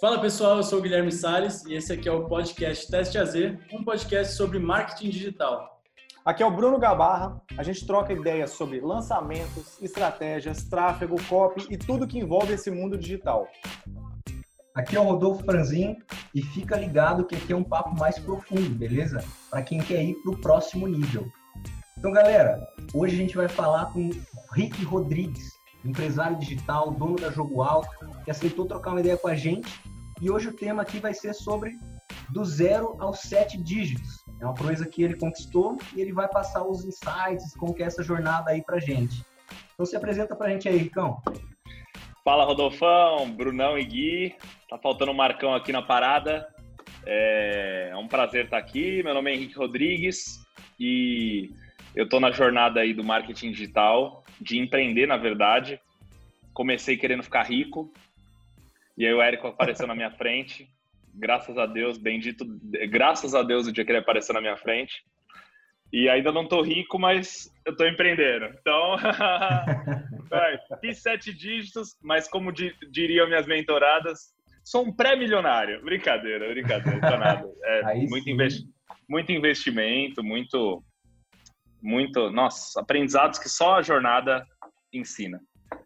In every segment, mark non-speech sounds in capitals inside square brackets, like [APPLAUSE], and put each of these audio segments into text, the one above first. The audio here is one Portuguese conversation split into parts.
Fala pessoal, eu sou o Guilherme Sales e esse aqui é o podcast Teste AZ, um podcast sobre marketing digital. Aqui é o Bruno Gabarra, a gente troca ideias sobre lançamentos, estratégias, tráfego, copy e tudo que envolve esse mundo digital. Aqui é o Rodolfo Franzin e fica ligado que aqui é um papo mais profundo, beleza? Para quem quer ir para o próximo nível. Então, galera, hoje a gente vai falar com Rick Rodrigues, empresário digital, dono da Jogo Alto, que aceitou trocar uma ideia com a gente e hoje o tema aqui vai ser sobre do zero aos sete dígitos. É uma coisa que ele conquistou e ele vai passar os insights, como que é essa jornada aí pra gente. Então se apresenta pra gente aí, Ricão. Fala, Rodolfão, Brunão e Gui. Tá faltando um Marcão aqui na parada. É, é um prazer estar aqui. Meu nome é Henrique Rodrigues e eu tô na jornada aí do marketing digital, de empreender, na verdade. Comecei querendo ficar rico, e aí o Érico apareceu na minha [LAUGHS] frente. Graças a Deus, bendito, graças a Deus o dia que ele apareceu na minha frente. E ainda não tô rico, mas eu tô empreendendo. Então, [LAUGHS] fiz sete dígitos, mas como diriam minhas mentoradas, sou um pré-milionário. Brincadeira, brincadeira, não nada. É, muito, investi muito investimento, muito, muito, nossa, aprendizados que só a jornada ensina.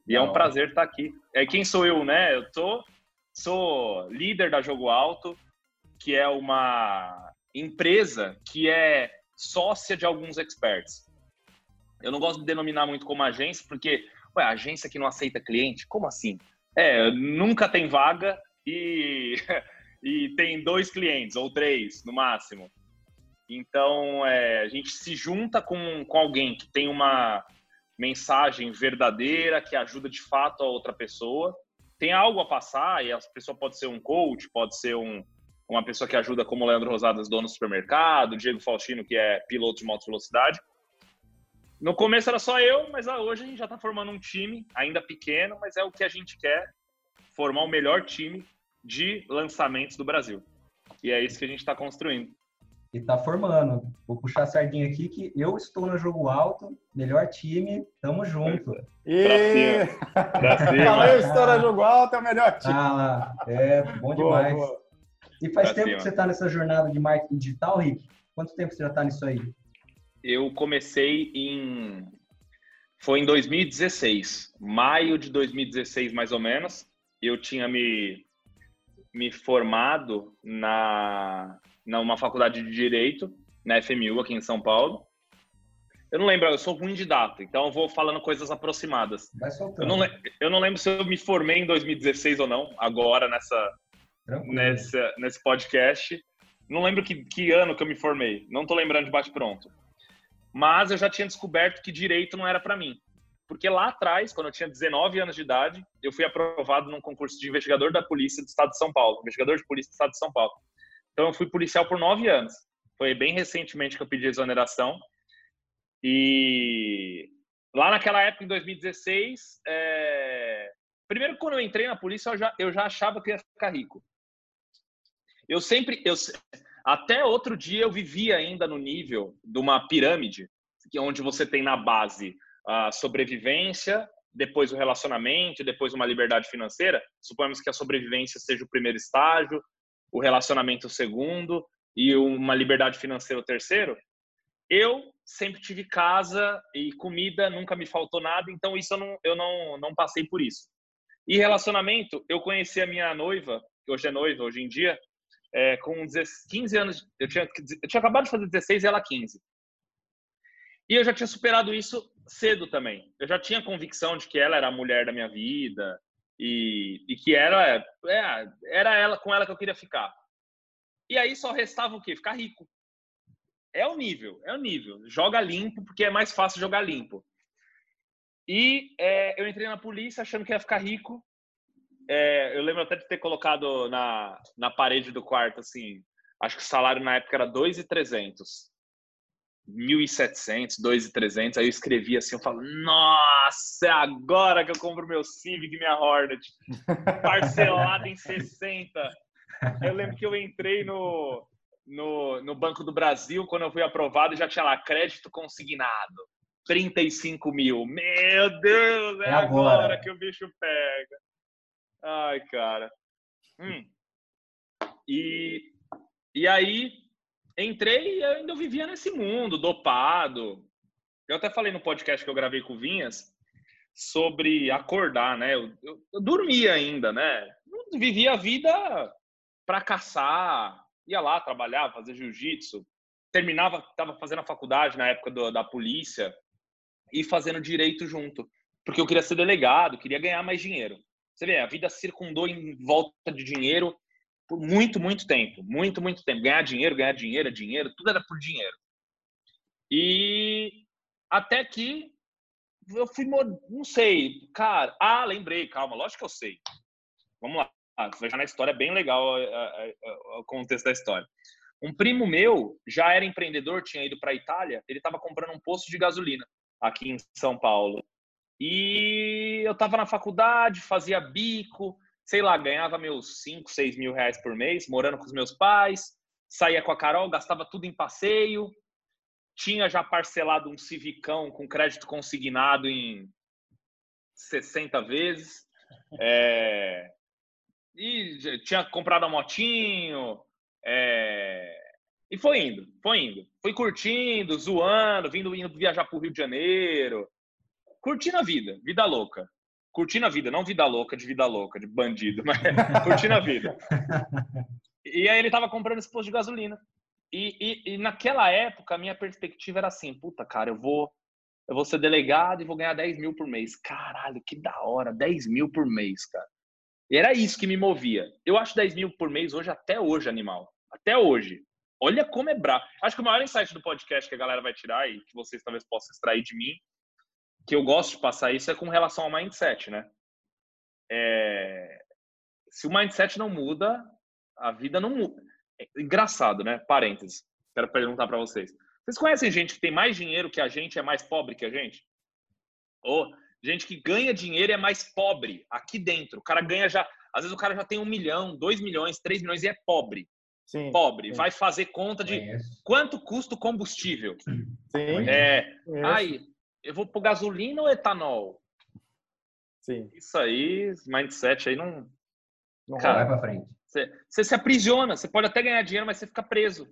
E é um prazer estar aqui. É quem sou eu, né? Eu tô sou líder da Jogo Alto, que é uma empresa que é sócia de alguns experts. Eu não gosto de denominar muito como agência, porque, ué, agência que não aceita cliente? Como assim? É, nunca tem vaga e, [LAUGHS] e tem dois clientes, ou três, no máximo. Então, é, a gente se junta com, com alguém que tem uma mensagem verdadeira, que ajuda de fato a outra pessoa, tem algo a passar, e a pessoa pode ser um coach, pode ser um, uma pessoa que ajuda, como o Leandro Rosadas, dono do supermercado, Diego Faustino, que é piloto de moto velocidade. No começo era só eu, mas hoje a gente já está formando um time, ainda pequeno, mas é o que a gente quer, formar o melhor time de lançamentos do Brasil. E é isso que a gente está construindo e tá formando. Vou puxar a sardinha aqui que eu estou no jogo alto, melhor time, tamo junto. E... Falei, eu estou no jogo alto, é o melhor time. Ah lá, é, bom demais. Boa, boa. E faz pra tempo cima. que você está nessa jornada de marketing digital, Rick? Quanto tempo você já está nisso aí? Eu comecei em... Foi em 2016, maio de 2016, mais ou menos. Eu tinha me, me formado na numa faculdade de Direito, na FMU, aqui em São Paulo. Eu não lembro, eu sou ruim de data, então eu vou falando coisas aproximadas. Eu não, eu não lembro se eu me formei em 2016 ou não, agora nessa, nessa nesse podcast. Não lembro que, que ano que eu me formei, não tô lembrando de bate-pronto. Mas eu já tinha descoberto que direito não era para mim. Porque lá atrás, quando eu tinha 19 anos de idade, eu fui aprovado num concurso de investigador da polícia do estado de São Paulo, investigador de polícia do estado de São Paulo. Então, eu fui policial por nove anos. Foi bem recentemente que eu pedi exoneração. E lá naquela época, em 2016, é... primeiro, quando eu entrei na polícia, eu já, eu já achava que ia ficar rico. Eu sempre, eu, até outro dia, eu vivia ainda no nível de uma pirâmide, onde você tem na base a sobrevivência, depois o relacionamento, depois uma liberdade financeira. Suponhamos que a sobrevivência seja o primeiro estágio, o relacionamento o segundo e uma liberdade financeira o terceiro, eu sempre tive casa e comida, nunca me faltou nada, então isso eu não, eu não, não passei por isso. E relacionamento, eu conheci a minha noiva, que hoje é noiva, hoje em dia, é, com 15 anos, eu tinha, eu tinha acabado de fazer 16 e ela 15. E eu já tinha superado isso cedo também. Eu já tinha convicção de que ela era a mulher da minha vida, e, e que era, é, era ela com ela que eu queria ficar. E aí só restava o quê? Ficar rico. É o nível, é o nível. Joga limpo, porque é mais fácil jogar limpo. E é, eu entrei na polícia achando que ia ficar rico. É, eu lembro até de ter colocado na, na parede do quarto, assim, acho que o salário na época era 2,300. 1.700, 2.300, aí eu escrevi assim, eu falo, nossa, é agora que eu compro meu Civic e minha Hornet, [LAUGHS] parcelado em 60. Eu lembro que eu entrei no, no, no Banco do Brasil, quando eu fui aprovado, já tinha lá, crédito consignado, 35 mil. Meu Deus, é, é agora. agora que o bicho pega. Ai, cara. Hum. E, e aí entrei e ainda vivia nesse mundo dopado. Eu até falei no podcast que eu gravei com o Vinhas sobre acordar, né? Eu, eu, eu dormia ainda, né? Eu vivia a vida para caçar, ia lá trabalhar, fazer jiu-jitsu, terminava, estava fazendo a faculdade na época do, da polícia e fazendo direito junto, porque eu queria ser delegado, queria ganhar mais dinheiro. Você vê, a vida circundou em volta de dinheiro por muito, muito tempo, muito, muito tempo. Ganhar dinheiro, ganhar dinheiro, dinheiro, tudo era por dinheiro. E até que eu fui, não sei, cara. Ah, lembrei, calma, lógico que eu sei. Vamos lá, vai já na história, é bem legal o contexto da história. Um primo meu já era empreendedor, tinha ido para a Itália, ele estava comprando um posto de gasolina aqui em São Paulo. E eu estava na faculdade, fazia bico, sei lá, ganhava meus 5, 6 mil reais por mês, morando com os meus pais, saía com a Carol, gastava tudo em passeio, tinha já parcelado um civicão com crédito consignado em 60 vezes. É... E tinha comprado a motinho. É... E foi indo, foi indo. Fui curtindo, zoando, vindo, indo viajar para o Rio de Janeiro. Curtindo a vida, vida louca. Curtindo a vida, não vida louca de vida louca, de bandido, mas [LAUGHS] curtindo a vida. E aí ele tava comprando esse posto de gasolina. E, e, e, naquela época, a minha perspectiva era assim: puta, cara, eu vou, eu vou ser delegado e vou ganhar 10 mil por mês. Caralho, que da hora, 10 mil por mês, cara. E era isso que me movia. Eu acho 10 mil por mês hoje, até hoje, animal. Até hoje. Olha como é brabo. Acho que o maior insight do podcast que a galera vai tirar e que vocês talvez possam extrair de mim, que eu gosto de passar isso, é com relação ao mindset, né? É... Se o mindset não muda, a vida não muda. É engraçado, né? Parênteses. Quero perguntar para vocês. Vocês conhecem gente que tem mais dinheiro que a gente, é mais pobre que a gente? Ou gente que ganha dinheiro é mais pobre aqui dentro. O cara ganha já. Às vezes o cara já tem um milhão, dois milhões, três milhões e é pobre. Sim, pobre. Sim. Vai fazer conta de quanto custa o combustível. Sim. É, aí, eu vou por gasolina ou etanol? Sim. Isso aí, mindset aí não. Não cara, vai para frente. Você, você se aprisiona, você pode até ganhar dinheiro, mas você fica preso.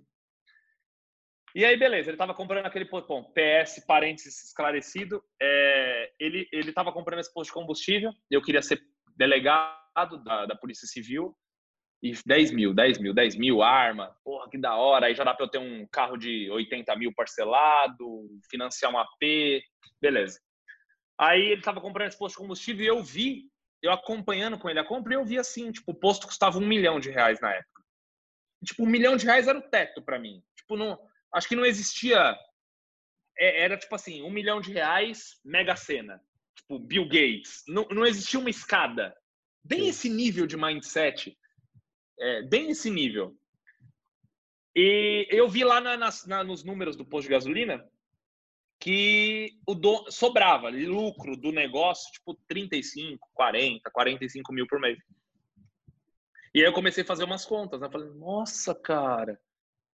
E aí, beleza, ele estava comprando aquele posto. Bom, PS, parênteses esclarecido, é, ele estava comprando esse posto de combustível. Eu queria ser delegado da, da Polícia Civil. E 10 mil, 10 mil, 10 mil, arma, porra, que da hora. Aí já dá para eu ter um carro de 80 mil parcelado, financiar um AP, beleza. Aí ele estava comprando esse posto de combustível e eu vi eu acompanhando com ele a compra, eu vi assim, tipo, o posto custava um milhão de reais na época. Tipo, um milhão de reais era o teto para mim. Tipo, não, acho que não existia. É, era tipo assim, um milhão de reais, mega cena. Tipo, Bill Gates. Não, não existia uma escada. Bem esse nível de mindset. É, bem esse nível. E eu vi lá na, na, nos números do posto de gasolina que o do, sobrava lucro do negócio, tipo 35, 40, 45 mil por mês. E aí eu comecei a fazer umas contas, né? Falei, nossa, cara,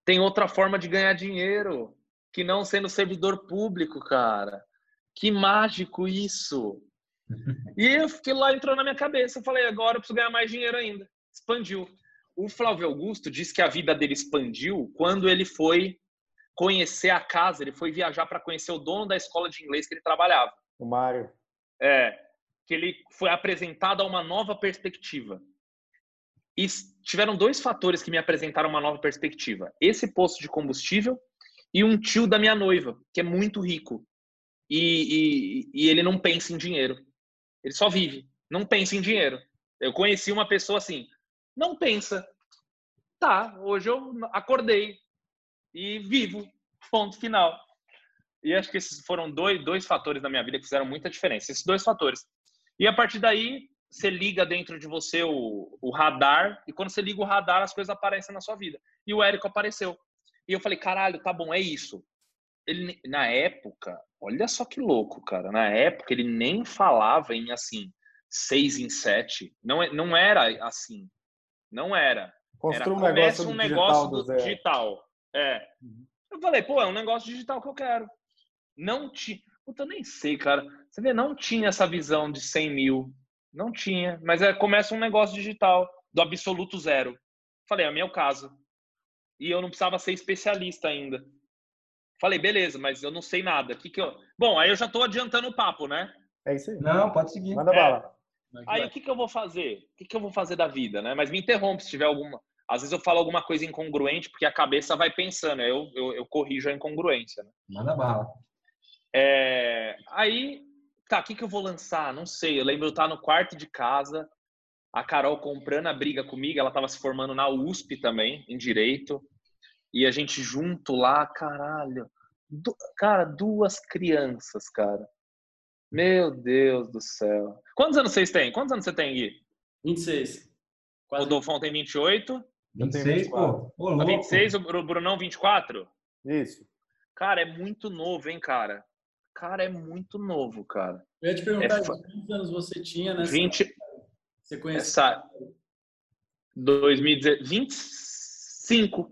tem outra forma de ganhar dinheiro que não sendo servidor público, cara. Que mágico isso! [LAUGHS] E eu fiquei lá, entrou na minha cabeça. Eu falei, agora eu preciso ganhar mais dinheiro ainda. Expandiu. O Flávio Augusto disse que a vida dele expandiu quando ele foi conhecer a casa, ele foi viajar para conhecer o dono da escola de inglês que ele trabalhava. O Mário. É, que ele foi apresentado a uma nova perspectiva. E tiveram dois fatores que me apresentaram uma nova perspectiva. Esse posto de combustível e um tio da minha noiva, que é muito rico. E, e, e ele não pensa em dinheiro. Ele só vive, não pensa em dinheiro. Eu conheci uma pessoa assim, não pensa. Tá, hoje eu acordei, e vivo. Ponto final. E acho que esses foram dois, dois fatores na minha vida que fizeram muita diferença. Esses dois fatores. E a partir daí, você liga dentro de você o, o radar, e quando você liga o radar, as coisas aparecem na sua vida. E o Érico apareceu. E eu falei, caralho, tá bom, é isso. Ele, na época, olha só que louco, cara. Na época, ele nem falava em assim, seis em sete. Não, é, não era assim. Não era. Construa um negócio, um negócio digital. É. Uhum. Eu falei, pô, é um negócio digital que eu quero. Não tinha. Puta, eu nem sei, cara. Você vê, não tinha essa visão de 100 mil. Não tinha. Mas é, começa um negócio digital. do absoluto zero. Falei, é meu caso. E eu não precisava ser especialista ainda. Falei, beleza, mas eu não sei nada. Que que eu... Bom, aí eu já estou adiantando o papo, né? É isso aí. Não, pode seguir. Manda É. bala. Aí o que, que eu vou fazer? O que, que eu vou fazer da vida, né? Mas me interrompe se tiver alguma. Às vezes eu falo alguma coisa incongruente, porque a cabeça vai pensando, eu, eu, eu corrijo a incongruência. Né? Manda bala. É, Aí, tá, o que, que eu vou lançar? Não sei. Eu lembro eu estar no quarto de casa, a Carol comprando a briga comigo, ela estava se formando na USP também, em Direito, e a gente junto lá, caralho. Du- Cara, duas crianças, cara. Meu Deus do céu. Quantos anos vocês têm? Quantos anos você tem, Gui? 26. Quase Rodolfão tem 28, Eu tenho 26, 24. pô. Ô, louco. 26, o Bru- Brunão 24. Isso. Cara, é muito novo, hein, cara? Cara, é muito novo, cara. Eu ia te perguntar É quantos anos você tinha nessa 20, Você conheceu? essa 2010, 25.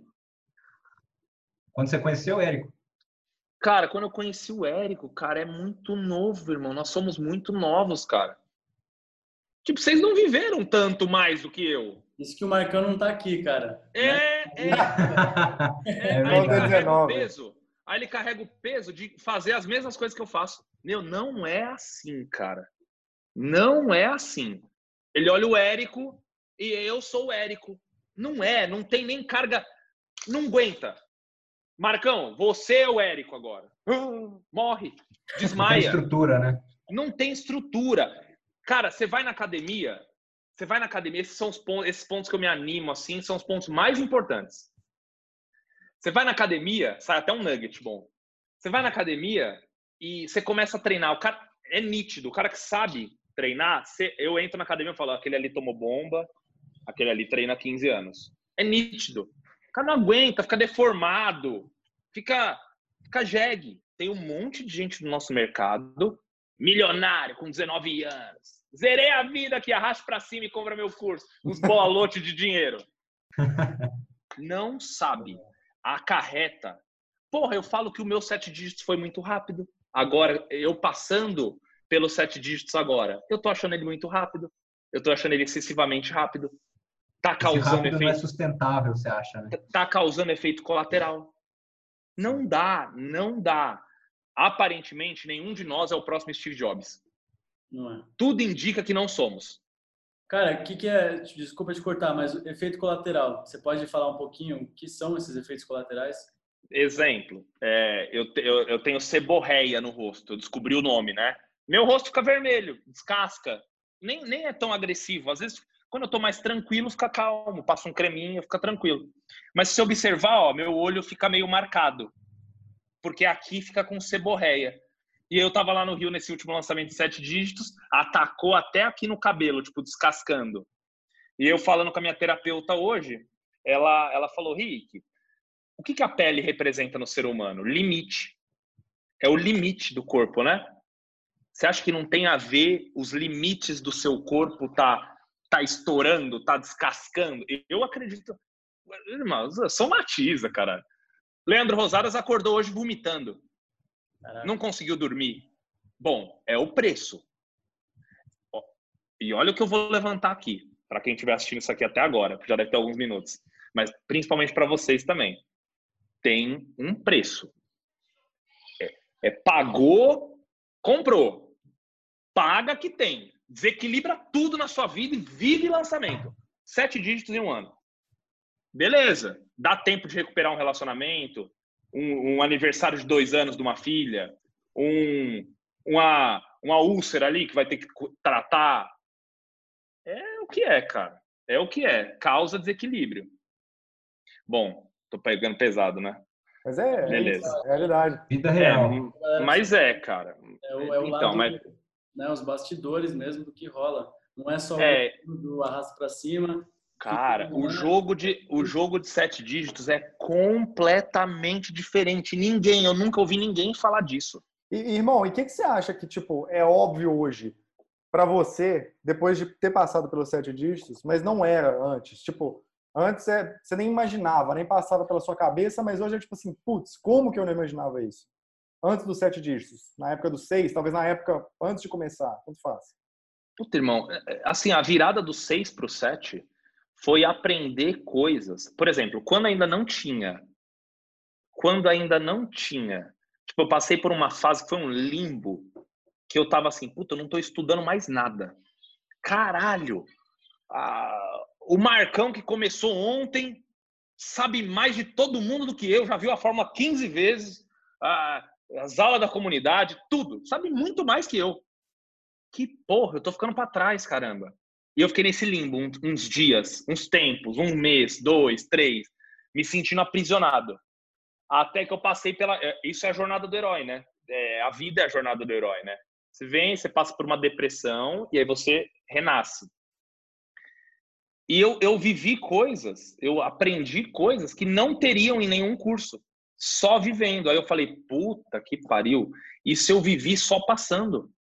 Quando você conheceu o Érico? Cara, quando eu conheci o Érico, cara, é muito novo, irmão. Nós somos muito novos, cara. Tipo, vocês não viveram tanto mais do que eu. Isso que o Marcão não tá aqui, cara. É, é. [LAUGHS] É É, aí ele carrega o 19. peso. Aí ele carrega o peso de fazer as mesmas coisas que eu faço. Meu, não é assim, cara. Não é assim. Ele olha o Érico e eu sou o Érico. Não é, não tem nem carga. Não aguenta. Marcão, você é o Érico agora. [GASPS] Morre. Tem Desmaia. estrutura, né? Não tem estrutura. Cara, você vai na academia, você vai na academia, esses são os pontos, esses pontos que eu me animo, assim, são os pontos mais importantes. Você vai na academia, sai até um nugget bom. Você vai na academia e você começa a treinar. O cara é nítido, o cara que sabe treinar, você- eu entro na academia e falo, aquele ali tomou bomba, aquele ali treina há 15 anos. É nítido. O cara não aguenta, fica deformado, fica, fica jegue. Tem um monte de gente no nosso mercado milionário com 19 anos. Zerei a vida aqui, arraste pra cima e compra meu curso. Uns bolotes de dinheiro. [LAUGHS] Não sabe. Acarreta. Porra, eu falo que o meu sete dígitos foi muito rápido. Agora, eu passando pelos sete dígitos agora, eu tô achando ele muito rápido. Eu tô achando ele excessivamente rápido. Tá causando rápido não é efeito sustentável, você acha, né? tá causando efeito colateral. Não dá, não dá. Aparentemente, nenhum de nós é o próximo Steve Jobs. Não é. Tudo indica que não somos. Cara, o que, que é. Desculpa te cortar, mas efeito colateral. Você pode falar um pouquinho o que são esses efeitos colaterais? Exemplo, é, eu, eu, eu tenho seborreia no rosto, eu descobri o nome, né? Meu rosto fica vermelho, descasca. Nem, nem é tão agressivo. Às vezes, quando eu tô mais tranquilo, fica calmo, passa um creminho, fica tranquilo. Mas se você observar, ó, meu olho fica meio marcado. Porque aqui fica com seborreia. E eu tava lá no Rio nesse último lançamento de sete dígitos, atacou até aqui no cabelo, tipo, descascando. E eu falando com a minha terapeuta hoje, ela, ela falou, Rick, o que, que a pele representa no ser humano? Limite. É o limite do corpo, né? Você acha que não tem a ver os limites do seu corpo tá, tá estourando, tá descascando? Eu acredito. Irmãos, são matiza, cara. Leandro Rosadas acordou hoje vomitando. Caraca. Não conseguiu dormir. Bom, é o preço. E olha o que eu vou levantar aqui, para quem estiver assistindo isso aqui até agora, porque já deve ter alguns minutos, mas principalmente para vocês também. Tem um preço. É, é pagou, comprou. Paga que tem. Desequilibra tudo na sua vida e vive lançamento. Sete dígitos em um ano. Beleza. Dá tempo de recuperar um relacionamento, um, um aniversário de dois anos de uma filha, um, uma, uma úlcera ali que vai ter que tratar. É o que é, cara. É o que é. Causa desequilíbrio. Bom, tô pegando pesado, né? Mas é, Beleza. é a realidade. Vida É, real. mas é, cara. É o, é o Então, lado, mas- né, os bastidores mesmo do que rola. Não é só É. o do arrasto pra cima. Cara, o jogo de o jogo de sete dígitos é completamente diferente. Ninguém, eu nunca ouvi ninguém falar disso. E, irmão, e o que, que você acha que, tipo, é óbvio hoje pra você, depois de ter passado pelos sete dígitos, mas não era antes? Tipo, antes é, você nem imaginava, nem passava pela sua cabeça, mas hoje é tipo assim, putz, como que eu não imaginava isso? Antes dos sete dígitos, na época dos seis, talvez na época antes de começar, tanto faz. Puta, irmão, é- é- assim, a virada do 6 pro 7 foi aprender coisas. Por exemplo, quando ainda não tinha, quando ainda não tinha, tipo, eu passei por uma fase que foi um limbo, que eu tava assim, puta, eu não tô estudando mais nada. Caralho! Ah, o Marcão que começou ontem sabe mais de todo mundo do que eu, já viu a Fórmula 15 vezes, ah, as aulas da comunidade, tudo. Sabe muito mais que eu. Que porra, eu tô ficando para trás, caramba. E eu fiquei nesse limbo uns dias, uns tempos, um mês, dois, três, me sentindo aprisionado. Até que eu passei pela. É, isso é a jornada do herói, né? É, a vida é a jornada do herói, né? Você vem, você passa por uma depressão e aí você renasce. E eu, eu vivi coisas, eu aprendi coisas que não teriam em nenhum curso, só vivendo. Aí eu falei, puta que pariu, isso eu vivi só passando.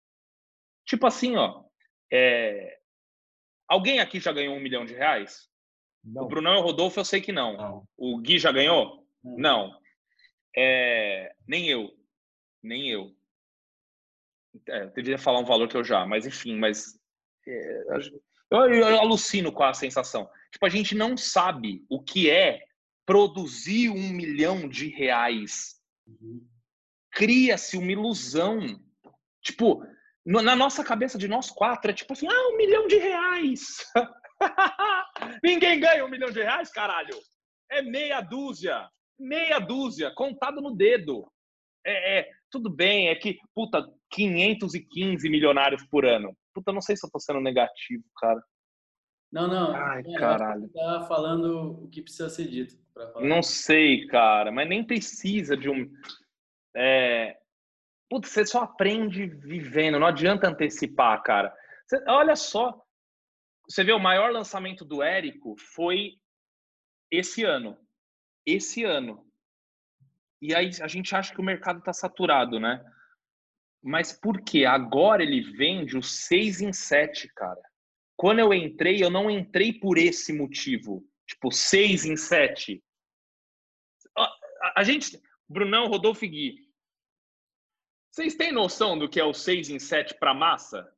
Tipo assim, ó, é, Alguém aqui já ganhou um milhão de reais? Não. O Brunão e o Rodolfo eu sei que não. não. O Gui já ganhou? Não. não. É, nem eu. Nem eu. É, eu deveria falar um valor que eu já, mas enfim, mas é, eu, eu, alucino com a sensação. Tipo, a gente não sabe o que é produzir um milhão de reais. Uhum. Cria-se uma ilusão. Tipo, na nossa cabeça de nós quatro, é tipo assim, ah, um milhão de reais. [LAUGHS] Ninguém ganha um milhão de reais, caralho. É meia dúzia. Meia dúzia, contado no dedo. É, é, tudo bem, é que, puta, 515 milionários por ano. Puta, não sei se eu tô sendo negativo, cara. Não, não. Ai, é, caralho. Tá falando o que precisa ser dito. Não sei, cara, mas nem precisa de um. É, Putz, você só aprende vivendo, não adianta antecipar, cara. Você, olha só, você vê o maior lançamento do Érico foi esse ano. Esse ano. E aí a gente acha que o mercado está saturado, né? Mas por quê? Agora ele vende o 6 em 7, cara. Quando eu entrei, eu não entrei por esse motivo. Tipo, 6 em 7. A, a gente, Brunão, Rodolfo e Gui, vocês têm noção do que é o 6 em 7 para massa?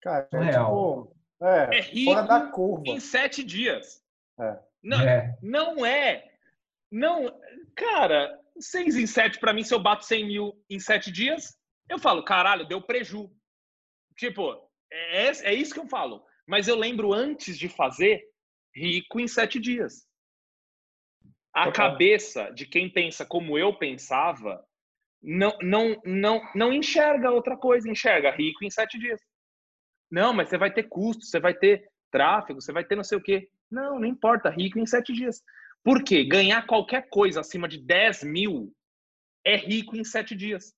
Cara, é, tipo, é, é rico fora da curva. em 7 dias. É. Não é. Não é. Não, cara, 6 em 7 para mim, se eu bato 100 mil em 7 dias, eu falo, caralho, deu preju. Tipo, é, é isso que eu falo. Mas eu lembro antes de fazer, rico em 7 dias. A cabeça de quem pensa como eu pensava não, não, não, não enxerga outra coisa, enxerga rico em sete dias. Não, mas você vai ter custo, você vai ter tráfego, você vai ter não sei o quê. Não, não importa, rico em sete dias. Por quê? Ganhar qualquer coisa acima de 10 mil é rico em sete dias.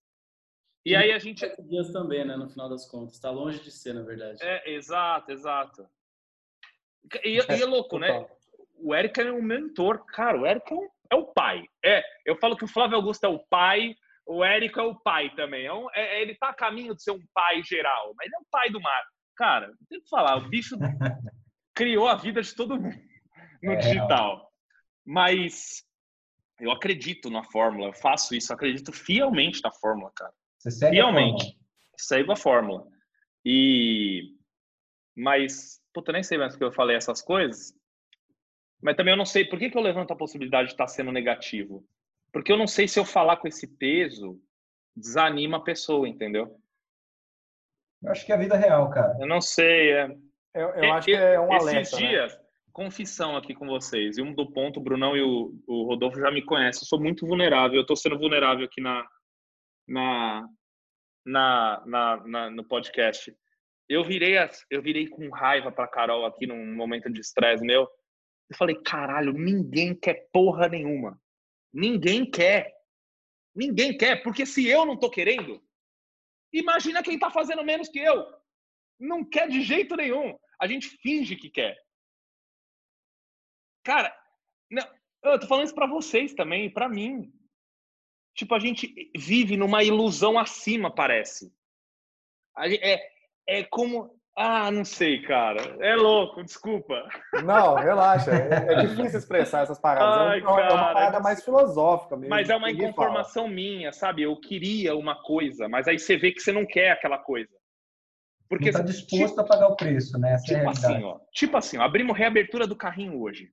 E, aí a gente. Dias também, né? No final das contas. Está longe de ser, na verdade. É, exato, exato. E, [LAUGHS] e é louco, né? O Eric é um mentor. Cara, o Eric é, um, é o pai. É, eu falo que o Flávio Augusto é o pai o Érico é o pai também. É um, é, ele tá a caminho de ser um pai geral, mas ele é o pai do mar. Cara, tem que falar, o bicho [LAUGHS] criou a vida de todo mundo no é, digital. Mas eu acredito na fórmula, eu faço isso, acredito fielmente na fórmula, cara. Você segue fielmente. A Segue a fórmula. E mas, puta, nem sei mais que eu falei essas coisas. Mas também eu não sei por que, que eu levanto a possibilidade de estar sendo negativo. Porque eu não sei se eu falar com esse peso desanima a pessoa, entendeu? Eu acho que é a vida real, cara. Eu não sei. É... Eu, eu acho que é um alerta. Esses né? dias, né? confissão aqui com vocês. E um do ponto, o Brunão e o, o Rodolfo já me conhecem. Eu sou muito vulnerável. Eu estou sendo vulnerável aqui na, na, na, na, na, no podcast. Eu virei, as, eu virei com raiva para Carol aqui num momento de estresse meu. Eu falei, caralho, ninguém quer porra nenhuma. Ninguém quer. Ninguém quer, porque se eu não tô querendo, imagina quem tá fazendo menos que eu. Não quer de jeito nenhum. A gente finge que quer. Cara, não, eu tô falando isso para vocês também, para mim. Tipo, a gente vive numa ilusão acima, parece. É, é como ah, não sei, cara. É louco, desculpa. Não, relaxa. É, é difícil expressar essas paradas. É Ai, é, uma, cara, é uma parada mais filosófica mesmo. Mas é uma inconformação fala. minha, sabe? Eu queria uma coisa, mas aí você vê que você não quer aquela coisa. Porque está disposto tipo, a pagar o preço, né? Essa tipo é a assim, ó. Tipo assim, ó, abrimos reabertura do carrinho hoje.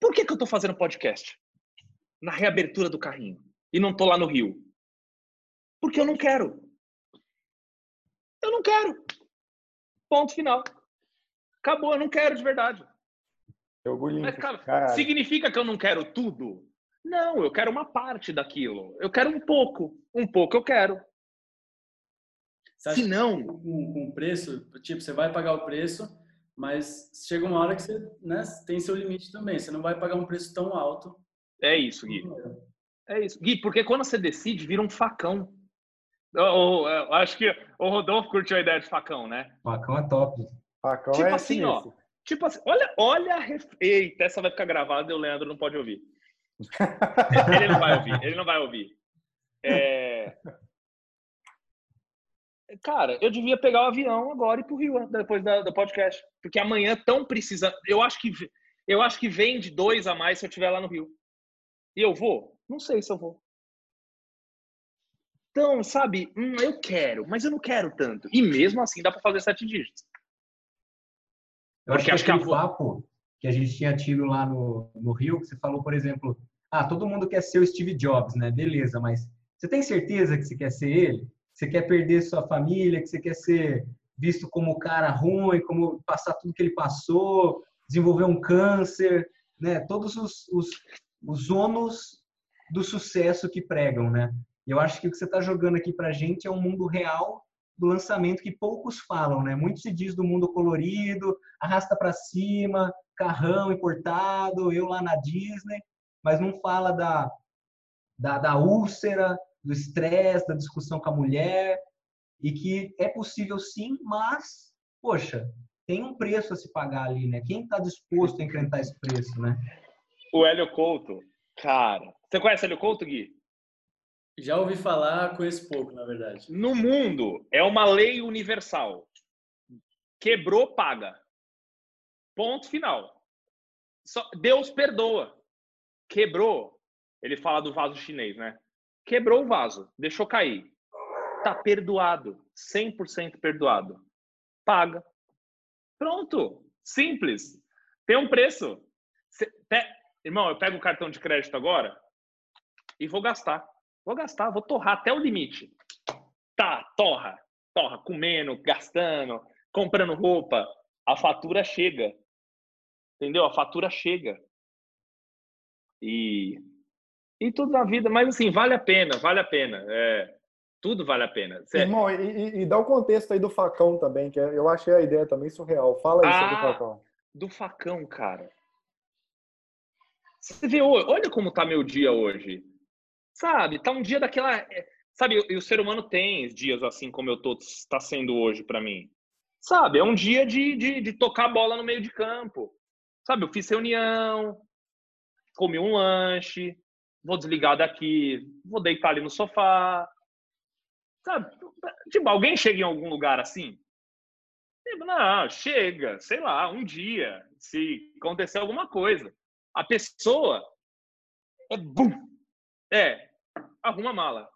Por que, que eu estou fazendo podcast? Na reabertura do carrinho. E não estou lá no Rio. Porque eu não quero. Eu não quero. Ponto final. Acabou, eu não quero de verdade. Orgulho. Mas, cara, significa que eu não quero tudo? Não, eu quero uma parte daquilo. Eu quero um pouco. Um pouco eu quero. Se não. Com, o preço, tipo, você vai pagar o preço, mas chega uma hora que você né, tem seu limite também. Você não vai pagar um preço tão alto. É isso, Gui. É isso. Gui, porque quando você decide, vira um facão. Eu, eu, eu acho que o Rodolfo curtiu a ideia de facão, né? Facão é top. Facão tipo é assim, ó. Tipo assim, olha, olha. Ref... Eita, essa vai ficar gravada e o Leandro não pode ouvir. [LAUGHS] ele não vai ouvir, ele não vai ouvir. É... Cara, eu devia pegar o avião agora e ir pro Rio depois da, do podcast. Porque amanhã tão precisa. Eu acho que eu acho que vem de dois a mais se eu estiver lá no Rio. E eu vou? Não sei se eu vou. Então, sabe, hum, eu quero, mas eu não quero tanto. E mesmo assim dá para fazer sete dígitos. Eu Porque acho que aquele papo que a gente tinha tido lá no, no Rio, que você falou, por exemplo, ah, todo mundo quer ser o Steve Jobs, né? Beleza, mas você tem certeza que você quer ser ele? Você quer perder sua família, que você quer ser visto como cara ruim, como passar tudo que ele passou, desenvolver um câncer, né? Todos os, os, os ônus do sucesso que pregam, né? E eu acho que o que você está jogando aqui para a gente é um mundo real do lançamento que poucos falam, né? Muito se diz do mundo colorido, arrasta para cima, carrão importado, eu lá na Disney, mas não fala da, da, da úlcera, do estresse, da discussão com a mulher, e que é possível sim, mas, poxa, tem um preço a se pagar ali, né? Quem está disposto a enfrentar esse preço, né? O Hélio Couto, cara. Você conhece o Hélio Couto, Gui? Já ouvi falar, conheço pouco, na verdade. No mundo, é uma lei universal. Quebrou, paga. Ponto final. Só, Deus perdoa. Quebrou. Ele fala do vaso chinês, né? Quebrou o vaso, deixou cair. Tá perdoado. 100% perdoado. Paga. Pronto. Simples. Tem um preço. Irmão, eu pego o cartão de crédito agora e vou gastar. Vou gastar, vou torrar até o limite. Tá, torra. Torra, comendo, gastando, comprando roupa. A fatura chega. Entendeu? A fatura chega. E, e tudo na vida, mas assim, vale a pena, vale a pena. É, tudo vale a pena. Certo? Irmão, e, e, dá o contexto aí do facão também, que é, eu achei a ideia também surreal. Fala aí ah, sobre o ah, facão. Do facão, cara. Você vê, olha como tá meu dia hoje. Sabe, tá um dia daquela. É, sabe, e o ser humano tem dias assim como eu tô, está sendo hoje para mim. Sabe, é um dia de, de, de tocar bola no meio de campo. Sabe, eu fiz reunião, comi um lanche, vou desligar daqui, vou deitar ali no sofá. Sabe, tipo, alguém chega em algum lugar assim? Tipo, não, chega, sei lá, um dia, se acontecer alguma coisa. A pessoa é bum, é, arruma a mala.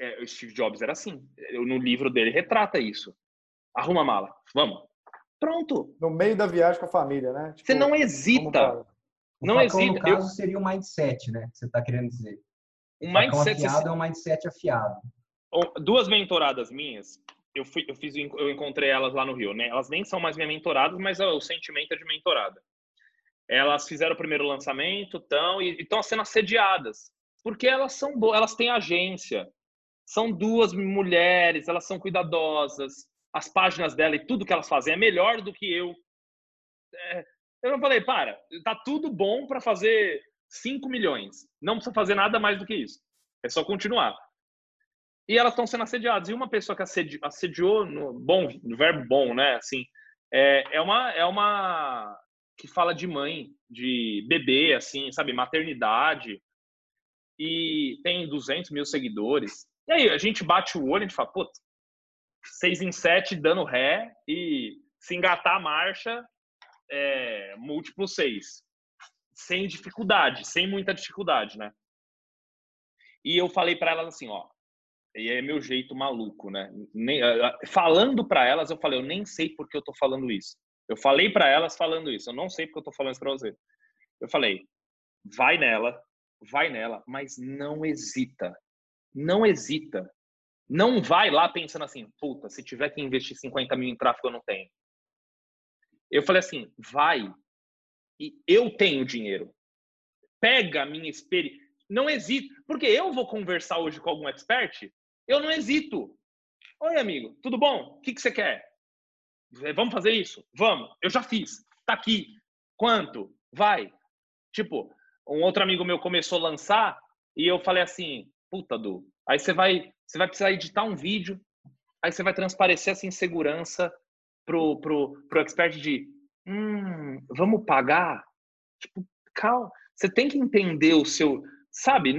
É, o Steve Jobs era assim. No livro dele retrata isso. Arruma a mala. Vamos. Pronto. No meio da viagem com a família, né? Tipo, você não hesita. Não facão, hesita. No caso, eu... seria o mindset, né? Que você está querendo dizer. O mindset afiado é um mindset afiado. Duas mentoradas minhas, eu, fui, eu fiz, eu encontrei elas lá no Rio, né? Elas nem são mais minhas mentoradas, mas o sentimento é de mentorada. Elas fizeram o primeiro lançamento, tão e estão sendo assediadas porque elas são boas, elas têm agência. São duas mulheres, elas são cuidadosas. As páginas dela e tudo que elas fazem é melhor do que eu. É, eu não falei, para, tá tudo bom para fazer 5 milhões. Não precisa fazer nada mais do que isso. É só continuar. E elas estão sendo assediadas. E uma pessoa que assediou, assediou no bom, no verbo bom, né? Assim, é, é uma é uma que fala de mãe, de bebê, assim, sabe, maternidade e tem 200 mil seguidores. E aí a gente bate o olho e a gente fala, pô, 6 em 7 dando ré e se engatar a marcha, é, múltiplo 6. Sem dificuldade, sem muita dificuldade, né? E eu falei para elas assim, ó, e é meu jeito maluco, né? Nem, falando para elas, eu falei, eu nem sei por que eu tô falando isso. Eu falei para elas falando isso, eu não sei porque eu tô falando isso para você. Eu falei, vai nela, vai nela, mas não hesita. Não hesita. Não vai lá pensando assim, puta, se tiver que investir 50 mil em tráfego, eu não tenho. Eu falei assim, vai. E eu tenho dinheiro. Pega a minha experiência. Não hesita. Porque eu vou conversar hoje com algum expert, eu não hesito. Oi, amigo, tudo bom? O que, que você quer? Vamos fazer isso? Vamos. Eu já fiz. Tá aqui. Quanto? Vai. Tipo, um outro amigo meu começou a lançar e eu falei assim, puta, Du, aí você vai, você vai precisar editar um vídeo, aí você vai transparecer essa insegurança pro, pro, pro expert de, hum, vamos pagar? Tipo, calma, você tem que entender o seu, sabe,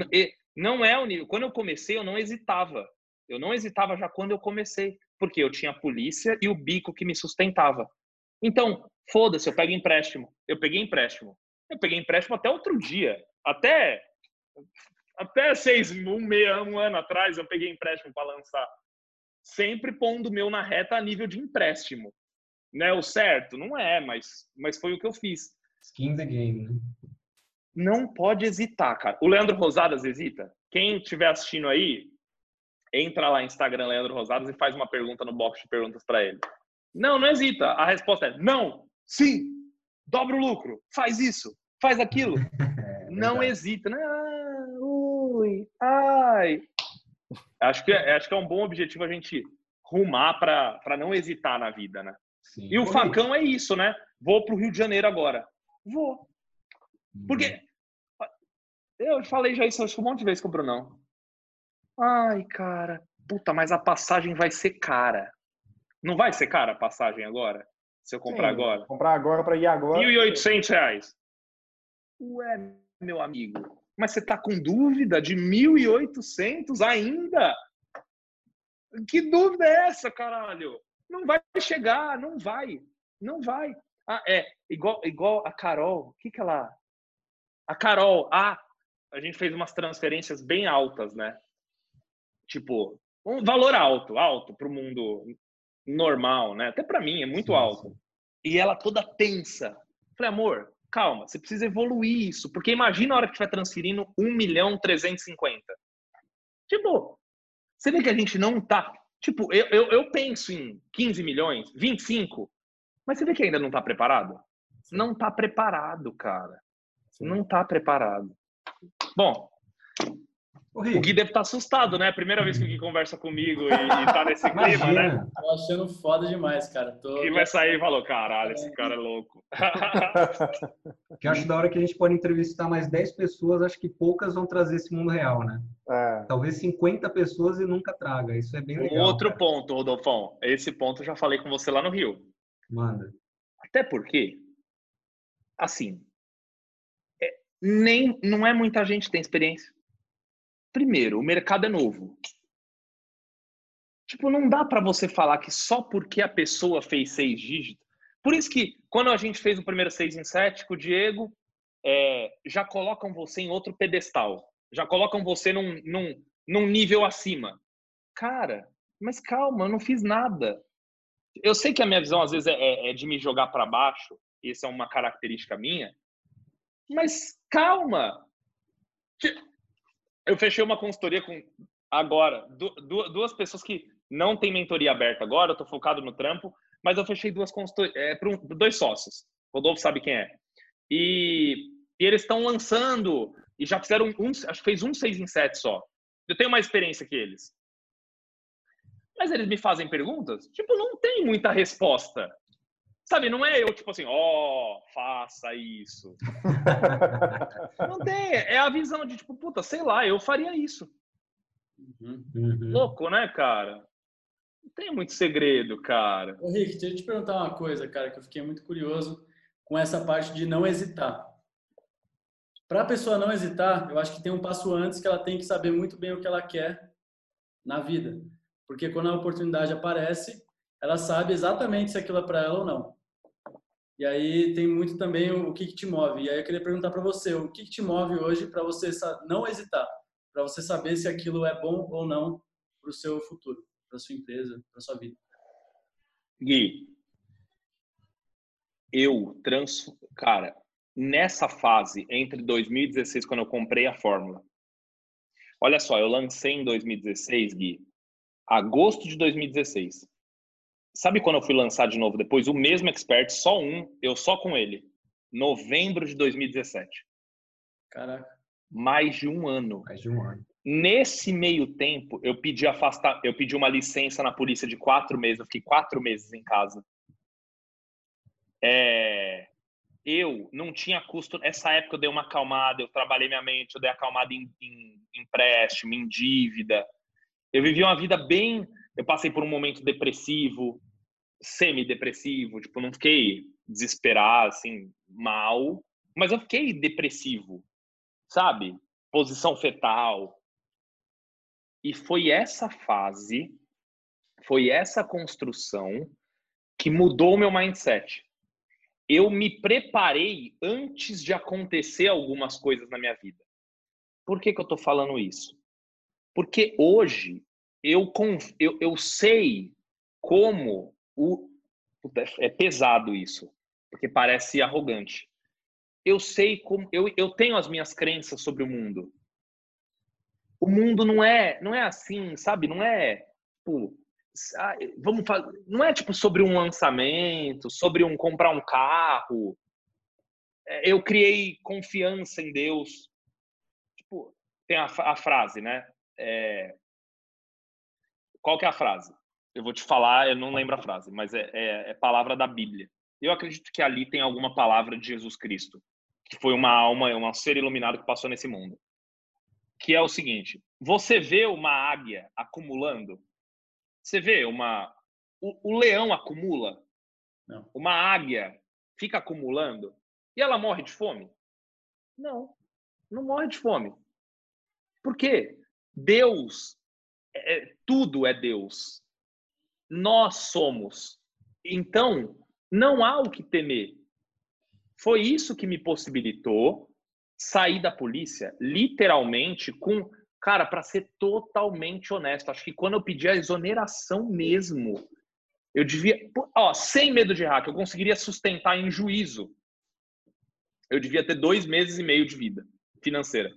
não é o nível, quando eu comecei eu não hesitava, eu não hesitava já quando eu comecei, porque eu tinha a polícia e o bico que me sustentava. Então, foda-se, eu pego empréstimo. Eu peguei empréstimo. Eu peguei empréstimo até outro dia. Até até seis, um, meia, um ano atrás, eu peguei empréstimo para lançar. Sempre pondo o meu na reta a nível de empréstimo. Não é o certo? Não é, mas, mas foi o que eu fiz. Skin the game, né? Não pode hesitar, cara. O Leandro Rosadas hesita? Quem estiver assistindo aí, entra lá no Instagram Leandro Rosadas e faz uma pergunta no box de perguntas para ele. Não, não hesita. A resposta é não, sim, dobra o lucro, faz isso, faz aquilo. [LAUGHS] É, não hesita. Ah, ui, ai. Acho que, é, acho que é um bom objetivo a gente rumar para não hesitar na vida, né? Sim. E o facão é isso, né? Vou para o Rio de Janeiro agora. Vou. Porque hum. eu falei já isso acho um monte de vezes com o Brunão. Ai, cara, puta, mas a passagem vai ser cara. Não vai ser cara a passagem agora? Se eu comprar Sim, agora? Comprar agora para ir agora. R$ 1.800. Ué, meu amigo, mas você tá com dúvida de 1.800 ainda? Que dúvida é essa, caralho? Não vai chegar, não vai. Não vai. Ah, é, igual, igual a Carol. O que que ela... A Carol, ah, a gente fez umas transferências bem altas, né? Tipo, um valor alto, alto para o mundo normal, né? Até para mim é muito sim, alto. Sim. E ela toda tensa. Falei, amor, calma, você precisa evoluir isso, porque imagina a hora que estiver transferindo 1 milhão 350. Tipo, você vê que a gente não tá. Tipo, eu, eu, eu penso em 15 milhões, 25, mas você vê que ainda não tá preparado? Não tá preparado, cara. Não tá preparado. Bom, o Gui deve estar tá assustado, né? Primeira vez que o Gui conversa comigo e, e tá nesse clima, né? Tô achando foda demais, cara. Tô... Gui vai sair e falou, caralho, esse cara é louco. [LAUGHS] que eu acho da hora que a gente pode entrevistar mais 10 pessoas, acho que poucas vão trazer esse mundo real, né? É. Talvez 50 pessoas e nunca traga. Isso é bem legal. Um outro cara. ponto, Rodolfão. Esse ponto eu já falei com você lá no Rio. Manda. Até porque, assim, é, nem, não é muita gente que tem experiência. Primeiro, o mercado é novo. Tipo, não dá para você falar que só porque a pessoa fez seis dígitos. Por isso que quando a gente fez o primeiro seis em sete com o Diego, é, já colocam você em outro pedestal. Já colocam você num, num, num nível acima. Cara, mas calma, eu não fiz nada. Eu sei que a minha visão às vezes é, é, é de me jogar para baixo. Isso é uma característica minha. Mas calma eu fechei uma consultoria com agora duas pessoas que não têm mentoria aberta agora, eu tô focado no trampo, mas eu fechei duas consultorias é, para dois sócios. Rodolfo sabe quem é. E, e eles estão lançando e já fizeram um, acho que fez um seis em sete só. Eu tenho mais experiência que eles. Mas eles me fazem perguntas, tipo, não tem muita resposta. Sabe, não é eu, tipo assim, ó, oh, faça isso. [LAUGHS] não tem, é a visão de, tipo, puta, sei lá, eu faria isso. Uhum. Louco, né, cara? Não tem muito segredo, cara. Ô, Rick, deixa eu te perguntar uma coisa, cara, que eu fiquei muito curioso com essa parte de não hesitar. Para a pessoa não hesitar, eu acho que tem um passo antes que ela tem que saber muito bem o que ela quer na vida. Porque quando a oportunidade aparece, ela sabe exatamente se aquilo é para ela ou não. E aí tem muito também o, que, que te move. E aí eu queria perguntar para você, o que, que te move hoje para você não hesitar, para você saber se aquilo é bom ou não para o seu futuro, para sua empresa, para sua vida. Gui, eu trans, cara, nessa fase entre 2016 quando eu comprei a fórmula. Olha só, eu lancei em 2016, Gui, agosto de 2016. Sabe quando eu fui lançar de novo depois o mesmo expert, só um, eu só com ele, novembro de 2017. Caraca. Mais de um ano. Mais de um ano. Nesse meio tempo, eu pedi afastar, eu pedi uma licença na polícia de quatro meses. Eu fiquei quatro meses em casa. É, eu não tinha custo. Essa época eu dei uma acalmada, eu trabalhei minha mente, eu dei acalmada em, em, em empréstimo, em dívida. Eu vivi uma vida bem. Eu passei por um momento depressivo, semi-depressivo, tipo, não fiquei desesperado, assim, mal, mas eu fiquei depressivo, sabe? Posição fetal. E foi essa fase, foi essa construção que mudou o meu mindset. Eu me preparei antes de acontecer algumas coisas na minha vida. Por que, que eu estou falando isso? Porque hoje eu, eu, eu sei como o. É pesado isso, porque parece arrogante. Eu sei como. Eu, eu tenho as minhas crenças sobre o mundo o mundo não é não é assim, sabe? Não é tipo, vamos fazer, não é tipo sobre um lançamento, sobre um comprar um carro. É, eu criei confiança em Deus. Tipo, tem a, a frase, né? É, qual que é a frase? Eu vou te falar, eu não lembro a frase, mas é, é, é palavra da Bíblia. Eu acredito que ali tem alguma palavra de Jesus Cristo, que foi uma alma, um ser iluminado que passou nesse mundo que é o seguinte: você vê uma águia acumulando? Você vê uma. O, o leão acumula? Não. Uma águia fica acumulando? E ela morre de fome? Não, não morre de fome. Por quê? Deus, é, é tudo é Deus. Nós somos. Então, não há o que temer. Foi isso que me possibilitou sair da polícia literalmente com. Cara, para ser totalmente honesto, acho que quando eu pedi a exoneração mesmo, eu devia. Ó, sem medo de hack, eu conseguiria sustentar em juízo. Eu devia ter dois meses e meio de vida financeira.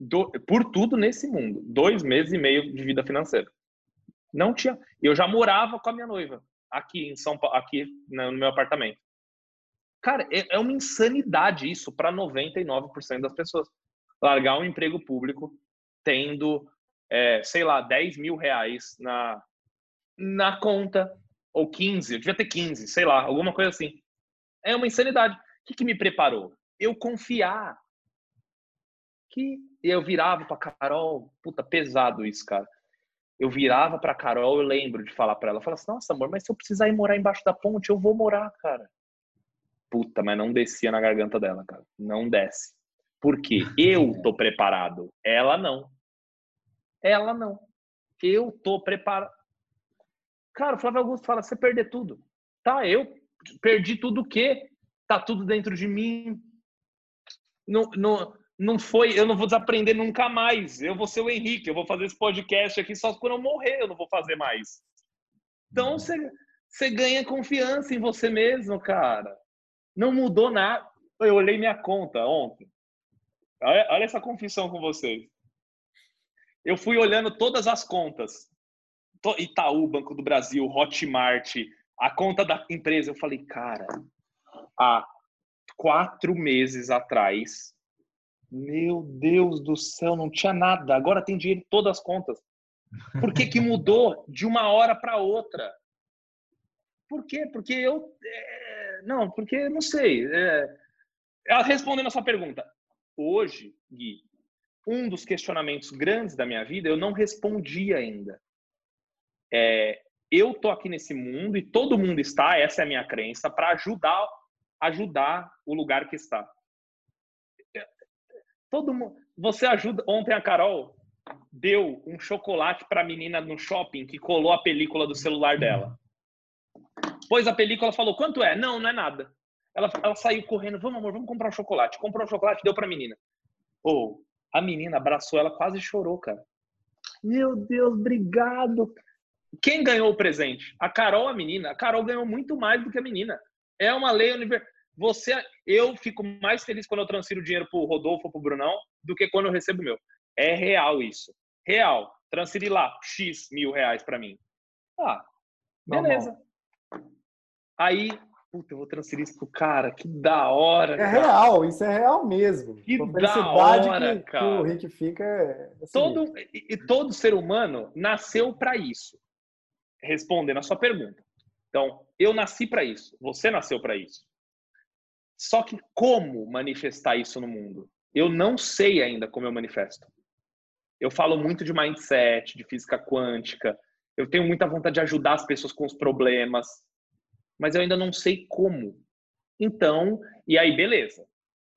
Do, por tudo nesse mundo. Dois meses e meio de vida financeira. Não tinha. Eu já morava com a minha noiva aqui em São Paulo, aqui no meu apartamento. Cara, é, é uma insanidade isso para 99% das pessoas. Largar um emprego público tendo, é, sei lá, 10 mil reais na, na conta, ou 15, eu devia ter 15, sei lá, alguma coisa assim. É uma insanidade. O que, que me preparou? Eu confiar que eu virava para Carol, puta, pesado isso, cara. Eu virava para Carol, eu lembro de falar para ela, falar assim: "Nossa, amor, mas se eu precisar ir morar embaixo da ponte, eu vou morar, cara". Puta, mas não descia na garganta dela, cara. Não desce. Porque [LAUGHS] eu tô preparado. Ela não. Ela não. Eu tô preparado. Cara, o Flávio Augusto fala: você perder tudo. Tá, eu perdi tudo o quê? Tá tudo dentro de mim. Não, não, não foi, eu não vou desaprender nunca mais. Eu vou ser o Henrique, eu vou fazer esse podcast aqui só quando eu morrer, eu não vou fazer mais. Então você, você ganha confiança em você mesmo, cara. Não mudou nada. Eu olhei minha conta ontem. Olha, olha essa confissão com vocês. Eu fui olhando todas as contas. Itaú, Banco do Brasil, Hotmart, a conta da empresa. Eu falei, cara, há quatro meses atrás, meu Deus do céu, não tinha nada. Agora tem dinheiro em todas as contas. Por que, que [LAUGHS] mudou de uma hora para outra? Por quê? Porque eu. É não, porque não sei. É, respondendo a sua pergunta, hoje, Gui, um dos questionamentos grandes da minha vida eu não respondi ainda. É, eu tô aqui nesse mundo e todo mundo está, essa é a minha crença, para ajudar ajudar o lugar que está. Todo mundo, você ajuda. Ontem a Carol deu um chocolate para a menina no shopping que colou a película do celular dela. Pôs a película, falou, quanto é? Não, não é nada. Ela, ela saiu correndo, vamos amor, vamos comprar um chocolate. Comprou um chocolate, deu pra menina. Ou, oh, a menina abraçou ela, quase chorou, cara. Meu Deus, obrigado. Quem ganhou o presente? A Carol, a menina. A Carol ganhou muito mais do que a menina. É uma lei universal. Você, eu fico mais feliz quando eu transfiro dinheiro pro Rodolfo ou pro Brunão do que quando eu recebo o meu. É real isso. Real. Transferir lá X mil reais para mim. Ah, beleza. Aí, puta, eu vou transferir isso pro cara. Que da hora. É cara. real, isso é real mesmo. Que a da hora, que, que cara. o Rick fica é assim, Todo, e todo ser humano nasceu para isso. Respondendo a sua pergunta. Então, eu nasci para isso. Você nasceu para isso. Só que como manifestar isso no mundo? Eu não sei ainda como eu manifesto. Eu falo muito de mindset, de física quântica. Eu tenho muita vontade de ajudar as pessoas com os problemas, mas eu ainda não sei como. Então, e aí beleza.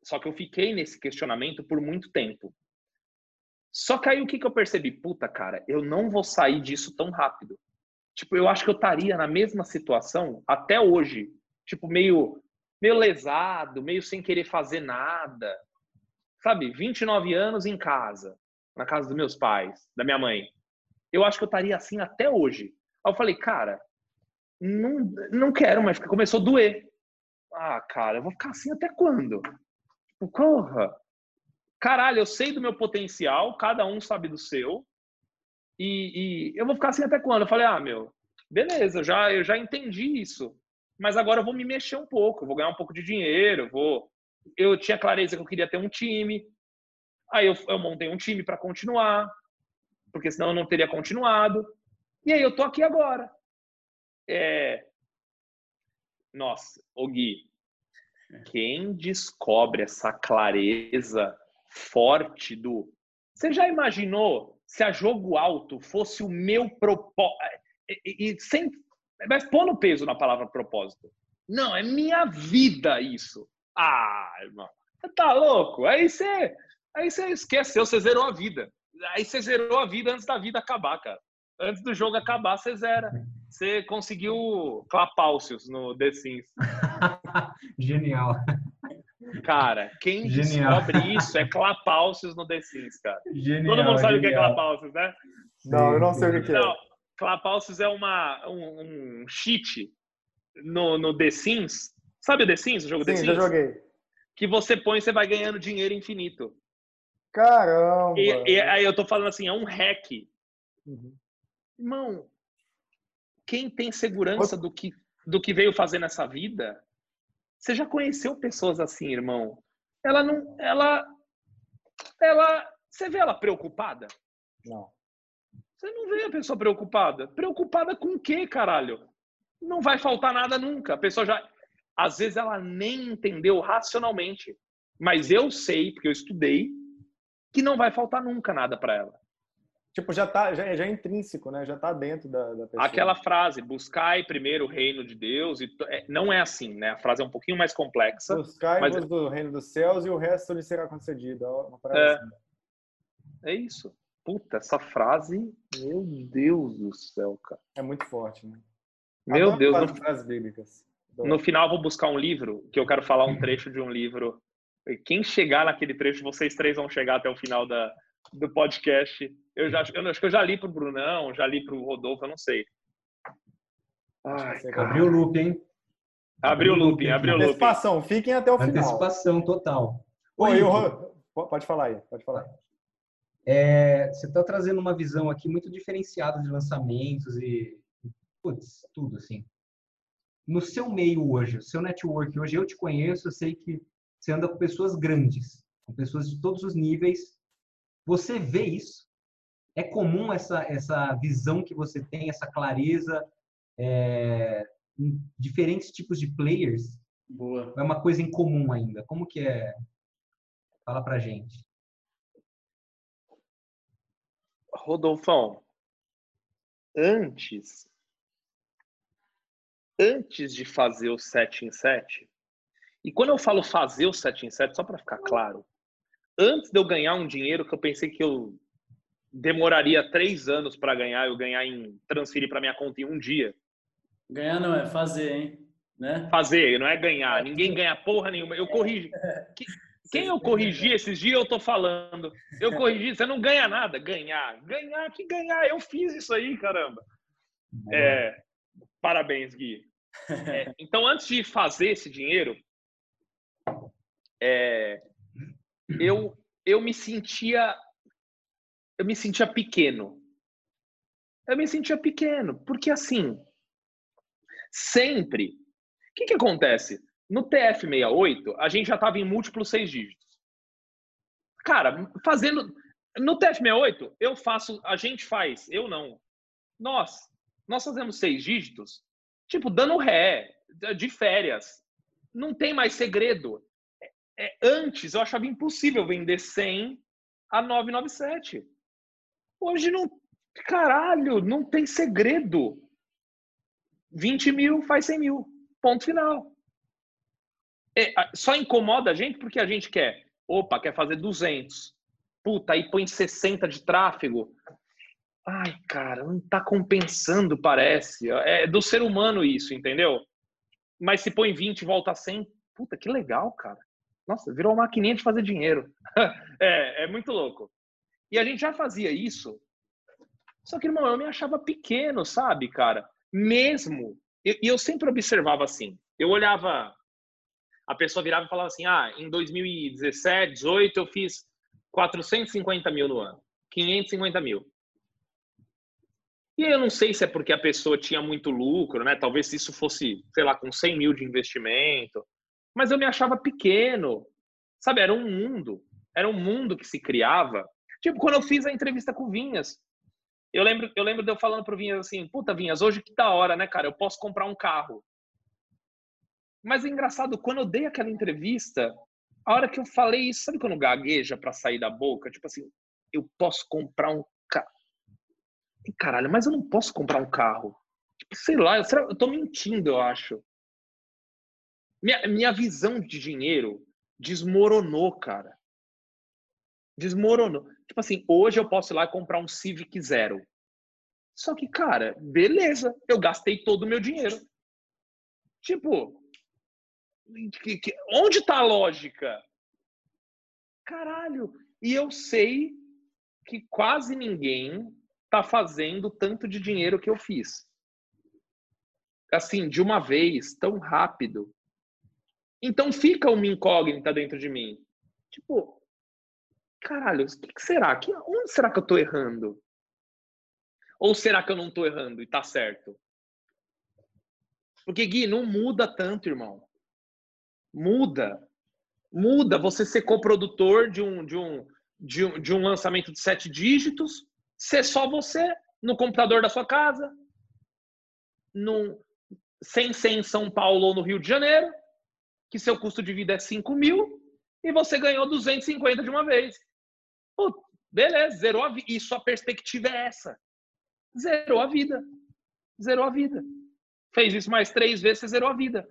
Só que eu fiquei nesse questionamento por muito tempo. Só que aí o que, que eu percebi? Puta, cara, eu não vou sair disso tão rápido. Tipo, eu acho que eu estaria na mesma situação até hoje. Tipo, meio, meio lesado, meio sem querer fazer nada. Sabe? 29 anos em casa, na casa dos meus pais, da minha mãe. Eu acho que eu estaria assim até hoje. Aí eu falei, cara, não, não quero mais, porque começou a doer. Ah, cara, eu vou ficar assim até quando? Tipo, porra. Caralho, eu sei do meu potencial, cada um sabe do seu. E, e eu vou ficar assim até quando? Eu falei, ah, meu, beleza, já, eu já entendi isso. Mas agora eu vou me mexer um pouco, eu vou ganhar um pouco de dinheiro, eu vou. Eu tinha clareza que eu queria ter um time. Aí eu, eu montei um time para continuar, porque senão eu não teria continuado. E aí eu tô aqui agora. É... Nossa, ô Gui, quem descobre essa clareza forte do. Você já imaginou se a jogo alto fosse o meu propósito? E, e, sem. Mas pondo peso na palavra propósito. Não, é minha vida isso. Ah, irmão, você tá louco? Aí você, aí você esqueceu, você zerou a vida. Aí você zerou a vida antes da vida acabar, cara. Antes do jogo acabar, você zera. Você conseguiu Clapalcios no The Sims. [LAUGHS] Genial. Cara, quem Genial. descobre isso é Clapalcios no The Sims, cara. Genial. Todo mundo sabe o que é genial. Clapalcios, né? Não, eu não sei o que, que é. Não, Clapalcios é uma, um, um cheat no, no The Sims. Sabe o The Sims, o jogo The Sim, Sims? já joguei. Que você põe e você vai ganhando dinheiro infinito. Caramba! E, e aí eu tô falando assim, é um hack. Uhum. Irmão, quem tem segurança do que, do que veio fazer nessa vida, você já conheceu pessoas assim, irmão? Ela não. Ela. Ela. Você vê ela preocupada? Não. Você não vê a pessoa preocupada. Preocupada com o quê, caralho? Não vai faltar nada nunca. A pessoa já. Às vezes ela nem entendeu racionalmente. Mas eu sei, porque eu estudei, que não vai faltar nunca nada para ela. Tipo, já, tá, já, já é intrínseco, né? Já tá dentro da, da pessoa. Aquela frase, buscai primeiro o reino de Deus, e é, não é assim, né? A frase é um pouquinho mais complexa. Buscai-vos mas- do reino dos céus e o resto lhe será concedido. Parada É. assim. É isso. Puta, essa frase, meu Deus do céu, cara. É muito forte, né? Meu Adoro Deus, no, frases bíblicas. Adoro. no final eu vou buscar um livro, que eu quero falar um trecho de um livro. E Quem chegar naquele trecho, vocês três vão chegar até o final da, do podcast. Eu já eu acho que eu já li pro Brunão, já li pro Rodolfo, eu não sei. Ai. Abriu o loop, hein? Abriu o looping, abriu o looping. Antecipação, fiquem até o final. Antecipação total. Pô, Ô, e o Igor, Ro- po- Pode falar aí, pode falar. É, você está trazendo uma visão aqui muito diferenciada de lançamentos e, putz, tudo assim. No seu meio hoje, seu network hoje, eu te conheço, eu sei que você anda com pessoas grandes, com pessoas de todos os níveis. Você vê isso? É comum essa, essa visão que você tem, essa clareza é, em diferentes tipos de players? Boa. É uma coisa em comum ainda? Como que é? Fala pra gente. Rodolfão, antes, antes de fazer o 7 em 7, e quando eu falo fazer o 7 em 7, só para ficar claro, antes de eu ganhar um dinheiro que eu pensei que eu demoraria três anos para ganhar, eu ganhar em transferir para minha conta em um dia. Ganhar não, é fazer, hein? Né? Fazer, não é ganhar. Ninguém ganha porra nenhuma. Eu corrijo. Que- Quem eu corrigi esses dias, eu tô falando. Eu corrigi, você não ganha nada. Ganhar, ganhar, que ganhar. Eu fiz isso aí, caramba. É, parabéns, Gui. É, [LAUGHS] então, antes de fazer esse dinheiro, é, eu, eu me sentia eu me sentia pequeno. Eu me sentia pequeno, porque assim, sempre. O que, que acontece? No TF68, a gente já estava em múltiplos seis dígitos. Cara, fazendo. No TF68, eu faço. A gente faz, eu não. Nós. Nós fazemos seis dígitos, tipo, dando ré, de férias. Não tem mais segredo. É, é antes, eu achava impossível vender 100 a 997. Hoje não. Caralho, não tem segredo. 20 mil faz 100 mil. Ponto final. É, só incomoda a gente porque a gente quer. Opa, quer fazer 200. Puta, aí põe 60 de tráfego. Ai, cara, não tá compensando, parece. É do ser humano isso, entendeu? Mas se põe 20 e volta a 100, puta, que legal, cara. Nossa, virou uma maquininha de fazer dinheiro. [LAUGHS] é, é muito louco. E a gente já fazia isso. Só que, irmão, eu me achava pequeno, sabe, cara? Mesmo. E eu, eu sempre observava assim. Eu olhava. A pessoa virava e falava assim: ah, em 2017, 18, eu fiz 450 mil no ano. 550 mil. E eu não sei se é porque a pessoa tinha muito lucro, né? Talvez se isso fosse, sei lá, com 100 mil de investimento. Mas eu me achava pequeno. Sabe, era um mundo. Era um mundo que se criava Tipo, quando eu fiz a entrevista com o Vinhas, eu lembro, eu lembro de eu falando pro Vinhas assim, puta, Vinhas, hoje que da hora, né, cara? Eu posso comprar um carro. Mas é engraçado, quando eu dei aquela entrevista, a hora que eu falei isso, sabe quando gagueja para sair da boca? Tipo assim, eu posso comprar um carro. Caralho, mas eu não posso comprar um carro. Tipo, sei lá, eu, eu tô mentindo, eu acho. Minha, minha visão de dinheiro desmoronou, cara. Desmoronou. Tipo assim, hoje eu posso ir lá e comprar um Civic Zero. Só que, cara, beleza, eu gastei todo o meu dinheiro. Tipo, que, que, onde está a lógica? Caralho. E eu sei que quase ninguém tá fazendo tanto de dinheiro que eu fiz. Assim, de uma vez, tão rápido. Então fica uma incógnita dentro de mim. Tipo, caralho, o que, que será? Que, onde será que eu tô errando? Ou será que eu não tô errando e tá certo? Porque, Gui, não muda tanto, irmão. Muda. Muda você ser coprodutor de um, de, um, de, um, de um lançamento de sete dígitos, ser só você no computador da sua casa, num, sem ser em São Paulo ou no Rio de Janeiro, que seu custo de vida é 5 mil, e você ganhou 250 de uma vez. Pô, beleza, zerou a vida. E sua perspectiva é essa. Zerou a vida. Zerou a vida. Fez isso mais três vezes, você zerou a vida.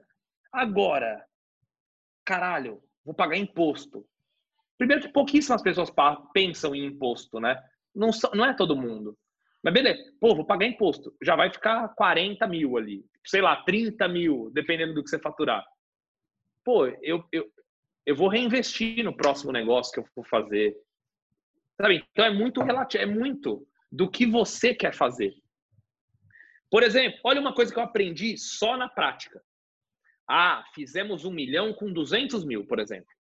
Agora, caralho, vou pagar imposto. Primeiro que pouquíssimas pessoas pensam em imposto, né? Não, não é todo mundo. Mas beleza, pô, vou pagar imposto. Já vai ficar 40 mil ali. Sei lá, 30 mil, dependendo do que você faturar. Pô, eu, eu, eu vou reinvestir no próximo negócio que eu for fazer. Sabe? Então é muito relativo, é muito do que você quer fazer. Por exemplo, olha uma coisa que eu aprendi só na prática. Ah, fizemos um milhão com 200 mil, por exemplo.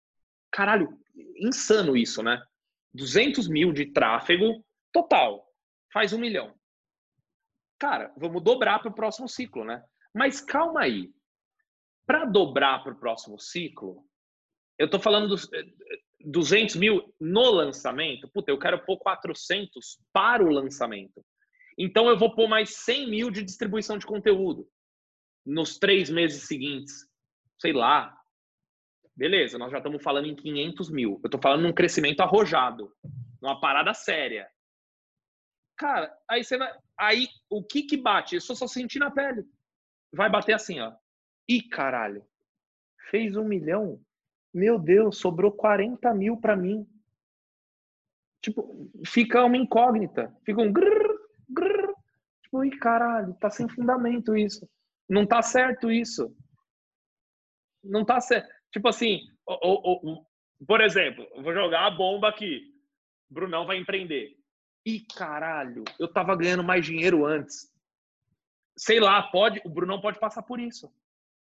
Caralho, insano isso, né? 200 mil de tráfego total. Faz um milhão. Cara, vamos dobrar para o próximo ciclo, né? Mas calma aí. Para dobrar para o próximo ciclo, eu estou falando dos, 200 mil no lançamento, puta, eu quero pôr 400 para o lançamento. Então eu vou pôr mais 100 mil de distribuição de conteúdo nos três meses seguintes. Sei lá. Beleza, nós já estamos falando em 500 mil. Eu estou falando num crescimento arrojado, numa parada séria. Cara, aí você vai. Aí o que que bate? Eu só, senti na pele. Vai bater assim, ó. Ih, caralho. Fez um milhão meu Deus, sobrou 40 mil para mim. Tipo, fica uma incógnita. Fica um grrr, grrr. Tipo, ui, caralho, tá sem fundamento isso. Não tá certo isso. Não tá certo. Tipo assim, o, o, o, Por exemplo, vou jogar a bomba aqui. Brunão vai empreender. E caralho, eu tava ganhando mais dinheiro antes. Sei lá, pode, o Brunão pode passar por isso.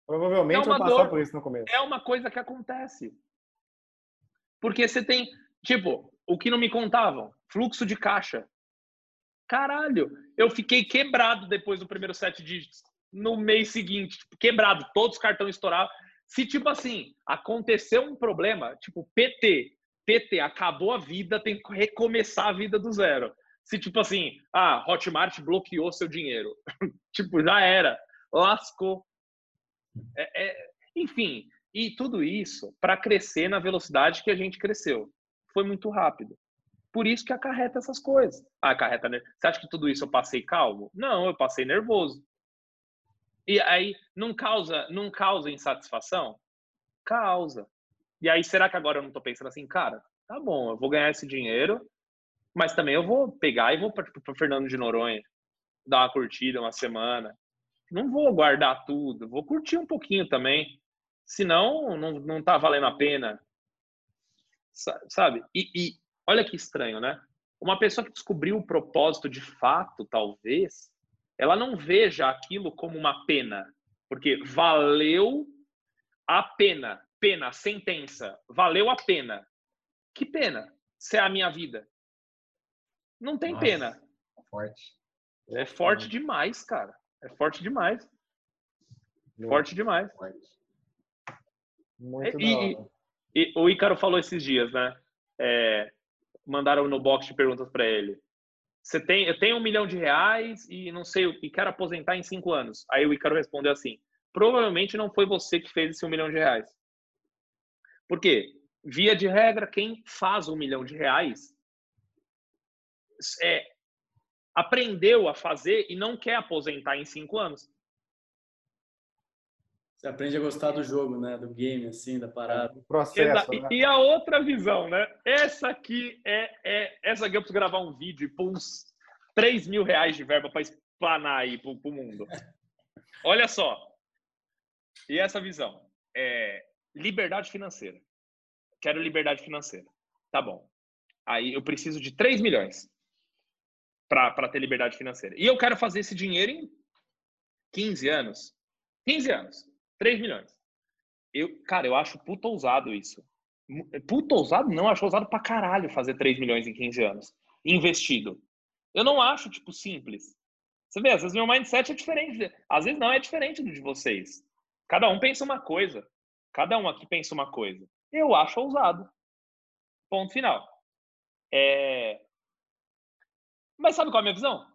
Provavelmente é vai passar por isso no começo. É uma coisa que acontece. Porque você tem, tipo, o que não me contavam, fluxo de caixa. Caralho, eu fiquei quebrado depois do primeiro sete dígitos. No mês seguinte, tipo, quebrado, todos os cartões estouravam. Se, tipo assim, aconteceu um problema, tipo, PT, PT, acabou a vida, tem que recomeçar a vida do zero. Se, tipo assim, ah, Hotmart bloqueou seu dinheiro. [LAUGHS] tipo, já era. Lascou. É, é, enfim, e tudo isso para crescer na velocidade que a gente cresceu. Foi muito rápido. Por isso que acarreta essas coisas. Ah, acarreta. Você acha que tudo isso eu passei calmo? Não, eu passei nervoso. E aí não causa, não causa insatisfação? Causa. E aí será que agora eu não estou pensando assim, cara, tá bom, eu vou ganhar esse dinheiro, mas também eu vou pegar e vou para Fernando de Noronha, dar uma curtida uma semana. Não vou guardar tudo, vou curtir um pouquinho também. Senão, não, não tá valendo a pena. Sabe? E, e olha que estranho, né? Uma pessoa que descobriu o propósito de fato, talvez, ela não veja aquilo como uma pena, porque valeu a pena, pena, sentença, valeu a pena. Que pena? Se é a minha vida. Não tem Nossa, pena. Forte. É forte demais, cara. É forte demais. Forte demais. Forte. Muito e, e, e, o Ícaro falou esses dias, né? É, mandaram no box de perguntas para ele. Você tem, eu tenho um milhão de reais e não sei e quero aposentar em cinco anos. Aí o Ícaro respondeu assim: provavelmente não foi você que fez esse um milhão de reais. Por quê? Via de regra, quem faz um milhão de reais é, aprendeu a fazer e não quer aposentar em cinco anos. Você aprende a gostar do jogo, né? Do game, assim, da parada. O processo. Né? E a outra visão, né? Essa aqui é, é essa aqui eu preciso gravar um vídeo e pôr uns 3 mil reais de verba para explanar aí pro, pro mundo. [LAUGHS] Olha só. E essa visão é liberdade financeira. Quero liberdade financeira. Tá bom. Aí eu preciso de 3 milhões para ter liberdade financeira. E eu quero fazer esse dinheiro em 15 anos. 15 anos. 3 milhões. Eu, cara, eu acho puta ousado isso. Puta ousado? Não, acho ousado pra caralho fazer 3 milhões em 15 anos. Investido. Eu não acho, tipo, simples. Você vê, às vezes meu mindset é diferente. Às vezes não é diferente do de vocês. Cada um pensa uma coisa. Cada um aqui pensa uma coisa. Eu acho ousado. Ponto final. É... Mas sabe qual é a minha visão?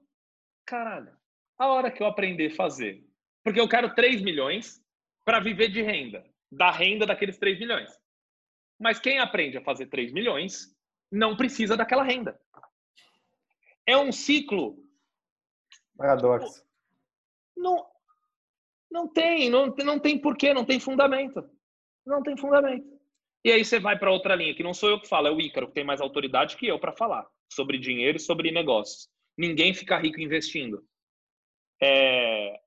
Caralho, a hora que eu aprender a fazer. Porque eu quero 3 milhões para viver de renda, da renda daqueles 3 milhões. Mas quem aprende a fazer 3 milhões não precisa daquela renda. É um ciclo. Paradoxo. Não, não tem, não, não tem porquê, não tem fundamento. Não tem fundamento. E aí você vai para outra linha, que não sou eu que falo, é o Ícaro, que tem mais autoridade que eu para falar sobre dinheiro e sobre negócios. Ninguém fica rico investindo. É,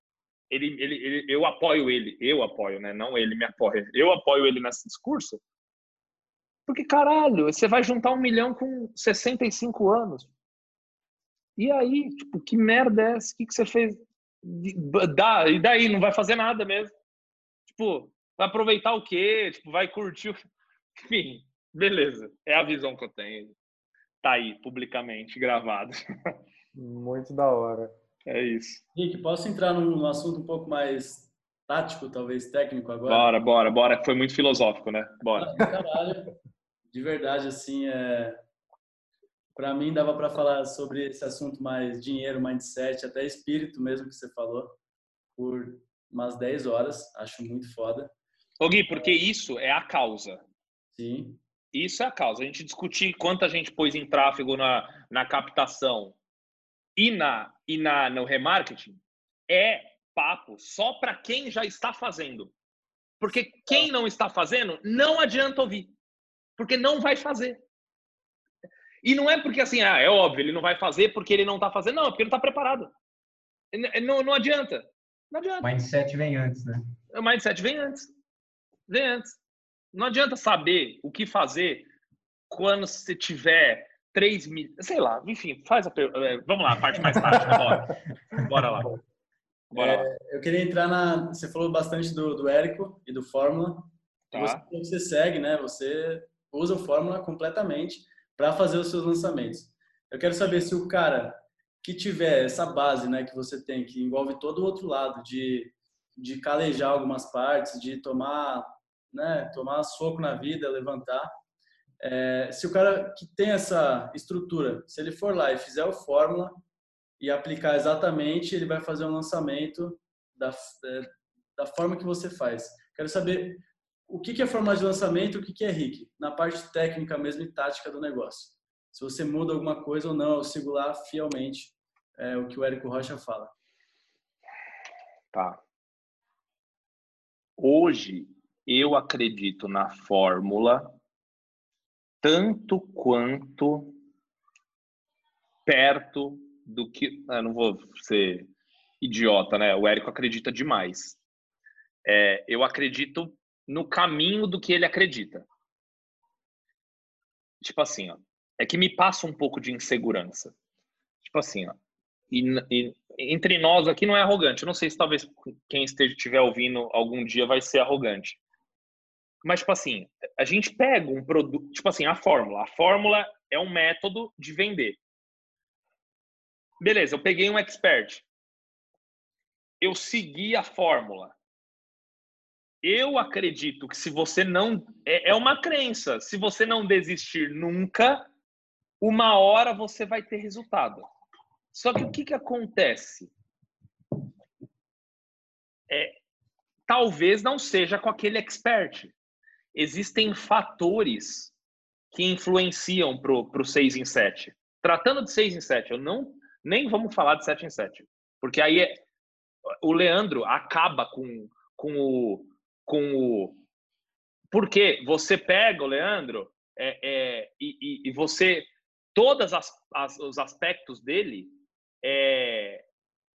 ele, ele, ele, eu apoio ele, eu apoio, né? Não ele me apoia. Eu apoio ele nesse discurso. Porque, caralho, você vai juntar um milhão com 65 anos. E aí, tipo, que merda é essa? O que, que você fez? Dá, e daí? Não vai fazer nada mesmo. Tipo, vai aproveitar o quê? Tipo, vai curtir o... [LAUGHS] Enfim, beleza. É a visão que eu tenho. Tá aí, publicamente, gravado. [LAUGHS] Muito da hora. É isso. Rick, posso entrar num assunto um pouco mais tático, talvez técnico agora? Bora, bora, bora. Foi muito filosófico, né? Bora. Caralho. De verdade, assim, é... para mim dava para falar sobre esse assunto mais dinheiro, mindset, até espírito mesmo que você falou, por umas 10 horas. Acho muito foda. Ô Gui, porque isso é a causa. Sim. Isso é a causa. A gente discutir quanto a gente pôs em tráfego na, na captação, e, na, e na, no remarketing é papo só para quem já está fazendo. Porque quem não está fazendo, não adianta ouvir. Porque não vai fazer. E não é porque assim, ah, é óbvio, ele não vai fazer porque ele não está fazendo. Não, é porque ele não está preparado. Não, não adianta. Não adianta. Mindset vem antes, né? O mindset vem antes. Vem antes. Não adianta saber o que fazer quando você tiver 3 mil. Sei lá, enfim, faz a pergunta. Vamos lá, a parte mais tática, bora. Bora lá. Bora é, lá. Eu queria entrar na. Você falou bastante do, do Érico e do Fórmula. Tá. Você, você segue, né? Você usa o Fórmula completamente para fazer os seus lançamentos. Eu quero saber se o cara que tiver essa base, né, que você tem, que envolve todo o outro lado de, de calejar algumas partes, de tomar, né, tomar soco na vida, levantar, é, se o cara que tem essa estrutura, se ele for lá e fizer o fórmula e aplicar exatamente, ele vai fazer um lançamento da, é, da forma que você faz. Quero saber o que é forma de lançamento e o que é RIC, na parte técnica mesmo e tática do negócio. Se você muda alguma coisa ou não, eu sigo lá fielmente é, o que o Érico Rocha fala. Tá. Hoje, eu acredito na fórmula tanto quanto perto do que. Eu não vou ser idiota, né? O Érico acredita demais. É, eu acredito no caminho do que ele acredita. Tipo assim, ó, é que me passa um pouco de insegurança. Tipo assim, ó, e, e, entre nós aqui não é arrogante. Eu não sei se talvez quem esteja estiver ouvindo algum dia vai ser arrogante. Mas, tipo assim, a gente pega um produto, tipo assim, a fórmula. A fórmula é um método de vender. Beleza, eu peguei um expert. Eu segui a fórmula. Eu acredito que se você não. É, é uma crença. Se você não desistir nunca, uma hora você vai ter resultado. Só que o que, que acontece? É, talvez não seja com aquele expert existem fatores que influenciam para o 6 em 7. Tratando de 6 em 7, eu não nem vamos falar de 7 em 7, porque aí é, o Leandro acaba com, com o com o porque você pega o Leandro é, é, e, e, você todos as, as, os aspectos dele é,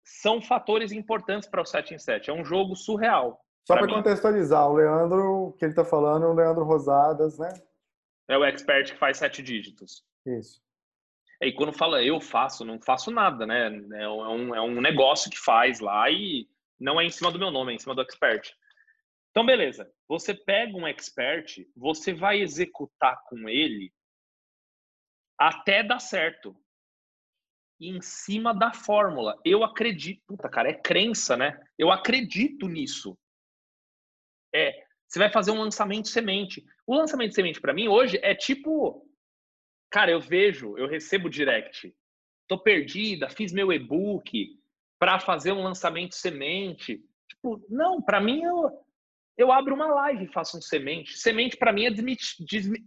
são fatores importantes para o 7 em 7. É um jogo surreal. Só para contextualizar, o Leandro, que ele está falando, é o Leandro Rosadas, né? É o expert que faz sete dígitos. Isso. E quando fala eu faço, não faço nada, né? É um, é um negócio que faz lá e não é em cima do meu nome, é em cima do expert. Então, beleza. Você pega um expert, você vai executar com ele até dar certo. Em cima da fórmula. Eu acredito. Puta, cara, é crença, né? Eu acredito nisso. É, você vai fazer um lançamento semente. O lançamento semente para mim hoje é tipo, cara, eu vejo, eu recebo direct, tô perdida, fiz meu e-book para fazer um lançamento semente. Tipo, não, para mim eu eu abro uma live e faço um semente. Semente para mim é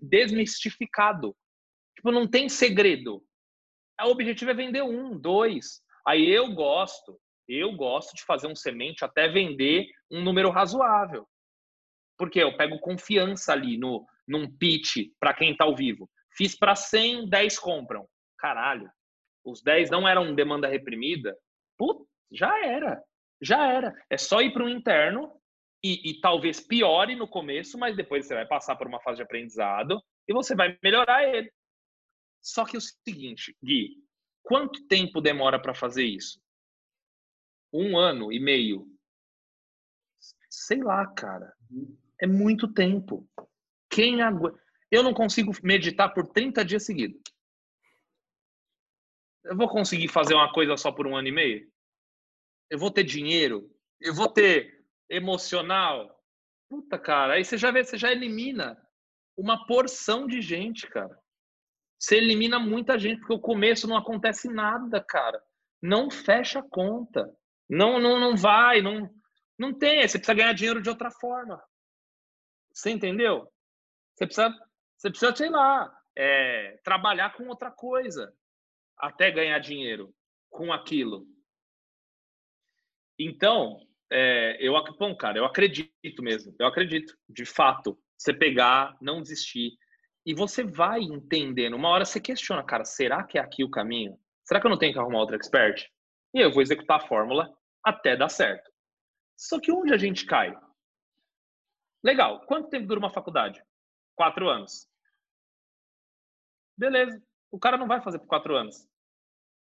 desmistificado. Tipo, não tem segredo. O objetivo é vender um, dois. Aí eu gosto, eu gosto de fazer um semente até vender um número razoável. Porque eu pego confiança ali no num pitch para quem está ao vivo. Fiz para 100, 10 compram. Caralho. Os 10 não eram demanda reprimida. Putz, já era. Já era. É só ir para o interno e, e, talvez piore no começo, mas depois você vai passar por uma fase de aprendizado e você vai melhorar ele. Só que é o seguinte, Gui, quanto tempo demora para fazer isso? Um ano e meio? Sei lá, cara. É muito tempo. Quem aguenta? Eu não consigo meditar por 30 dias seguidos. Eu vou conseguir fazer uma coisa só por um ano e meio? Eu vou ter dinheiro? Eu vou ter emocional? Puta, cara, aí você já vê, você já elimina uma porção de gente, cara. Você elimina muita gente, porque o começo não acontece nada, cara. Não fecha a conta. Não, não, não vai, não, não tem. Você precisa ganhar dinheiro de outra forma. Você entendeu? Você precisa, você precisa sei lá, é, trabalhar com outra coisa até ganhar dinheiro com aquilo. Então, é, eu, bom, cara, eu acredito mesmo, eu acredito, de fato, você pegar, não desistir, e você vai entendendo. Uma hora você questiona, cara, será que é aqui o caminho? Será que eu não tenho que arrumar outro expert? E eu vou executar a fórmula até dar certo. Só que onde a gente cai? Legal. Quanto tempo dura uma faculdade? Quatro anos. Beleza. O cara não vai fazer por quatro anos.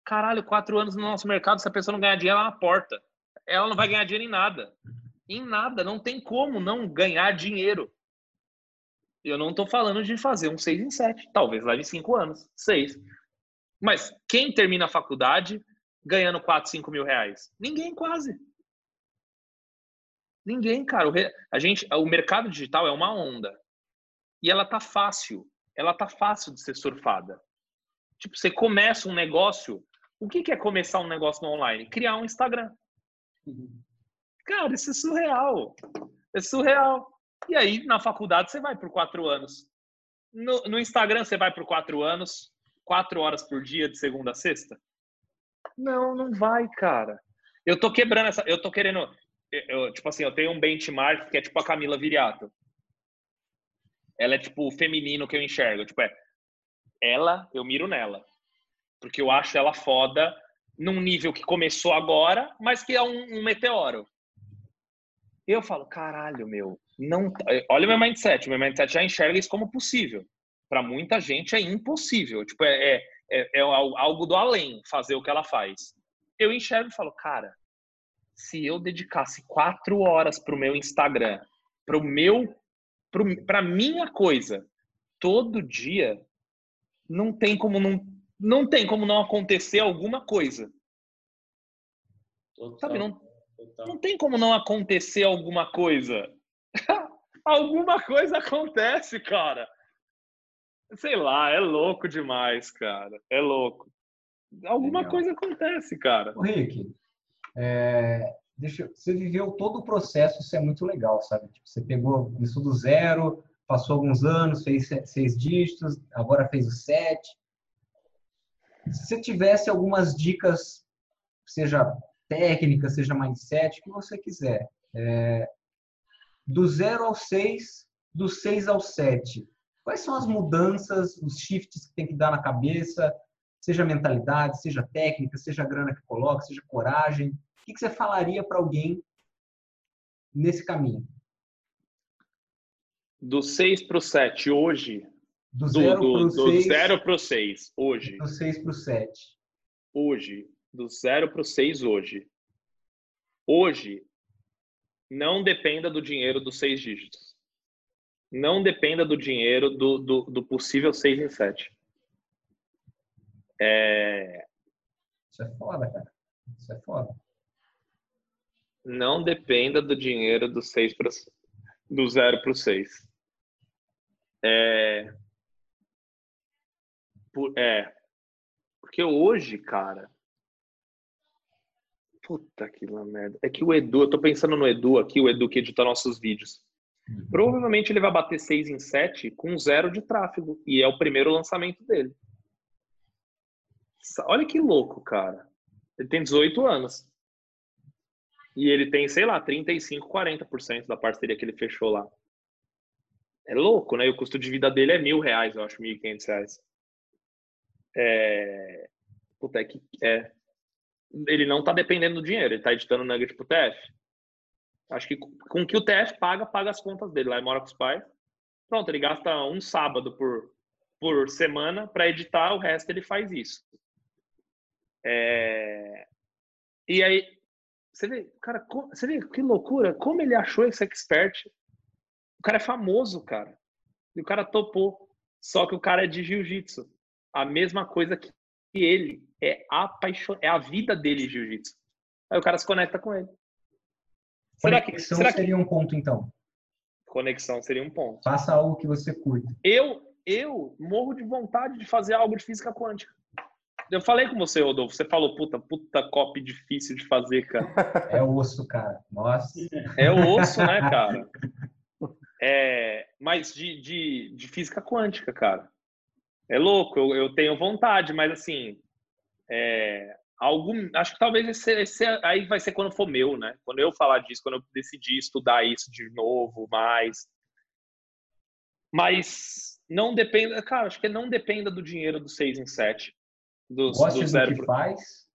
Caralho, quatro anos no nosso mercado, se a pessoa não ganhar dinheiro, ela na porta. Ela não vai ganhar dinheiro em nada. Em nada. Não tem como não ganhar dinheiro. Eu não estou falando de fazer um seis em sete. Talvez leve cinco anos. Seis. Mas quem termina a faculdade ganhando quatro, cinco mil reais? Ninguém quase. Ninguém, cara. A gente, o mercado digital é uma onda. E ela tá fácil. Ela tá fácil de ser surfada. Tipo, você começa um negócio. O que é começar um negócio no online? Criar um Instagram. Uhum. Cara, isso é surreal. É surreal. E aí, na faculdade, você vai por quatro anos. No, no Instagram, você vai por quatro anos, quatro horas por dia, de segunda a sexta? Não, não vai, cara. Eu tô quebrando essa. Eu tô querendo eu, tipo assim, eu tenho um benchmark que é tipo a Camila Viriato. Ela é tipo o feminino que eu enxergo. Tipo, é ela, eu miro nela. Porque eu acho ela foda num nível que começou agora, mas que é um, um meteoro. Eu falo, caralho, meu, não. Tá, olha o meu mindset. Meu mindset já enxerga isso como possível. Para muita gente é impossível. Tipo, é, é, é, é algo do além fazer o que ela faz. Eu enxergo e falo, cara, se eu dedicasse quatro horas para o meu Instagram, para o meu, para minha coisa, todo dia, não tem como não, não tem como não acontecer alguma coisa. Total, Sabe, não, total. não tem como não acontecer alguma coisa. [LAUGHS] alguma coisa acontece, cara. Sei lá, é louco demais, cara. É louco. Alguma Legal. coisa acontece, cara. O Rick, é, deixa, você viveu todo o processo, isso é muito legal, sabe? Tipo, você pegou isso do zero, passou alguns anos, fez seis dígitos, agora fez o sete. Se você tivesse algumas dicas, seja técnica, seja mindset, o que você quiser, é, do zero ao seis, do seis ao sete, quais são as mudanças, os shifts que tem que dar na cabeça, seja mentalidade, seja técnica, seja grana que coloca, seja coragem, o que você falaria para alguém nesse caminho? Do 6 para o 7 hoje. Do 0 para o 6 hoje. Do 6 para o 7. Hoje. Do 0 para o 6 hoje. Hoje, não dependa do dinheiro dos seis dígitos. Não dependa do dinheiro do, do, do possível 6 em 7. É... Isso é foda, cara. Isso é foda não dependa do dinheiro do, seis pro, do zero para o seis. É, é, porque hoje, cara, puta que lá merda. É que o Edu, eu tô pensando no Edu aqui, o Edu que edita nossos vídeos. Uhum. Provavelmente ele vai bater 6 em 7 com zero de tráfego. E é o primeiro lançamento dele. Olha que louco, cara. Ele tem 18 anos. E ele tem, sei lá, 35, 40% da parceria que ele fechou lá. É louco, né? E o custo de vida dele é mil reais, eu acho, mil e quinhentos reais. É... Puta, é que... É... Ele não tá dependendo do dinheiro, ele tá editando nugget pro TF. Acho que com o que o TF paga, paga as contas dele. Lá ele mora com os pais. Pronto, ele gasta um sábado por, por semana para editar, o resto ele faz isso. É... E aí, você vê, cara, você vê que loucura, como ele achou esse expert. O cara é famoso, cara. E o cara topou. Só que o cara é de jiu-jitsu. A mesma coisa que ele. É a paixão, é a vida dele jiu-jitsu. Aí o cara se conecta com ele. Será que, Conexão será seria que... um ponto, então? Conexão seria um ponto. Faça algo que você curta. Eu, eu morro de vontade de fazer algo de física quântica. Eu falei com você, Rodolfo. Você falou, puta, puta copy difícil de fazer, cara. É osso, cara. Nossa. É osso, né, cara? É, mas de, de, de física quântica, cara. É louco, eu, eu tenho vontade, mas assim, é, algum, acho que talvez esse, esse, aí vai ser quando for meu, né? Quando eu falar disso, quando eu decidir estudar isso de novo, mais. Mas não dependa, cara, acho que não dependa do dinheiro do 6 em 7. Do, goste do, do que faz,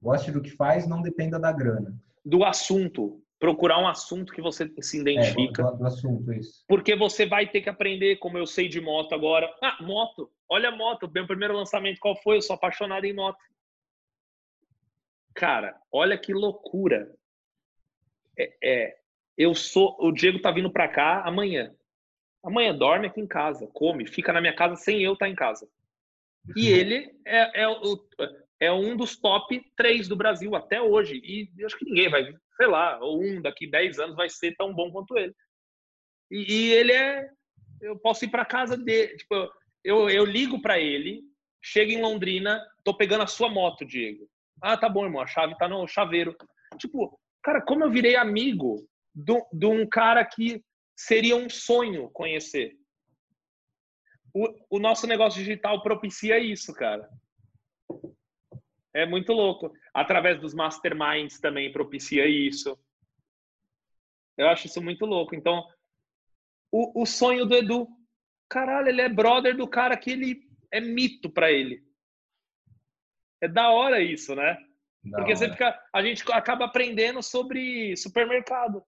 goste do que faz, não dependa da grana. Do assunto. procurar um assunto que você se identifica. É, do, do assunto, isso. Porque você vai ter que aprender, como eu sei de moto agora. Ah, moto. Olha a moto. Meu primeiro lançamento, qual foi? Eu sou apaixonado em moto. Cara, olha que loucura. É, é, eu sou. O Diego tá vindo para cá amanhã. Amanhã dorme aqui em casa, come, fica na minha casa sem eu estar tá em casa. E ele é, é, o, é um dos top três do Brasil até hoje. E acho que ninguém vai, sei lá, ou um daqui 10 anos vai ser tão bom quanto ele. E, e ele é. Eu posso ir para casa dele. Tipo, eu, eu ligo para ele, chego em Londrina, tô pegando a sua moto, Diego. Ah, tá bom, irmão, a chave tá no chaveiro. Tipo, cara, como eu virei amigo de um cara que seria um sonho conhecer. O, o nosso negócio digital propicia isso, cara. É muito louco. Através dos masterminds também propicia isso. Eu acho isso muito louco. Então, o, o sonho do Edu, caralho, ele é brother do cara que ele é mito para ele. É da hora isso, né? Da Porque hora. você fica, a gente acaba aprendendo sobre supermercado.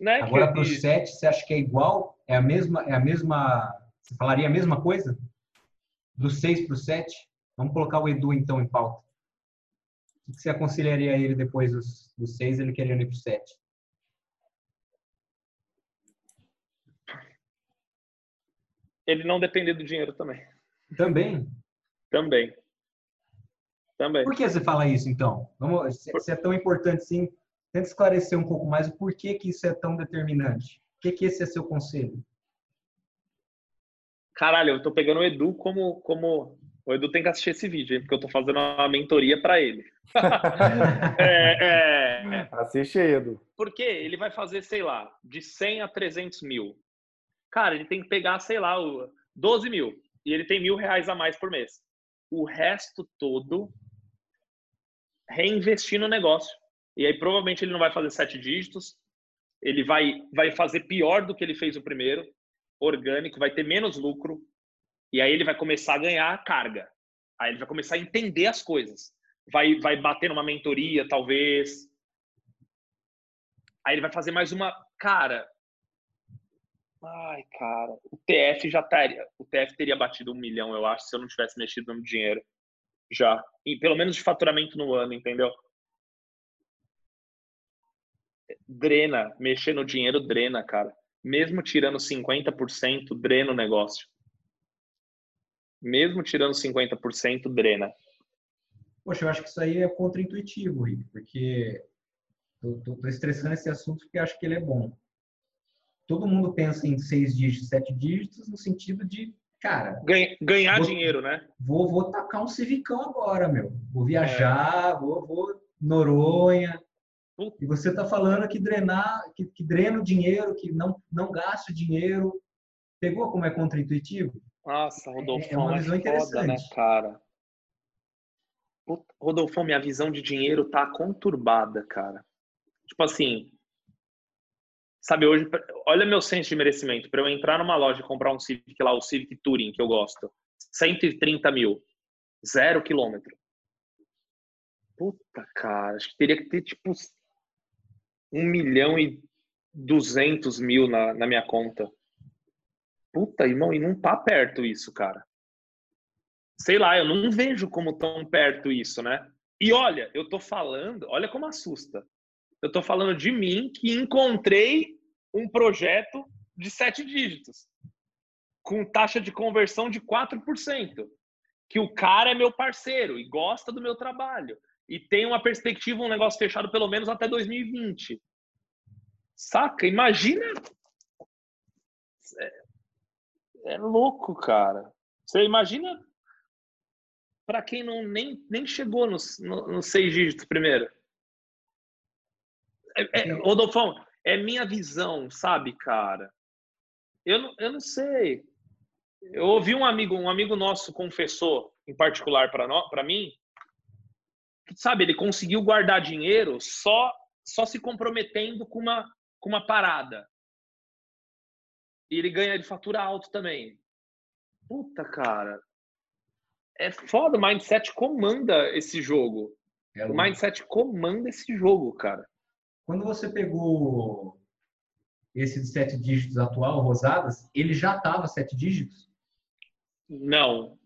Né? Agora para o 7, você acha que é igual? É a mesma, é a mesma. Você falaria a mesma coisa? Do 6 para o 7? Vamos colocar o Edu então em pauta. O que você aconselharia a ele depois dos, dos 6, ele querendo ir para o 7? Ele não depender do dinheiro também. Também? Também. Também. Por que você fala isso, então? Vamos, se é tão importante assim, tenta esclarecer um pouco mais o porquê que isso é tão determinante. O que, que esse é seu conselho? Caralho, eu tô pegando o Edu como, como... O Edu tem que assistir esse vídeo, hein, porque eu tô fazendo uma mentoria para ele. [LAUGHS] é, é... Assiste aí, Edu. Porque ele vai fazer, sei lá, de 100 a 300 mil. Cara, ele tem que pegar, sei lá, 12 mil. E ele tem mil reais a mais por mês. O resto todo reinvestir no negócio. E aí provavelmente ele não vai fazer sete dígitos, ele vai, vai fazer pior do que ele fez o primeiro, orgânico, vai ter menos lucro, e aí ele vai começar a ganhar carga. Aí ele vai começar a entender as coisas. Vai, vai bater numa mentoria, talvez. Aí ele vai fazer mais uma. Cara. Ai, cara. O TF já estaria. O TF teria batido um milhão, eu acho, se eu não tivesse mexido no dinheiro já. E pelo menos de faturamento no ano, entendeu? Drena, mexer no dinheiro drena, cara. Mesmo tirando 50%, drena o negócio. Mesmo tirando 50%, drena. Poxa, eu acho que isso aí é contra-intuitivo, Rick, porque tô, tô, estressando esse assunto porque acho que ele é bom. Todo mundo pensa em seis dígitos, sete dígitos, no sentido de cara. Ganha, ganhar vou, dinheiro, né? Vou, vou tacar um civicão agora, meu. Vou viajar, é. vou, vou Noronha. E você está falando que drenar, que, que drena o dinheiro, que não, não gasta dinheiro. Pegou como é contra-intuitivo? Nossa, Rodolfo, é, é uma visão é interessante. Foda, né, cara? Rodolfo, minha visão de dinheiro tá conturbada, cara. Tipo assim, Sabe, hoje, olha meu senso de merecimento. Para eu entrar numa loja e comprar um Civic lá, o Civic Touring, que eu gosto, 130 mil, zero quilômetro. Puta, cara, acho que teria que ter tipo um milhão e duzentos mil na, na minha conta. Puta, irmão, e não tá perto isso, cara. Sei lá, eu não vejo como tão perto isso, né? E olha, eu tô falando, olha como assusta. Eu tô falando de mim que encontrei um projeto de sete dígitos, com taxa de conversão de 4%, que o cara é meu parceiro e gosta do meu trabalho, e tem uma perspectiva, um negócio fechado pelo menos até 2020. Saca? Imagina. É, é louco, cara. Você imagina para quem não nem, nem chegou nos, nos seis dígitos primeiro. É, é, Rodolfão, é minha visão, sabe, cara? Eu não, eu não sei. Eu ouvi um amigo, um amigo nosso confessou, em particular para mim, sabe, ele conseguiu guardar dinheiro só só se comprometendo com uma com uma parada. E ele ganha de fatura alto também. Puta, cara. É foda, o mindset comanda esse jogo. É o mindset comanda esse jogo, cara. quando você pegou esse de sete dígitos atual, Rosadas, ele já estava sete dígitos? Não.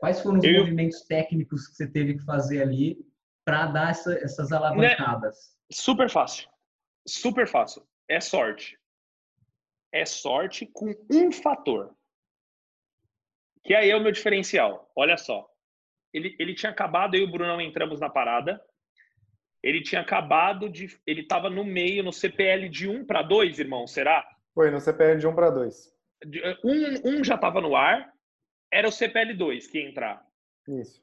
Quais foram os Eu- movimentos técnicos que você teve que fazer ali para dar essa- essas alavancadas? Super fácil. Super fácil. É sorte. É sorte com um fator. Que aí é o meu diferencial. Olha só. Ele, ele tinha acabado, eu e o Brunão entramos na parada. Ele tinha acabado de. Ele estava no meio, no CPL de 1 para 2, irmão, será? Foi no CPL de 1 para 2. De- Um, um já estava no ar, era o CPL 2 que ia entrar. Isso.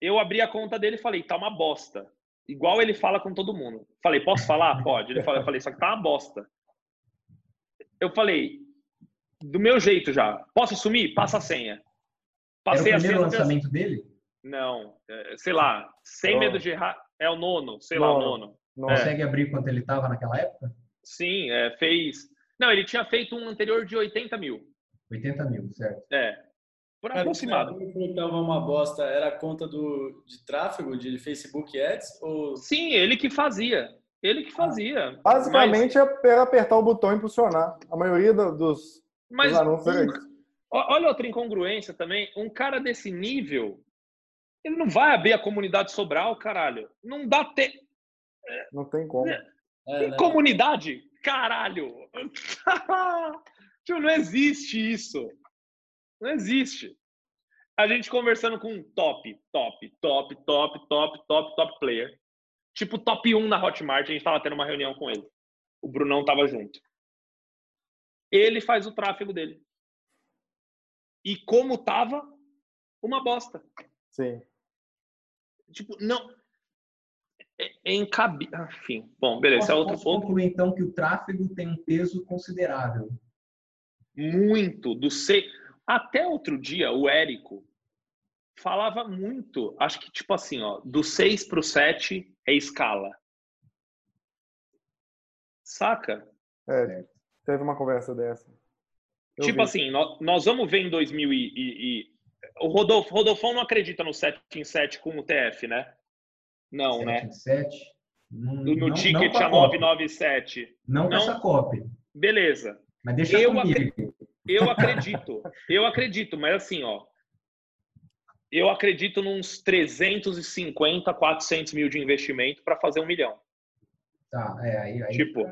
Eu abri a conta dele e falei, tá uma bosta. Igual ele fala com todo mundo. Falei, posso falar? [LAUGHS] Pode. Ele falou, eu falei, só que tá uma bosta. Eu falei, do meu jeito já. Posso assumir? Passa a senha. Era o Passei a primeiro senha. lançamento dele? Não, é, sei lá, sem Oh. medo de errar. É o nono, sei lá, o Nono. nono. Nossa. Consegue abrir quanto ele estava naquela época? Sim, é, fez. Não, ele tinha feito um anterior de 80 mil. 80 mil, certo? É. Por Cara, aproximado. Tava uma bosta, era a conta do, de tráfego de Facebook Ads? Ou Sim, ele que fazia. Ele que fazia. Basicamente era apertar o botão e impulsionar. A maioria do- dos, Mas, dos anúncios era um- isso. Ó- Olha outra incongruência também. Um cara desse nível, ele não vai abrir a comunidade Sobral, caralho. Não dá te... Não tem como. É, Tem né? comunidade? Caralho! [LAUGHS] Não existe isso. Não existe. A gente conversando com um top, top, top, top, top, top, top player. Tipo top 1 na Hotmart, a gente tava tendo uma reunião com ele. O Brunão tava junto. Ele faz o tráfego dele. E como tava, uma bosta. Sim. Tipo, não. É, é incabi... Enfim, bom, beleza. Posso, é outro posso ponto. concluir, então, que o tráfego tem um peso considerável. muito do C. Até outro dia, o Érico falava muito, acho que tipo assim, ó, do 6 pro 7 é escala. Saca? É, teve uma conversa dessa. Eu tipo vi. assim, nó- nós, vamos ver em 2000 e, e- e- o Rodolfo, Rodolfão não acredita no 7 em 7 com o TF, né? Não, né? 7 em 7. Não, No, no não- ticket não com a a copy. 997. Não com não. essa copy. Beleza. Mas deixa Eu comigo. Eu acredito. Eu acredito, mas assim, ó. Eu acredito nos 350, 400 mil de investimento para fazer um milhão. Tá, é, aí, aí Tipo-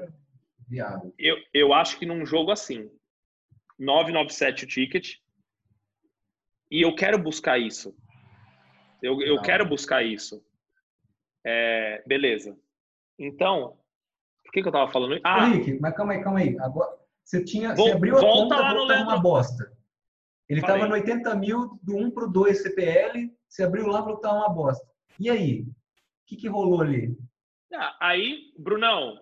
viável. Eu, eu acho que num jogo assim, 997 o ticket, e eu quero buscar isso. Eu, eu Tá. quero buscar isso. É, beleza. Então, por que, que eu tava falando? Ah, Rick, mas calma aí, calma aí. Agora, você tinha. Vol- você abriu a volta conta, lá no voltava uma Leandro. bosta. Ele Falei. estava no 80 mil do 1 pro 2 CPL, você abriu lá e falou que tava uma bosta. E aí? O que, que rolou ali? Ah, Aí, Brunão,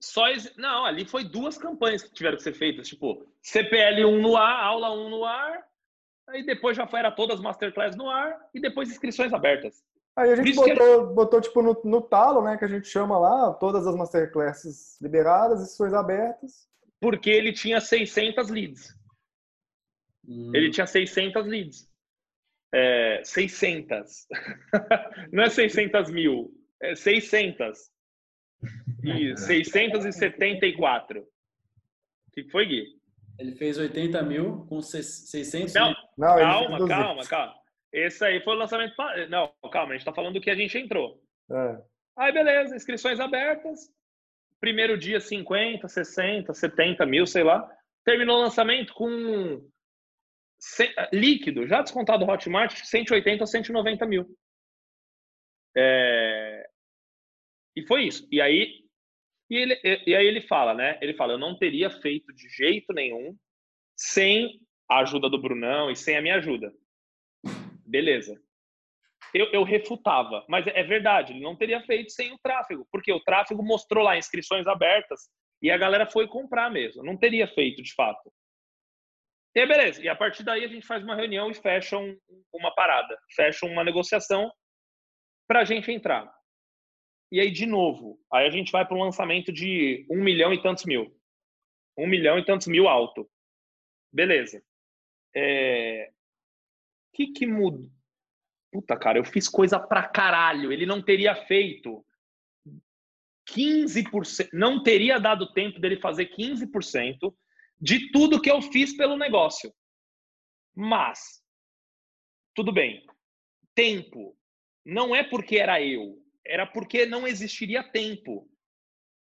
só exi- não, ali foi duas campanhas que tiveram que ser feitas, tipo, CPL 1 no ar, aula 1 no ar, aí depois já foi, era todas masterclass no ar e depois inscrições abertas. Aí a gente isso que botou, botou tipo no, no talo, né? Que a gente chama lá, todas as masterclasses liberadas, sessões abertas. Porque ele tinha 600 leads. Hum, Ele tinha 600 leads. É, 600. [LAUGHS] Não é 600 mil, é 600. E [LAUGHS] 674. O que foi, Gui? Ele fez 80 mil com se- 600 Não, mil. Não, calma, fez 200. calma, calma. Esse aí foi o lançamento. Não, calma, a gente tá falando do que a gente entrou. É. Aí, beleza, inscrições abertas. Primeiro dia, 50, 60, 70 mil, sei lá. Terminou o lançamento com líquido, já descontado do Hotmart, 180 a 190 mil. É, E foi isso. E aí, e, ele, e aí ele fala, né? Ele fala, eu não teria feito de jeito nenhum sem a ajuda do Brunão e sem a minha ajuda. Beleza. Eu, eu refutava, mas é verdade, ele não teria feito sem o tráfego, porque o tráfego mostrou lá inscrições abertas e a galera foi comprar mesmo, não teria feito de fato. E aí, beleza, e a partir daí a gente faz uma reunião e fecha um- uma parada, fecha uma negociação para a gente entrar. E aí, de novo, aí a gente vai para um lançamento de um milhão e tantos mil. Um milhão e tantos mil alto. Beleza. É... O que, que muda? Puta, cara, eu fiz coisa pra caralho. Ele não teria feito. 15%, não teria dado tempo dele fazer 15% de tudo que eu fiz pelo negócio. Mas, tudo bem, tempo. Não é porque era eu, era porque não existiria tempo.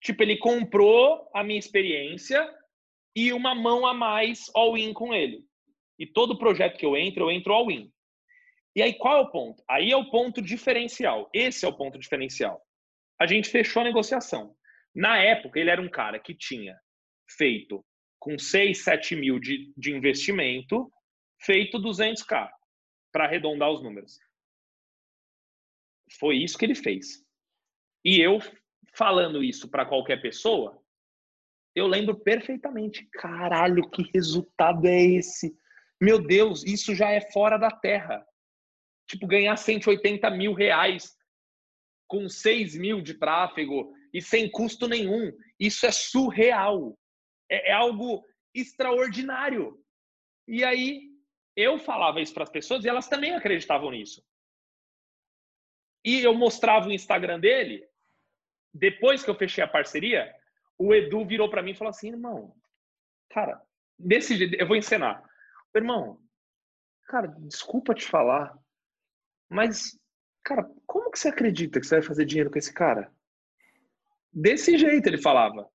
Tipo, ele comprou a minha experiência e uma mão a mais all-in com ele. E todo projeto que eu entro, eu entro all-in. E aí, qual é o ponto? Aí é o ponto diferencial. Esse é o ponto diferencial. A gente fechou a negociação. Na época, ele era um cara que tinha feito com 6, 7 mil de, de investimento, feito 200k, para arredondar os números. Foi isso que ele fez. E eu, falando isso para qualquer pessoa, eu lembro perfeitamente. Caralho, que resultado é esse? Meu Deus, isso já é fora da terra. Tipo, ganhar 180 mil reais com 6 mil de tráfego e sem custo nenhum. Isso é surreal. É, é algo extraordinário. E aí eu falava isso para as pessoas e elas também acreditavam nisso. E eu mostrava o Instagram dele. Depois que eu fechei a parceria, o Edu virou para mim e falou assim: irmão, cara, desse jeito, eu vou encenar. Irmão, cara, desculpa te falar, mas, cara, como que você acredita que você vai fazer dinheiro com esse cara? Desse jeito ele falava.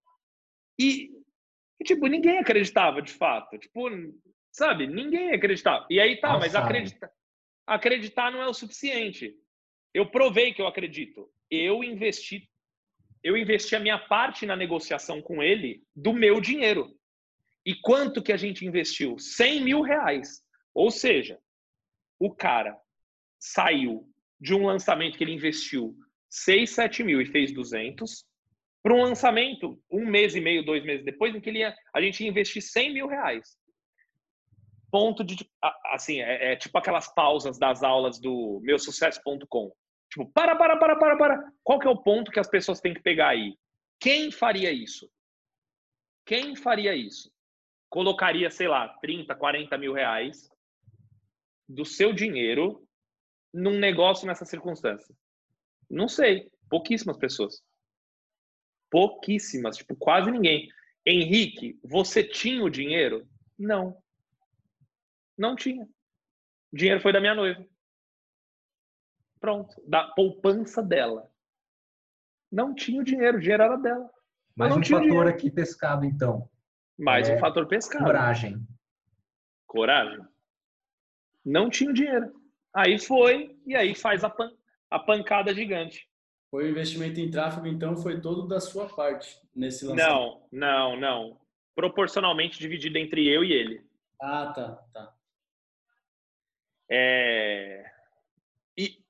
E, e tipo, ninguém acreditava de fato. Tipo, sabe? Ninguém acreditava. E aí tá, mas acreditar, acreditar não é o suficiente. Eu provei que eu acredito. Eu investi eu investi a minha parte na negociação com ele do meu dinheiro. E quanto que a gente investiu? 100 mil reais. Ou seja, o cara saiu de um lançamento que ele investiu 6, 7 mil e fez 200, para um lançamento um mês e meio, dois meses depois, em que ele ia, a gente ia investir 100 mil reais. Ponto de. Assim, é, é tipo aquelas pausas das aulas do meusucesso.com. Tipo, para, para, para, para, para. Qual que é o ponto que as pessoas têm que pegar aí? Quem faria isso? Quem faria isso? Colocaria, sei lá, 30, 40 mil reais do seu dinheiro num negócio nessa circunstância? Não sei. Pouquíssimas pessoas. Pouquíssimas. Tipo, quase ninguém. Henrique, você tinha o dinheiro? Não. Não tinha. O dinheiro foi da minha noiva. Pronto, da poupança dela. Não tinha o dinheiro, o dinheiro era dela. Mais um fator dinheiro. aqui pescado, então. Mais é um fator pescado. Coragem. Coragem. Não tinha o dinheiro. Aí foi, e aí faz a, pan a pancada gigante. Foi o investimento em tráfego, então, foi todo da sua parte nesse lançamento? Não, não, não. Proporcionalmente dividido entre eu e ele. Ah, tá, tá. É... E,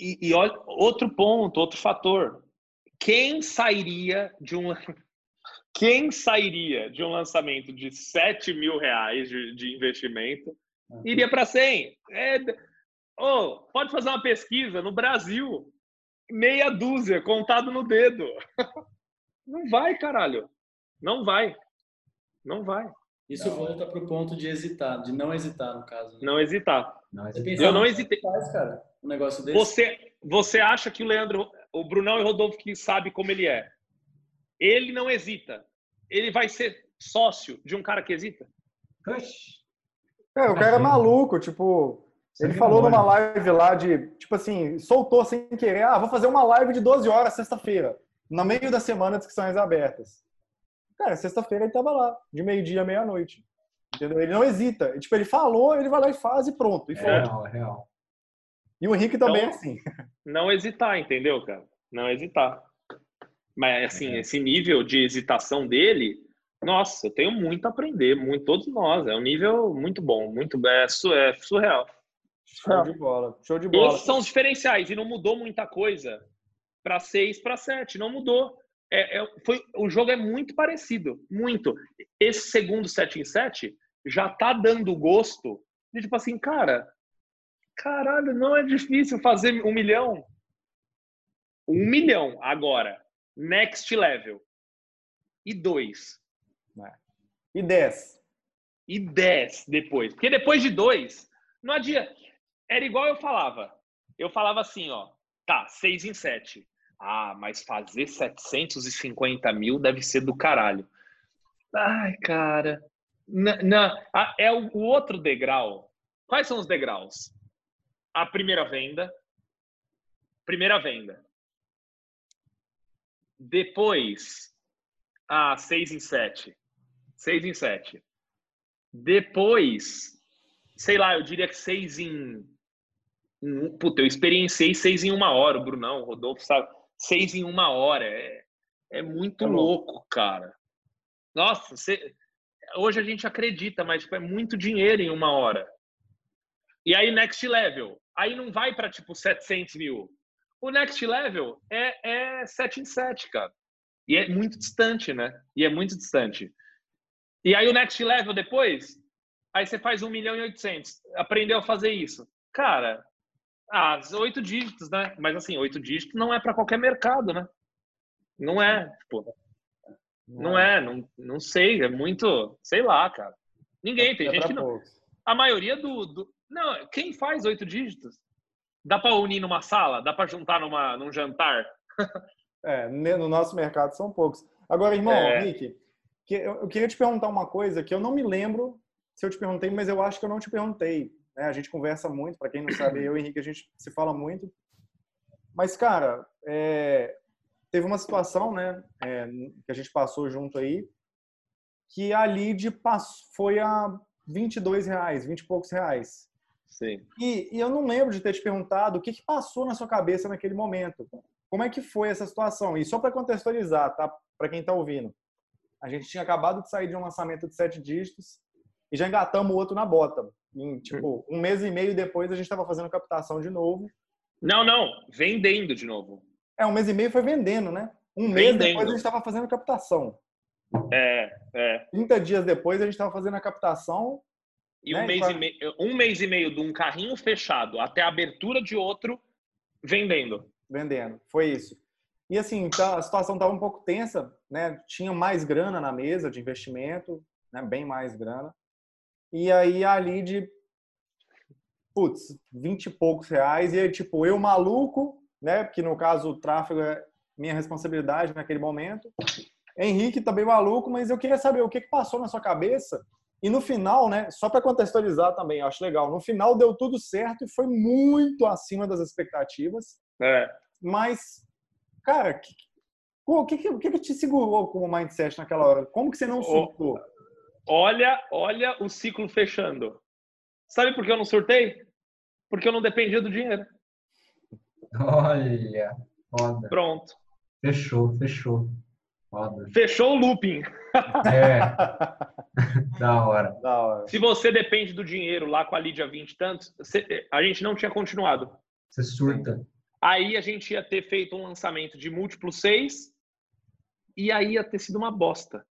e, e olha, outro ponto, outro fator. Quem sairia de um [LAUGHS] quem sairia de um lançamento de 7 mil reais de, de investimento iria para 100? É, oh, pode fazer uma pesquisa no Brasil, meia dúzia, contado no dedo. [LAUGHS] Não vai, caralho. Não vai. Não vai. Isso não. volta para o ponto de hesitar, de não hesitar, no caso. Né? Não hesitar. Não hesitar. Eu não hesitei. Faz, cara um negócio desse? Você, você acha que o Leandro, o Brunão e o Rodolfo que sabe como ele é, ele não hesita. Ele vai ser sócio de um cara que hesita? É, o cara é maluco, tipo, ele falou numa live lá de, tipo assim, soltou sem querer, ah, vou fazer uma live de 12 horas sexta-feira, no meio da semana de inscrições abertas. Cara, sexta-feira ele tava lá, de meio-dia à meia-noite. Entendeu? Ele não hesita. Tipo, ele falou, ele vai lá e faz e pronto. E é real, é real. E o Henrique também é assim. Não hesitar, entendeu, cara? Não hesitar. Mas, assim, é. esse nível de hesitação dele, nossa, eu tenho muito a aprender, muito, todos nós. É um nível muito bom, muito é, é surreal. Show de bola. Show de bola. Esses são os diferenciais e não mudou muita coisa para 6 para 7, não mudou. É, é, foi, o jogo é muito parecido, muito. Esse segundo 7 em 7 já tá dando gosto de tipo assim, cara, Caralho, não é difícil fazer um milhão. Um milhão agora. Next level. E dois. É. E dez. E dez depois. Porque depois de dois, não adianta. Era igual eu falava. Eu falava assim, ó. Tá, seis em sete. Ah, mas fazer 750 mil deve ser do caralho. Ai, cara. Não, é o, outro degrau. Quais são os degraus? A primeira venda. Primeira venda. Depois, a 6 em 7. 6 em 7. Depois, sei lá, eu diria que 6 em. Puta, eu experienciei 6 em uma hora, o Brunão, o Rodolfo sabe. 6 em uma hora. É, é muito é louco, cara. Nossa, você, hoje a gente acredita, mas tipo, é muito dinheiro em uma hora. E aí, next level. Aí não vai para tipo 700 mil. O next level é, é 7 em 7, cara. E é muito distante, né? E é muito distante. E aí o next level depois, aí você faz 1 milhão e 800. Aprendeu a fazer isso. Cara, ah, oito dígitos, né? Mas assim, oito dígitos não é para qualquer mercado, né? Não é. Tipo, não é, não, não sei, é muito, sei lá, cara. Ninguém, tem é gente que não. Poucos. A maioria do, do. Não, quem faz oito dígitos? Dá para unir numa sala? Dá para juntar numa, num jantar? [LAUGHS] é, no nosso mercado são poucos. Agora, irmão, é... Rick, que eu, queria te perguntar uma coisa que eu não me lembro se eu te perguntei, mas eu acho que eu não te perguntei. Né? A gente conversa muito, para quem não sabe, eu e Henrique, a gente se fala muito. Mas, cara, é, teve uma situação, né, é, que a gente passou junto aí, que a lead foi a 22 reais, 20 e poucos reais. Sim. E, e, eu não lembro de ter te perguntado o que, que passou na sua cabeça naquele momento. Como é que foi essa situação? E só para contextualizar, tá? Para quem está ouvindo. A gente tinha acabado de sair de um lançamento de sete dígitos e já engatamos o outro na bota. Em, tipo, um mês e meio depois a gente estava fazendo captação de novo. Não, não, vendendo de novo. É, um mês e meio foi vendendo, né? Um mês vendendo. depois a gente estava fazendo captação. É, é. 30 dias depois a gente estava fazendo a captação. E, né? um, mês e meio, um mês e meio de um carrinho fechado até a abertura de outro vendendo. Vendendo, foi isso. E assim, tá, a situação estava um pouco tensa, né? Tinha mais grana na mesa de investimento, né? bem mais grana. E aí ali de putz, 20 e poucos reais, e aí, tipo, eu maluco, né? Porque no caso o tráfego é minha responsabilidade naquele momento. Henrique também maluco, mas eu queria saber o que, que passou na sua cabeça. E no final, né, só para contextualizar também, eu acho legal. No final deu tudo certo e foi muito acima das expectativas. É. Mas, cara, o que, que, que, que te segurou como mindset naquela hora? Como que você não surtou? Olha, olha o ciclo fechando. Sabe por que eu não surtei? Porque eu não dependia do dinheiro. Olha, foda. Pronto. Fechou, fechou. Foda. Fechou o looping. É. [LAUGHS] da, hora. da hora. Se você depende do dinheiro lá com a Lídia 20 tantos, a gente não tinha continuado. Você surta. Aí a gente ia ter feito um lançamento de múltiplo 6 e aí ia ter sido uma bosta.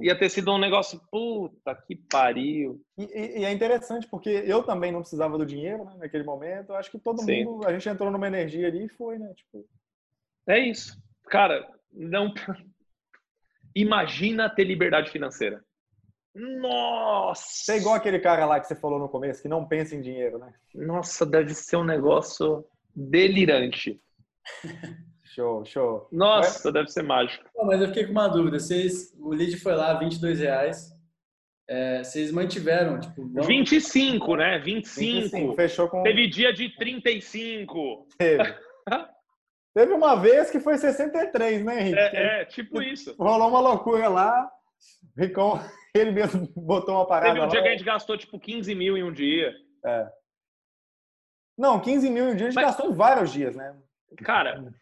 Ia ter sido um negócio, puta que pariu. E, e, é interessante porque eu também não precisava do dinheiro né, naquele momento. Eu acho que todo Sim. mundo, a gente entrou numa energia ali e foi, né? Tipo... É isso. Cara, não. [LAUGHS] Imagina ter liberdade financeira. Nossa! É igual aquele cara lá que você falou no começo, que não pensa em dinheiro, né? Nossa, deve ser um negócio delirante. [LAUGHS] Show, show. Nossa, mas... deve ser mágico. mas eu fiquei com uma dúvida. Vocês, o lead foi lá, 22 reais. É, vocês mantiveram, tipo... Não... 25, né? 25. 25. Fechou com... Teve dia de 35. Teve. [LAUGHS] Teve uma vez que foi 63, né, Henrique? É, é tipo isso. Rolou uma loucura lá. Ricão, [LAUGHS] ele mesmo botou uma parada Teve um lá. dia que a gente gastou, tipo, 15 mil em um dia. É. Não, 15 mil em um dia a gente Mas... gastou em vários dias, né? Cara,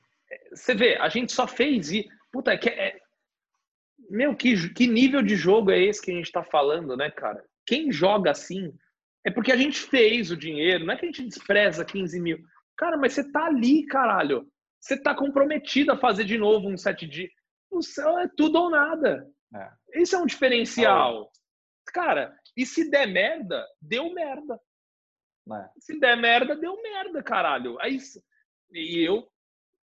você vê, a gente só fez e. Puta, que é. Meu, que, que nível de jogo é esse que a gente tá falando, né, cara? Quem joga assim é porque a gente fez o dinheiro, não é que a gente despreza 15 mil. Cara, mas você tá ali, caralho. Você tá comprometido a fazer de novo um set de. O céu é tudo ou nada. É. Esse é um diferencial. É. Cara, e se der merda, deu merda. É. Se der merda, deu merda, caralho. Aí, e eu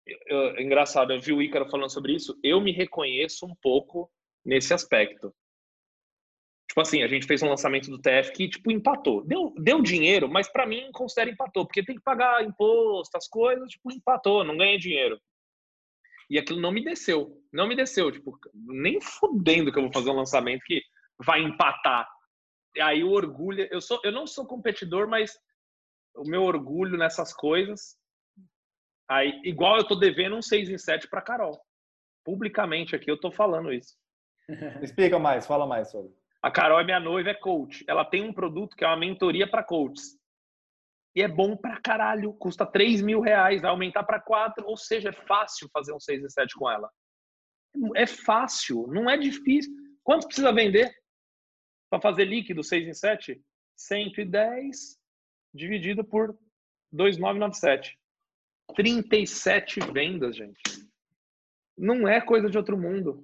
eu, engraçado, eu vi o Ícaro falando sobre isso, eu me reconheço um pouco nesse aspecto. Tipo assim, a gente fez um lançamento do TF que, tipo, empatou. Deu, deu dinheiro, mas para mim considera empatou, porque tem que pagar imposto, as coisas, tipo, empatou, não ganha dinheiro. E aquilo não me desceu. Não me desceu. Tipo, nem fudendo que eu vou fazer um lançamento que vai empatar. E aí o orgulho. Eu, sou, eu não sou competidor, mas o meu orgulho nessas coisas. Aí, igual eu tô devendo um 6 em 7 para Carol. Publicamente aqui eu tô falando isso. [LAUGHS] Explica mais, fala mais sobre. A Carol é minha noiva, é coach. Ela tem um produto que é uma mentoria para coaches. E é bom pra caralho. Custa 3 mil reais, vai aumentar para 4. Ou seja, é fácil fazer um 6 e 7 com ela. É fácil, não é difícil. Quanto precisa vender para fazer líquido 6 em 7? 110 dividido por 2,997. 37 vendas, gente. Não é coisa de outro mundo.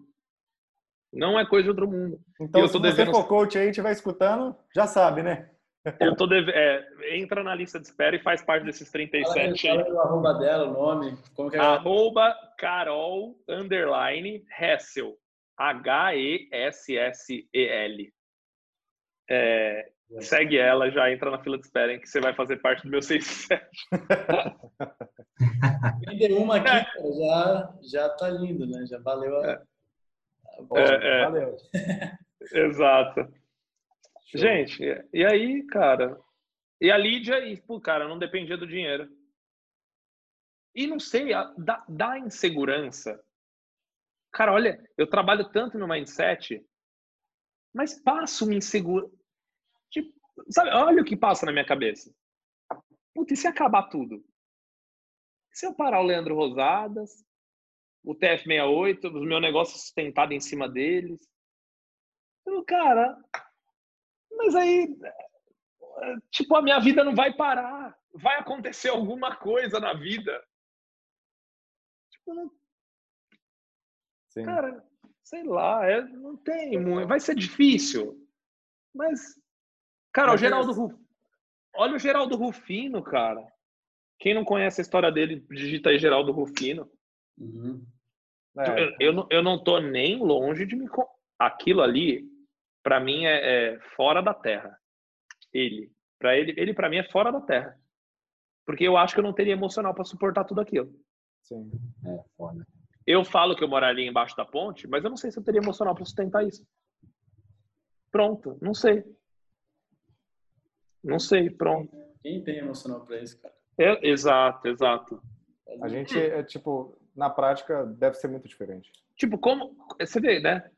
Não é coisa de outro mundo. Então, se devendo... você for coach aí e estiver escutando, já sabe, né? Eu tô deve... É, entra na lista de espera e faz parte desses 37 fala, fala o arroba dela, o nome. Como que é? Arroba Carol underline Hessel. H-E-S-S-E-L. É, segue ela, já entra na fila de espera, que você vai fazer parte do meu 67. [LAUGHS] Vender uma aqui, é. já, já tá lindo, né? Já valeu a. É. É, é. Valeu. [LAUGHS] Exato. Show. Gente, e aí, cara? E a Lídia, e, pô, cara, não dependia do dinheiro. E não sei, dá, dá insegurança. Cara, olha, eu trabalho tanto no mindset, mas passo uma insegurança. Tipo, sabe, olha o que passa na minha cabeça. Putz, e se acabar tudo? Se eu parar o Leandro Rosadas, o TF68, os meus negócios sustentados em cima deles. Eu, cara, mas aí, tipo, a minha vida não vai parar. Vai acontecer alguma coisa na vida. Tipo, não... Cara, sei lá, é, não tem muito. Vai ser difícil. Mas, cara, mas o Geraldo é... Ruf... Olha o Geraldo Rufino, cara. Quem não conhece a história dele, digita aí Geraldo Rufino. Uhum. É. Eu, eu, não, eu não tô nem longe de me. Aquilo ali, para mim, é, é, fora da terra. Ele. para ele, ele para mim, é fora da terra. Porque eu acho que eu não teria emocional para suportar tudo aquilo. Sim, é foda. Eu falo que eu moraria embaixo da ponte, mas eu não sei se eu teria emocional para sustentar isso. Pronto, não sei. Não sei, pronto. Quem tem emocional para isso, cara? É, exato, exato. A gente é tipo, na prática deve ser muito diferente. Tipo, como você vê, né?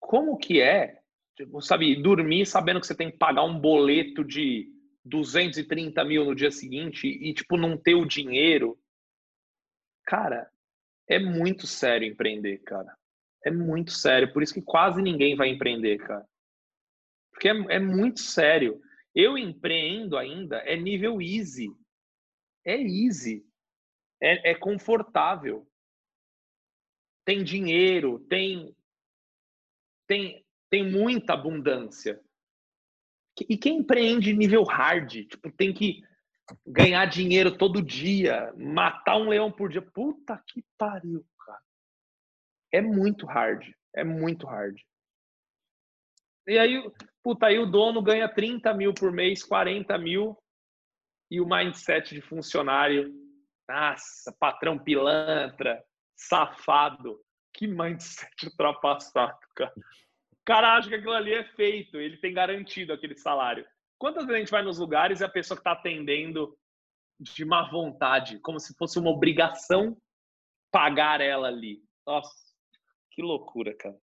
Como que é, tipo, sabe, dormir sabendo que você tem que pagar um boleto de 230 mil no dia seguinte e, tipo, não ter o dinheiro? Cara, é muito sério empreender, cara. É muito sério. Por isso que quase ninguém vai empreender, cara. Porque é, é muito sério. Eu empreendo ainda, é nível easy. É easy. É, é confortável. Tem dinheiro, tem, tem, tem muita abundância. E quem empreende nível hard, tipo, tem que ganhar dinheiro todo dia, matar um leão por dia. Puta que pariu, cara. É muito hard. É muito hard. E aí, puta, aí o dono ganha 30 mil por mês, 40 mil, e o mindset de funcionário, nossa, patrão pilantra, safado. Que mindset [LAUGHS] ultrapassado, cara. O cara acha que aquilo ali é feito, ele tem garantido aquele salário. Quantas vezes a gente vai nos lugares e a pessoa que está atendendo de má vontade, como se fosse uma obrigação pagar ela ali? Nossa, que loucura, cara.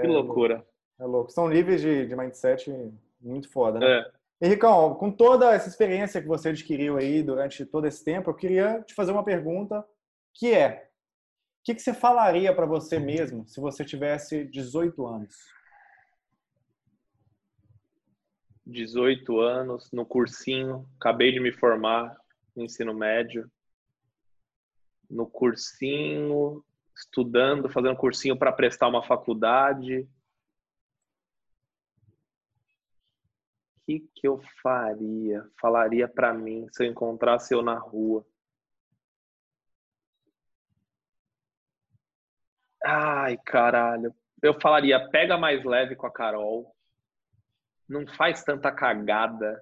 Que é loucura. É louco. São níveis de, de mindset muito foda, né? É. Henricão, com toda essa experiência que você adquiriu aí durante todo esse tempo, eu queria te fazer uma pergunta que é: o que, que você falaria para você mesmo se você tivesse 18 anos? 18 anos, no cursinho, acabei de me formar no ensino médio. No cursinho, estudando, fazendo cursinho para prestar uma faculdade que, que eu faria? Falaria para mim se eu encontrasse eu na rua. Ai, caralho. Eu falaria, pega mais leve com a Carol. Não faz tanta cagada.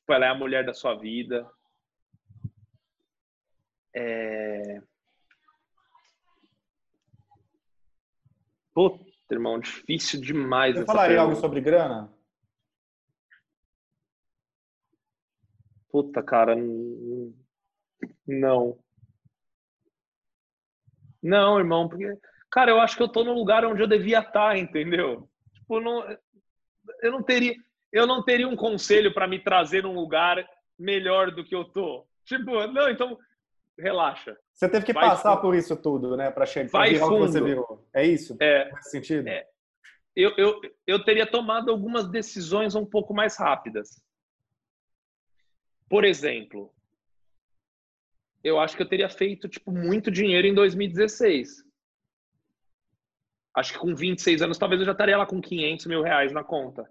Tipo, ela é a mulher da sua vida. É... Puta, irmão, difícil demais. Você essa falaria pergunta. algo sobre grana? Puta, cara, não. Não, irmão, porque, cara, eu acho que eu tô no lugar onde eu devia estar, entendeu? Tipo, não, eu não teria, eu não teria um conselho para me trazer num lugar melhor do que eu tô. Tipo, não, então relaxa. Você teve que Vai passar fundo. por isso tudo, né? Pra chegar Vai virar o que você fundo. virou. É isso? É, Nesse sentido? É. eu, eu, eu teria tomado algumas decisões um pouco mais rápidas. Por exemplo, eu acho que eu teria feito tipo muito dinheiro em 2016. Acho que com 26 anos talvez eu já estaria lá com 500 mil reais na conta.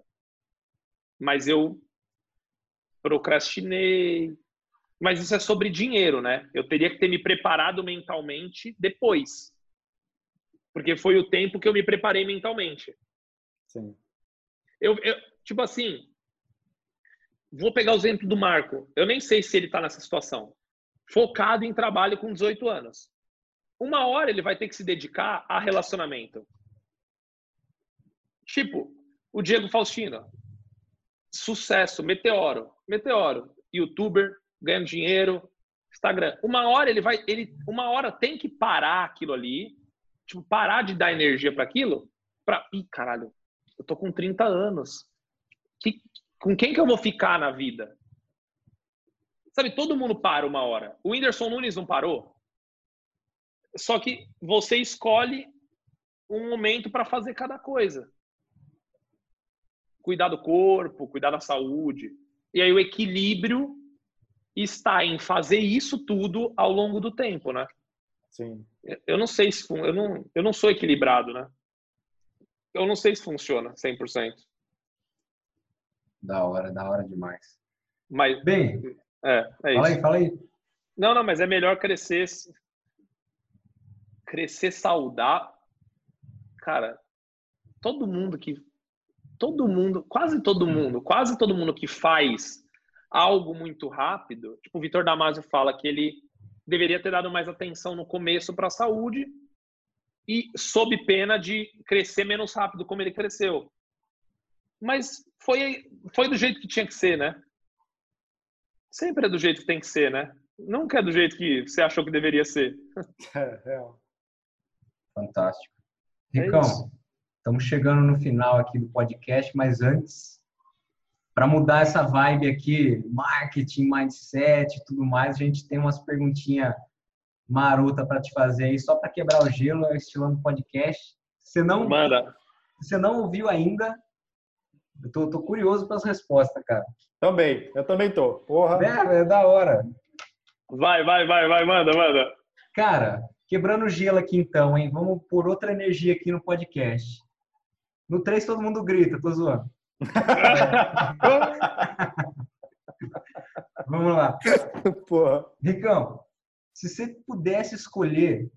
Mas eu procrastinei. Mas isso é sobre dinheiro, né? Eu teria que ter me preparado mentalmente depois. Porque foi o tempo que eu me preparei mentalmente. Sim. Eu, eu- tipo assim, vou pegar o exemplo do Marco. Eu nem sei se ele tá nessa situação. Focado em trabalho com 18 anos. Uma hora ele vai ter que se dedicar a relacionamento. Tipo, o Diego Faustino. Sucesso, meteoro, meteoro, youtuber, ganhando dinheiro, Instagram. Uma hora ele vai, ele, uma hora tem que parar aquilo ali, tipo, parar de dar energia para aquilo, para, ih, caralho, eu tô com 30 anos. Que, com quem que eu vou ficar na vida? Sabe, todo mundo para uma hora. O Whindersson Nunes não parou. Só que você escolhe um momento para fazer cada coisa. Cuidar do corpo, cuidar da saúde. E aí o equilíbrio está em fazer isso tudo ao longo do tempo, né? Sim. Eu não sei se eu não eu não sou equilibrado, né? Eu não sei se funciona 100%. Da hora, da hora demais. Mas Bem, é, é fala isso. aí, fala aí. Não, não, mas é melhor crescer crescer saudável. Cara, todo mundo que todo mundo, quase todo mundo, quase todo mundo que faz algo muito rápido, tipo o Vitor Damasio fala que ele deveria ter dado mais atenção no começo para a saúde e sob pena de crescer menos rápido como ele cresceu. Mas foi foi do jeito que tinha que ser, né? Sempre é do jeito que tem que ser, né? Nunca é do jeito que você achou que deveria ser. [LAUGHS] É, real. Fantástico. É Ricão, isso. estamos chegando no final aqui do podcast, mas antes, para mudar essa vibe aqui, marketing, mindset e tudo mais, a gente tem umas perguntinhas marota para te fazer aí, só para quebrar o gelo, é o estilando podcast. Você não, Manda. você não ouviu ainda? Eu tô, tô curioso pelas respostas, cara. Também, eu também tô. Porra. É, é da hora. Vai, vai, vai, vai, manda, manda. Cara, quebrando o gelo aqui então, hein? Vamos por outra energia aqui no podcast. No 3 todo mundo grita, tô zoando. Vamos lá. Porra. Ricão, se você pudesse escolher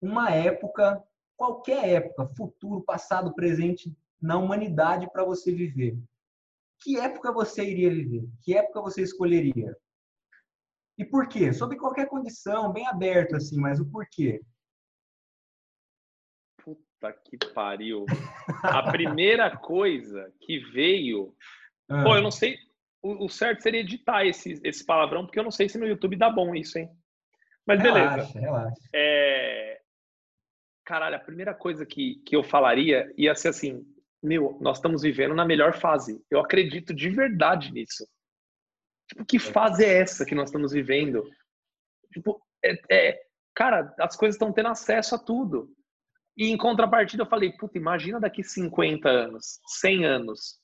uma época, qualquer época, futuro, passado, presente, na humanidade para você viver, que época você iria viver? Que época você escolheria? E por quê? Sob qualquer condição, bem aberto assim, mas o porquê? Puta que pariu. A primeira coisa que veio. Ah, Pô, eu não sei. O, o certo seria editar esse, esse palavrão, porque eu não sei se no YouTube dá bom isso, hein? Mas beleza. relaxa, relaxa. É... Caralho, a primeira coisa que, que eu falaria ia ser assim: meu, nós estamos vivendo na melhor fase. Eu acredito de verdade nisso. Tipo, que fase é essa que nós estamos vivendo? Tipo, é, é- cara, as coisas estão tendo acesso a tudo. E em contrapartida, eu falei: puta, imagina daqui 50 anos, 100 anos.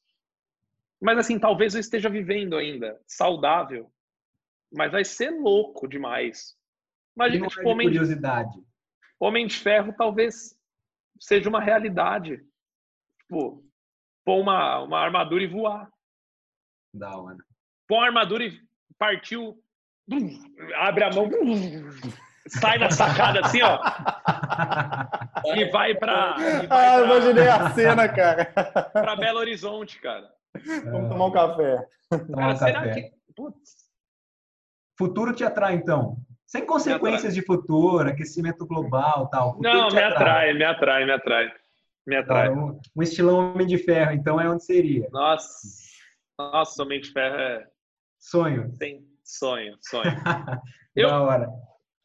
Mas assim, talvez eu esteja vivendo ainda, saudável. Mas vai ser louco demais. Imagina, tipo, é de homem de curiosidade. Homem de Ferro talvez seja uma realidade. Tipo, pôr uma, uma armadura e voar. Da hora. Põe uma armadura e partiu. Abre a mão. Sai da sacada assim, ó. [LAUGHS] E vai pra, e vai Ah, eu pra, imaginei a cena, cara. pra Belo Horizonte, cara. Vamos tomar um café. Tomar Cara, um será café. que. Putz, Futuro te atrai, então? Sem consequências de futuro, aquecimento global tal. Futuro Não, me atrai, me atrai, me atrai. Me atrai. Cara, um, um estilão Homem de Ferro, então é onde seria. Nossa, nossa, Homem de Ferro é Sonho. tem sonho, sonho. [LAUGHS] Eu- Da hora.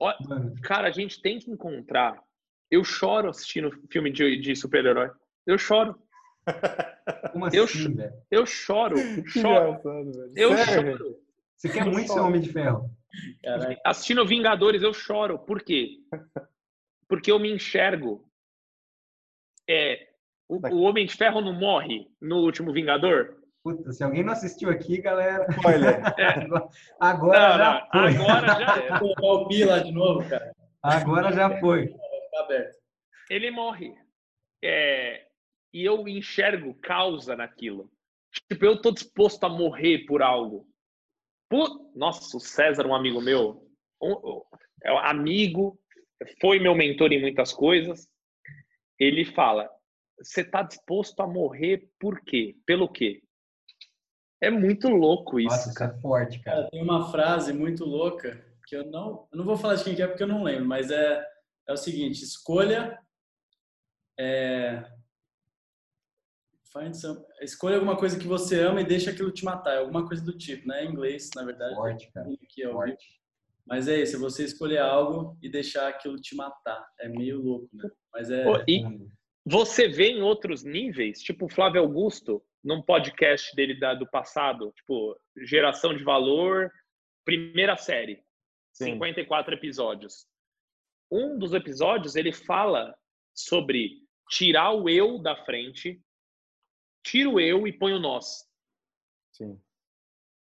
Ó, Cara, a gente tem que encontrar. Eu choro assistindo filme de, de super-herói. Eu choro, [LAUGHS] como Eu assim, cho- velho? eu choro, [LAUGHS] choro. Eu Sério? choro. Você quer muito ser Homem de Ferro? Caraca. Assistindo Vingadores, eu choro. Por quê? Porque eu me enxergo. É, o, o Homem de Ferro não morre no último Vingador? Puta, se alguém não assistiu aqui, galera, Olha, [LAUGHS] agora Não, já não, foi. agora já é. O pi lá de novo, cara. Agora já foi. Vai ficar aberto. Ele morre. É, e eu enxergo causa naquilo. Tipo, eu tô disposto a morrer por algo. Nossa, o César, um amigo meu, um- um- é um amigo, foi meu mentor em muitas coisas. Ele fala: você tá disposto a morrer por quê? Pelo quê? É muito louco isso, Nossa, isso cara. é forte, cara. Tem uma frase muito louca que eu não, eu não vou falar de quem que é porque eu não lembro, mas é, é o seguinte: escolha é, find some- escolha alguma coisa que você ama e deixa aquilo te matar, é alguma coisa do tipo, né? Em inglês, na verdade. Forte, cara. Que eu vi. Forte. Mas é isso, é você escolher algo e deixar aquilo te matar. É meio louco, né? Mas é. E você vê em outros níveis, tipo o Flávio Augusto, num podcast dele da- do passado, tipo, Geração de Valor, primeira série, Sim. 54 episódios. Um dos episódios ele fala sobre tirar o eu da frente, tira o eu e põe o nós. sim.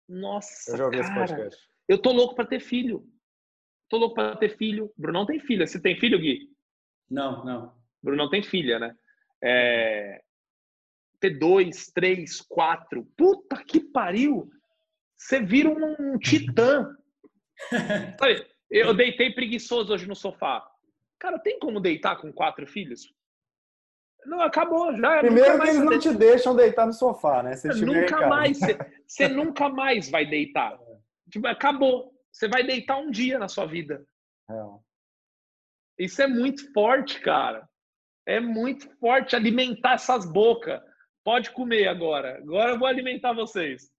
Nossa, Eu já ouvi esse cara, podcast. eu tô louco pra ter filho. Tô louco pra ter filho. Brunão tem filha. Você tem filho, Gui? Não, não. Brunão tem filha, né? É... Ter dois, três, quatro. Puta que pariu! Você vira um titã. [LAUGHS] Sabe, eu deitei preguiçoso hoje no sofá. Cara, tem como deitar com quatro filhos? Não, acabou, já. Primeiro que eles você não te deixam deitar no sofá, né? Em Nunca mais. Você, [LAUGHS] você nunca mais vai deitar. Tipo, acabou. Você vai deitar um dia na sua vida. Real. Isso é muito forte, cara. É muito forte alimentar essas bocas. Pode comer agora. Agora eu vou alimentar vocês.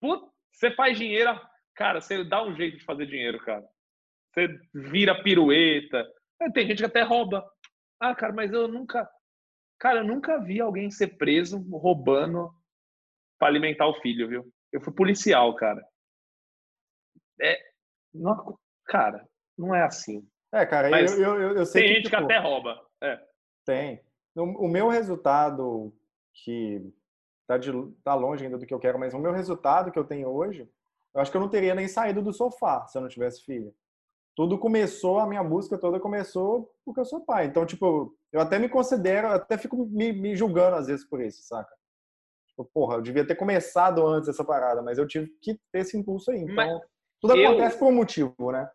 Putz, você faz dinheiro. Cara, você dá um jeito de fazer dinheiro, cara. Você vira pirueta. É, Tem gente que até rouba. Ah, cara, mas eu nunca. Cara, eu nunca vi alguém ser preso roubando para alimentar o filho, viu? Eu fui policial, cara. É. Não, cara, não é assim. É, cara, Mas eu, eu, eu, eu sei Tem que, gente que tipo, até rouba. É. Tem. O meu resultado, que tá, de, tá longe ainda do que eu quero, mas o meu resultado que eu tenho hoje, eu acho que eu não teria nem saído do sofá se eu não tivesse filho. Tudo começou, a minha busca toda começou porque eu sou pai. Então, tipo, eu até me considero, eu até fico me, me julgando às vezes por isso, saca? Tipo, porra, eu devia ter começado antes essa parada, mas eu tive que ter esse impulso aí. Então, Mas tudo eu- acontece por um motivo, né?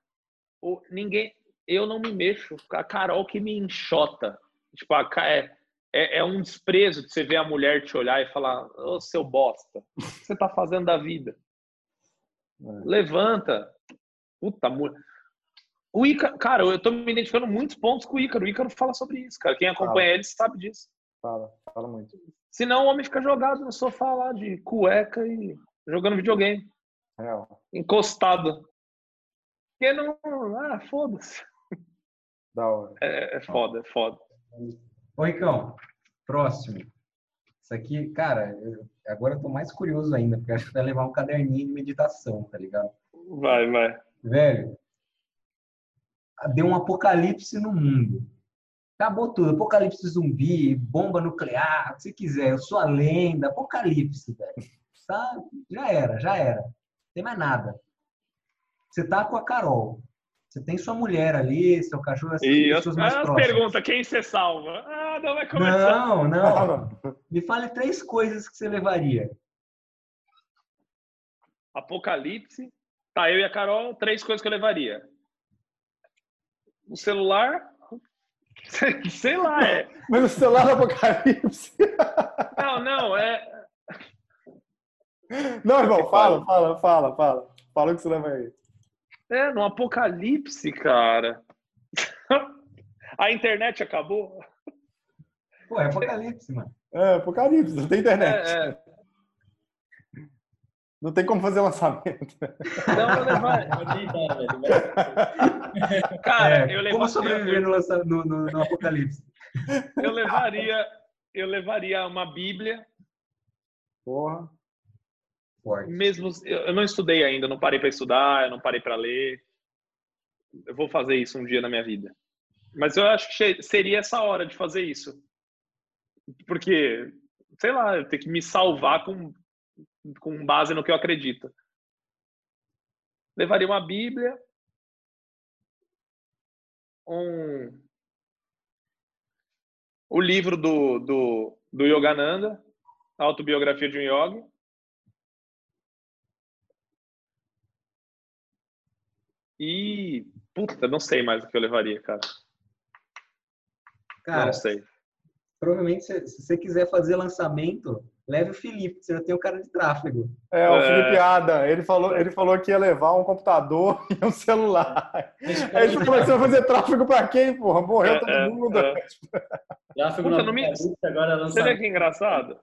O- ninguém. Eu não me mexo. A Carol que me enxota. Tipo, a, é, é, é um desprezo de você ver a mulher te olhar e falar: Ô seu bosta, o que você tá fazendo da vida? É. Levanta. Puta, mulher. O Ícaro, cara, eu tô me identificando muitos pontos com o Ícaro. O Ícaro fala sobre isso, cara. Quem acompanha ele sabe disso. Fala, fala muito. Senão o homem fica jogado no sofá lá de cueca e jogando videogame, Real. encostado. Porque não. Ah, foda-se. Da hora. É, é foda, é foda. Ô, Ricão, próximo. Isso aqui, cara, eu- agora eu tô mais curioso ainda, porque acho que vai levar um caderninho de meditação, tá ligado? Vai, vai. Velho, deu um apocalipse no mundo. Acabou tudo. Apocalipse zumbi, bomba nuclear, o que você quiser. Eu sou a lenda. Apocalipse, velho. Tá? Já era, já era. Não tem mais nada. Você tá com a Carol. Você tem sua mulher ali, seu cachorro, as E as, pessoas mais as próximas. perguntas, quem você salva? Ah, não vai começar. Não, não. Me fale três coisas que você levaria. Apocalipse. Tá, eu e a Carol, três coisas que eu levaria. O celular. [LAUGHS] Sei lá, é. Mas o celular do apocalipse. Não, não, é. Não, irmão, Que fala, fala, fala, fala. Fala o que você leva aí. É, no apocalipse, cara. [LAUGHS] A internet acabou? Pô, é apocalipse, mano. É, apocalipse, não tem internet. É, é. Não tem como fazer lançamento. Não, eu levar... [LAUGHS] [LAUGHS] Cara, É, eu, como levar... sobreviver no- no- no apocalipse? eu levaria, eu levaria uma Bíblia, Porra. Forte. mesmo eu não estudei ainda, não parei para estudar, não parei para ler. Eu vou fazer isso um dia na minha vida. Mas eu acho que seria essa hora de fazer isso. Porque, sei lá, eu tenho que me salvar com, com base no que eu acredito. Levaria uma Bíblia, um, o livro do, do, do Yogananda, autobiografia de um yogi, e, puta, não sei mais o que eu levaria, cara. Cara, não sei. provavelmente se, se você quiser fazer lançamento, leve o Felipe, que você já tem o cara de tráfego. É, o É. Felipe Ada, ele falou, ele falou que ia levar um computador [LAUGHS] e um celular. Aí ele você vai fazer tráfego pra quem, porra? Morreu É, todo é, mundo. é. [LAUGHS] Tráfego Puta, não me- agora é Você vê lançamento. que engraçado?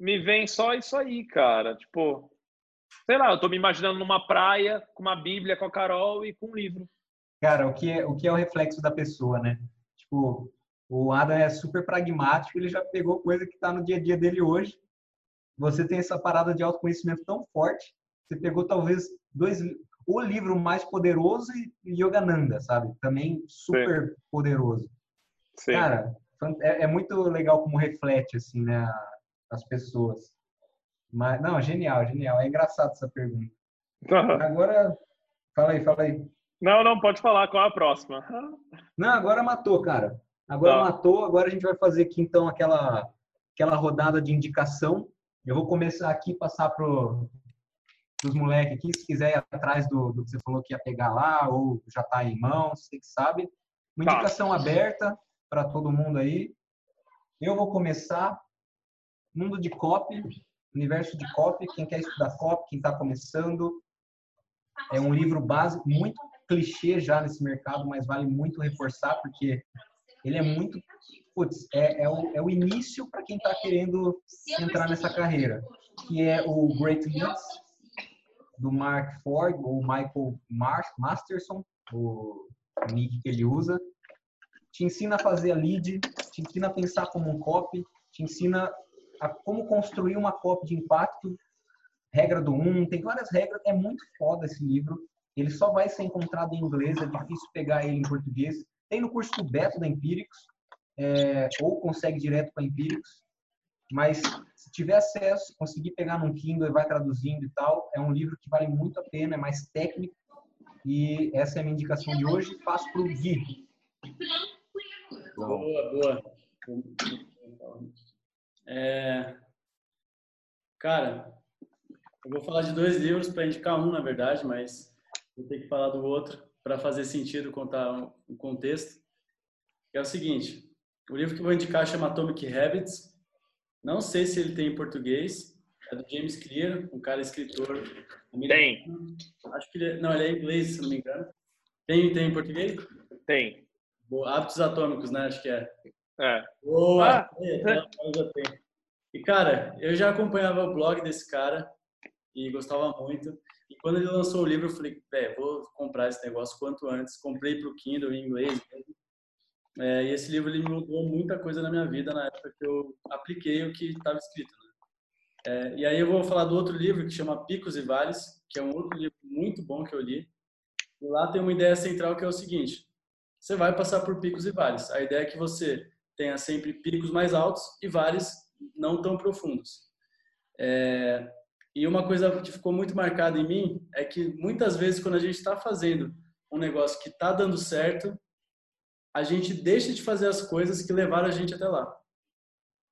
Me vem só isso aí, cara. Tipo, sei lá, eu tô me imaginando numa praia com uma Bíblia com a Carol e com um livro. Cara, o que é o, que é o reflexo da pessoa, né? Tipo, o Adam é super pragmático, ele já pegou coisa que tá no dia a dia dele hoje. Você tem essa parada de autoconhecimento tão forte, você pegou talvez dois o livro mais poderoso e Yogananda, sabe? Também super poderoso. Sim. Cara, é, é muito legal como reflete assim, né, as pessoas. Mas não, genial, genial. É engraçado essa pergunta. Agora, fala aí, fala aí. Não, não, pode falar. Qual é a próxima? Não, agora matou, cara. Agora Tá. matou. Agora a gente vai fazer aqui então aquela aquela rodada de indicação. Eu vou começar aqui e passar pro os moleques aqui, se quiser ir atrás do, do que você falou que ia pegar lá ou já tá em mãos, você que sabe. Uma Tá. indicação aberta para todo mundo aí. Eu vou começar mundo de copy, universo de copy, quem quer estudar copy, quem está começando, é um livro básico, muito clichê já nesse mercado, mas vale muito reforçar, porque ele é muito. Putz, é, é, o, é o início para quem está querendo entrar nessa carreira, que é o Great Leads, do Mark Ford, ou Michael Mar Masterson, o nick que ele usa. Te ensina a fazer a lead, te ensina a pensar como um copy, te ensina a como construir uma copy de impacto, regra do um, tem várias regras, é muito foda esse livro. Ele só vai ser encontrado em inglês, é difícil pegar ele em português. Tem no curso do Beto da Empíricos, é, ou consegue direto para Empíricos. Mas se tiver acesso, conseguir pegar num Kindle e vai traduzindo e tal, é um livro que vale muito a pena, é mais técnico. E essa é a minha indicação de hoje. Passo para o Gui. Boa, boa. É, Cara, eu vou falar de dois livros para indicar um, na verdade, mas vou ter que falar do outro para fazer sentido contar o contexto. É o seguinte, o livro que eu vou indicar chama Atomic Habits. Não sei se ele tem em português. É do James Clear, um cara escritor. Tem, Acho que ele é, não, ele é inglês, se não me engano. Tem, tem em português? tem. Boa, Hábitos Atômicos, né? Acho que é. É. Boa! Ah. É, já. E, cara, eu já acompanhava o blog desse cara e gostava muito. E quando ele lançou o livro, eu falei, velho, vou comprar esse negócio quanto antes. Comprei pro Kindle em inglês. É, e esse livro ele mudou muita coisa na minha vida na época que eu apliquei o que estava escrito. né? É, e aí eu vou falar do outro livro que chama Picos e Vales, que é um outro livro muito bom que eu li. E lá tem uma ideia central que é o seguinte: você vai passar por picos e vales. A ideia é que você tenha sempre picos mais altos e vales não tão profundos. É, e uma coisa que ficou muito marcada em mim é que muitas vezes quando a gente está fazendo um negócio que está dando certo, a gente deixa de fazer as coisas que levaram a gente até lá.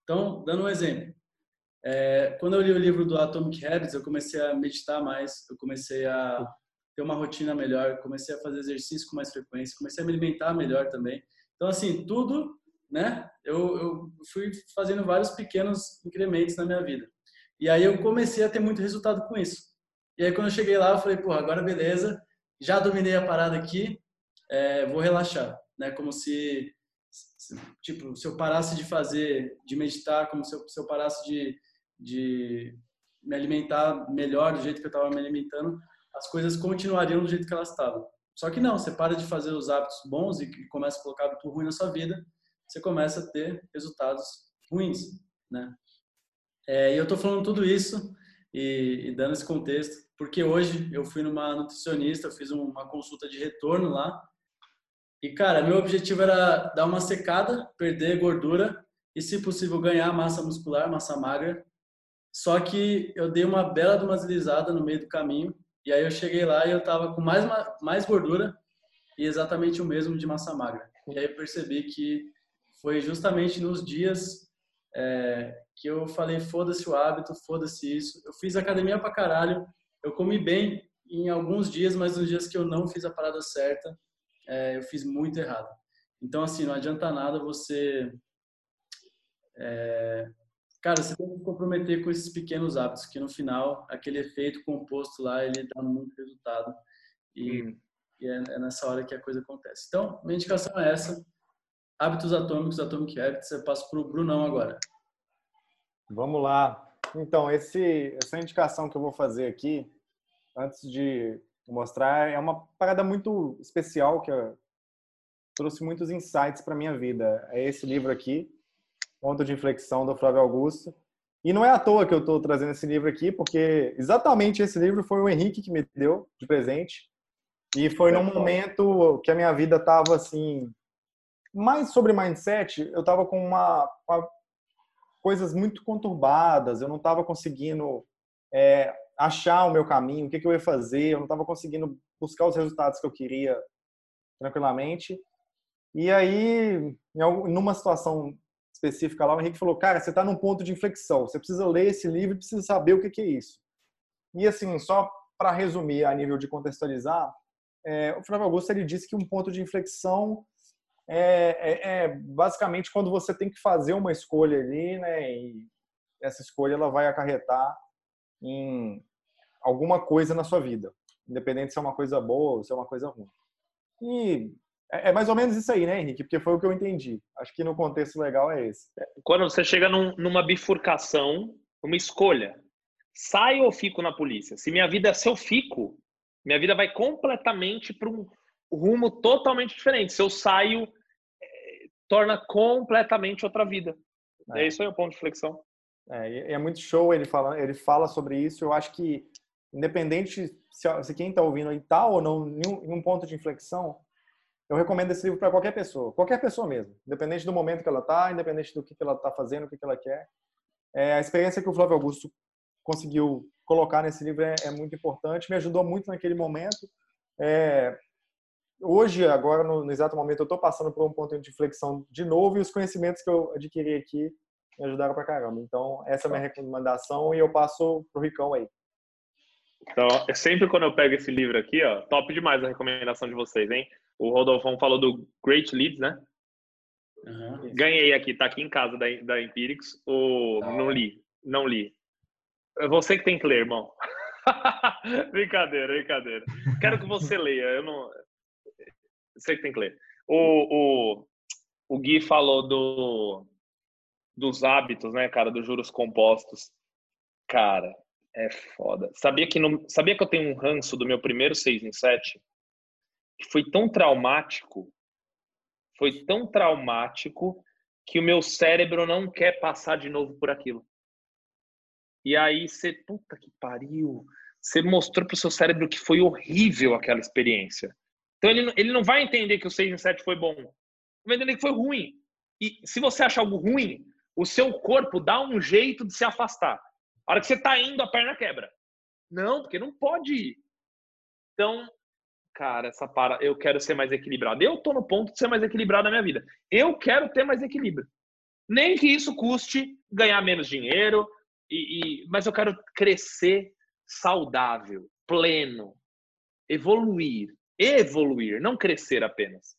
Então, dando um exemplo, é, quando eu li o livro do Atomic Habits, eu comecei a meditar mais, eu comecei a ter uma rotina melhor, comecei a fazer exercício com mais frequência, comecei a me alimentar melhor também. Então, assim, tudo, né? Eu, eu fui fazendo vários pequenos incrementos na minha vida. E aí eu comecei a ter muito resultado com isso. E aí quando eu cheguei lá, eu falei, pô, agora beleza, já dominei a parada aqui, é, vou relaxar, né? Como se, se, tipo, se eu parasse de fazer, de meditar, como se eu, se eu parasse de, de me alimentar melhor do jeito que eu estava me alimentando, as coisas continuariam do jeito que elas estavam. Só que não, você para de fazer os hábitos bons e começa a colocar hábito ruim na sua vida, você começa a ter resultados ruins, né? É, e eu estou falando tudo isso e, e, dando esse contexto, porque hoje eu fui numa nutricionista, fiz uma consulta de retorno lá, e cara, meu objetivo era dar uma secada, perder gordura e, se possível, ganhar massa muscular, massa magra. Só que eu dei uma bela de uma deslizada no meio do caminho e aí eu cheguei lá e eu tava com mais, mais gordura e exatamente o mesmo de massa magra. E aí eu percebi que foi justamente nos dias é, que eu falei, foda-se o hábito, foda-se isso. Eu fiz academia pra caralho, eu comi bem em alguns dias, mas nos dias que eu não fiz a parada certa, é, eu fiz muito errado. Então, assim, não adianta nada você é, Cara, você tem que se comprometer com esses pequenos hábitos, que no final, aquele efeito composto lá, ele dá muito resultado. E, hum. e é, é, nessa hora que a coisa acontece. Então, minha indicação é essa. Hábitos atômicos, Atomic Habits. Eu passo para o Brunão agora. Vamos lá. Então, esse, essa indicação que eu vou fazer aqui, antes de mostrar, é uma parada muito especial que trouxe muitos insights para minha vida. É esse livro aqui, Ponto de Inflexão, do Flávio Augusto. E não é à toa que eu estou trazendo esse livro aqui, porque exatamente esse livro foi o Henrique que me deu de presente. E foi num momento que a minha vida estava assim, mais sobre mindset, eu estava com uma, uma, coisas muito conturbadas, eu não estava conseguindo é, achar o meu caminho, o que, que eu ia fazer, eu não estava conseguindo buscar os resultados que eu queria tranquilamente. E aí, numa situação específica lá, o Henrique falou, cara, você está num ponto de inflexão, você precisa ler esse livro e precisa saber o que, que é isso. E assim, só para resumir a nível de contextualizar, é, o Flávio Augusto ele disse que um ponto de inflexão é, é, é, basicamente quando você tem que fazer uma escolha ali, né? E essa escolha ela vai acarretar em alguma coisa na sua vida, independente se é uma coisa boa ou se é uma coisa ruim. E é, é mais ou menos isso aí, né, Henrique? Porque foi o que eu entendi. Acho que no contexto legal é esse. Quando você chega num, numa bifurcação, uma escolha, saio ou fico na polícia? Se minha vida, se eu fico, minha vida vai completamente para um rumo totalmente diferente. Se eu saio, é, torna completamente outra vida. É. é isso aí o ponto de flexão. É, é muito show ele fala, ele fala sobre isso. Eu acho que independente se, se quem está ouvindo está ou não em um, ponto de inflexão, eu recomendo esse livro para qualquer pessoa, qualquer pessoa mesmo, independente do momento que ela está, independente do que, ela está fazendo, o que, ela quer. É, a experiência que o Flávio Augusto conseguiu colocar nesse livro é, é muito importante, me ajudou muito naquele momento. É, hoje, agora, no, no, exato momento, eu estou passando por um ponto de inflexão de novo e os conhecimentos que eu adquiri aqui me ajudaram pra caramba. Então, essa é a minha recomendação e eu passo pro Ricão aí. Então, sempre quando eu pego esse livro aqui, ó, top demais a recomendação de vocês, hein? O Rodolfão falou do Great Leads, né? Uhum. Ganhei aqui, tá aqui em casa da, da Empirics. O, ah. Não li, não li. É você que tem que ler, irmão. [LAUGHS] brincadeira, brincadeira. Quero que você leia. Eu não. Você que tem que ler. O, o, o Gui falou do, dos hábitos, né, cara, dos juros compostos. Cara, é foda. Sabia que, no, sabia que eu tenho um ranço do meu primeiro 6 em 7? que foi tão traumático, foi tão traumático que o meu cérebro não quer passar de novo por aquilo. E aí você, puta que pariu, você mostrou pro seu cérebro que foi horrível aquela experiência. Então ele, ele não vai entender que o 6 em 7 foi bom. Ele vai entender que foi ruim. E se você acha algo ruim, o seu corpo dá um jeito de se afastar. A hora que você tá indo, a perna quebra. Não, porque não pode ir. Então, cara, essa para, eu quero ser mais equilibrado. Eu tô no ponto de ser mais equilibrado na minha vida. Eu quero ter mais equilíbrio. Nem que isso custe ganhar menos dinheiro, e, e mas eu quero crescer saudável, pleno, evoluir, evoluir, não crescer apenas.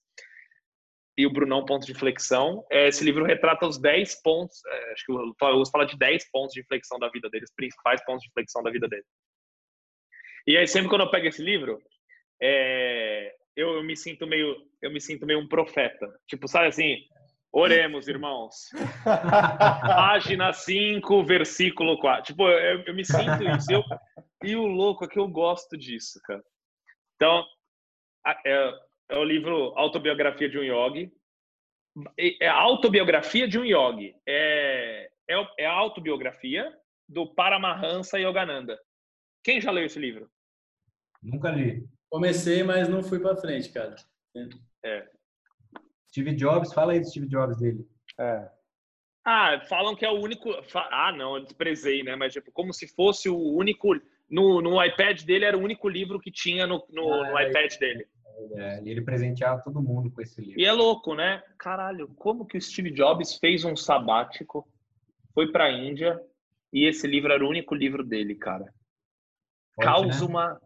E o Brunão, ponto de inflexão. É, esse livro retrata os 10 pontos, é, acho que o Paulo fala de 10 pontos de inflexão da vida dele, os principais pontos de inflexão da vida dele. E aí, sempre quando eu pego esse livro, é, eu, eu me sinto meio, eu me sinto meio um profeta. Tipo, sabe assim, oremos, irmãos. [LAUGHS] Página 5, versículo 4. Tipo, eu, eu me sinto isso. Eu, e o louco é que eu gosto disso, cara. Então, é, é o livro Autobiografia de um Yogi. É a autobiografia de um yogi. É, é, é a autobiografia do Paramahansa Yogananda. Quem já leu esse livro? Nunca li. Comecei, mas não fui para frente, cara. É. Steve Jobs, fala aí do Steve Jobs dele. É. Ah, falam que é o único. Ah, não, eu desprezei, né? Mas tipo, como se fosse o único. No, no iPad dele era o único livro que tinha no, no, Ah, no é. iPad dele. É, e ele presenteava todo mundo com esse livro. E é louco, né? Caralho, como que o Steve Jobs fez um sabático, foi pra Índia e esse livro era o único livro dele, cara. Forte, Causa né? uma.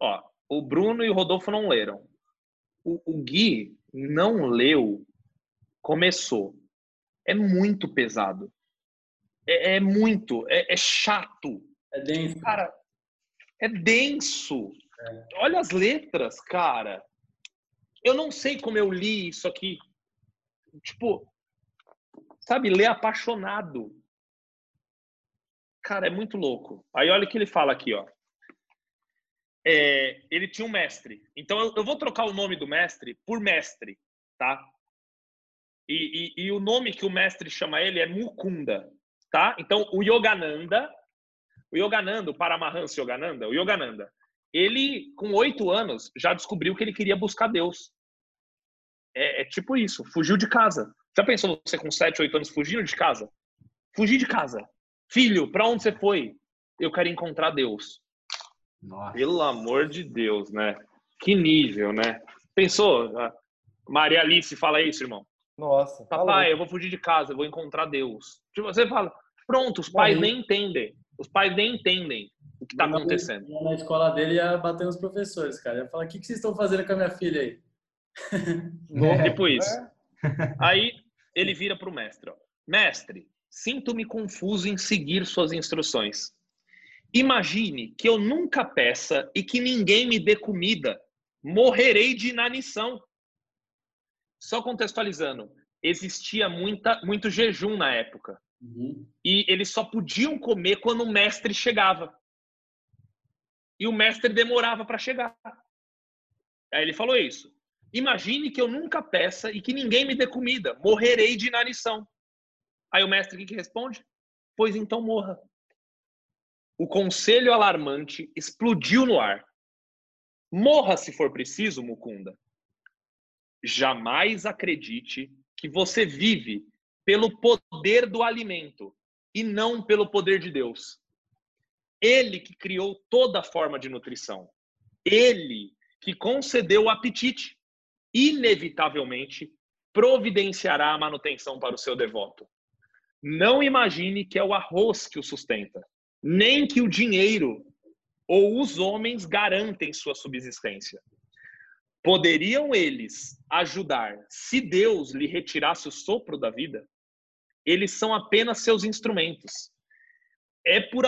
Ó, o Bruno e o Rodolfo não leram. O, o Gui não leu, começou. É muito pesado. É, é muito, é, é chato. É denso. Cara, é denso. Olha as letras, cara. Eu não sei como eu li isso aqui. Tipo, sabe, ler apaixonado. Cara, é muito louco. Aí olha o que ele fala aqui, ó. É, ele tinha um mestre. Então eu, eu vou trocar o nome do mestre por mestre, tá? E, e- e o nome que o mestre chama ele é Mukunda, tá? Então o Yogananda, o Yogananda, o Paramahansa Yogananda, o Yogananda, ele com oito anos já descobriu que ele queria buscar Deus. É, é tipo isso, fugiu de casa. Já pensou você com sete, oito anos fugindo de casa? Fugir de casa. Filho, para onde você foi? Eu quero encontrar Deus. Nossa. Pelo amor de Deus, né? Que nível, né? Pensou? A Maria Alice fala isso, irmão. Nossa. tá Papai, eu vou fugir de casa, eu vou encontrar Deus. Tipo, você fala, pronto, os pais Morri. nem entendem. Os pais nem entendem o que está acontecendo. Na escola dele ia bater nos professores, cara. Ia falar: o que, que vocês estão fazendo com a minha filha aí? [LAUGHS] É. Tipo isso. É. Aí ele vira para o mestre: ó, Mestre, sinto-me confuso em seguir suas instruções. Imagine que eu nunca peça e que ninguém me dê comida. Morrerei de inanição. Só contextualizando, existia muita, muito jejum na época. Uhum. E eles só podiam comer quando o mestre chegava. E o mestre demorava para chegar. Aí ele falou isso. Imagine que eu nunca peça e que ninguém me dê comida. Morrerei de inanição. Aí o mestre que, responde? Pois então morra. O conselho alarmante explodiu no ar. Morra se for preciso, Mukunda. Jamais acredite que você vive pelo poder do alimento e não pelo poder de Deus. Ele que criou toda forma de nutrição. Ele que concedeu o apetite. Inevitavelmente providenciará a manutenção para o seu devoto. Não imagine que é o arroz que o sustenta, nem que o dinheiro ou os homens garantem sua subsistência. Poderiam eles ajudar se Deus lhe retirasse o sopro da vida? Eles são apenas seus instrumentos. É por,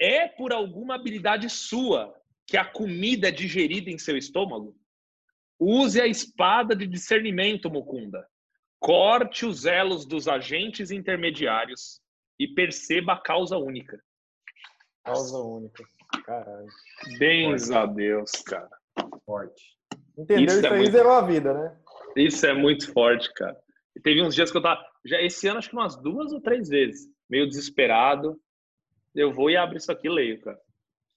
é por alguma habilidade sua que a comida é digerida em seu estômago? Use a espada de discernimento, Mukunda. Corte os elos dos agentes intermediários e perceba a causa única. Causa única. Caralho. Bens a Deus, cara. Forte. Entendeu? Isso Isso, é aí muito- zerou a vida, né? Isso é muito forte, cara. E teve uns dias que eu tava. Já esse ano, acho que umas duas ou três vezes. Meio desesperado. Eu vou e abro isso aqui e leio, cara.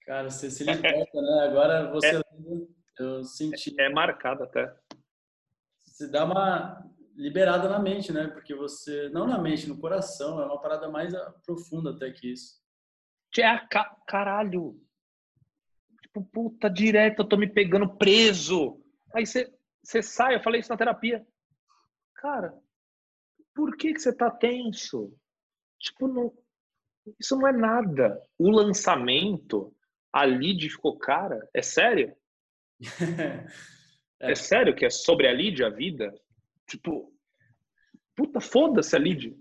Cara, você se liberta, né? Agora você lendo, eu senti. É marcado até. Você dá uma liberada na mente, né? Porque você. Não na mente, no coração. É uma parada mais profunda até que isso. É, ca- caralho. Tipo, puta, direto, eu tô me pegando preso. Aí você você sai, eu falei isso na terapia. Cara, por que que você tá tenso? Tipo, não, isso não é nada. O lançamento, a Lid ficou cara. É sério? [LAUGHS] É. sério que é sobre a Lid a vida? Tipo, puta, foda-se a Lid.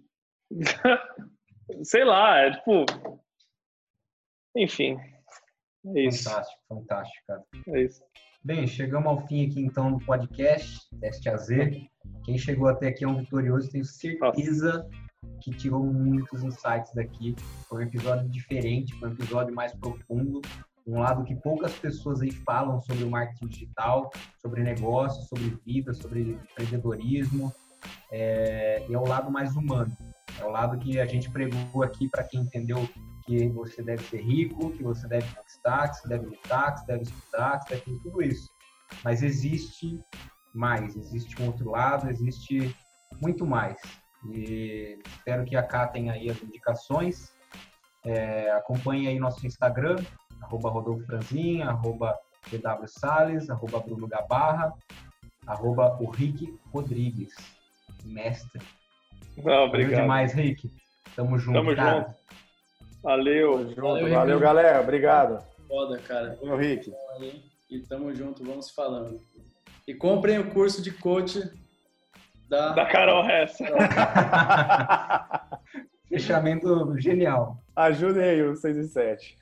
[LAUGHS] Sei lá, é tipo. Enfim. É isso. Fantástico, fantástico, cara. É isso. Bem, chegamos ao fim aqui então do podcast, Teste AZ. Quem chegou até aqui é um vitorioso, tenho certeza que tirou muitos insights daqui. Foi um episódio diferente, foi um episódio mais profundo, um lado que poucas pessoas aí falam sobre o marketing digital, sobre negócios, sobre vida, sobre empreendedorismo. É, e é o lado mais humano. É o lado que a gente pregou aqui para quem entendeu que você deve ser rico, que você deve conquistar, que você deve lutar, que você deve estudar, que você deve tudo isso. Mas existe mais, existe um outro lado, existe muito mais. E espero que acatem aí as indicações. É, acompanhe aí nosso Instagram, arroba Rodolfo Franzin, arroba GW Salles, arroba Bruno Gabarra, arroba o Rick Rodrigues, mestre. Não, obrigado. Valeu demais, Rick. Tamo junto, Tamo cara. junto. Valeu. Valeu, Valeu, valeu Rick. galera. Obrigado. Foda, cara. Valeu, Rick. E tamo junto, vamos falando. E comprem o curso de coach da, Da Carol Hessa. [LAUGHS] Fechamento genial. Ajudem aí o 6 e 7.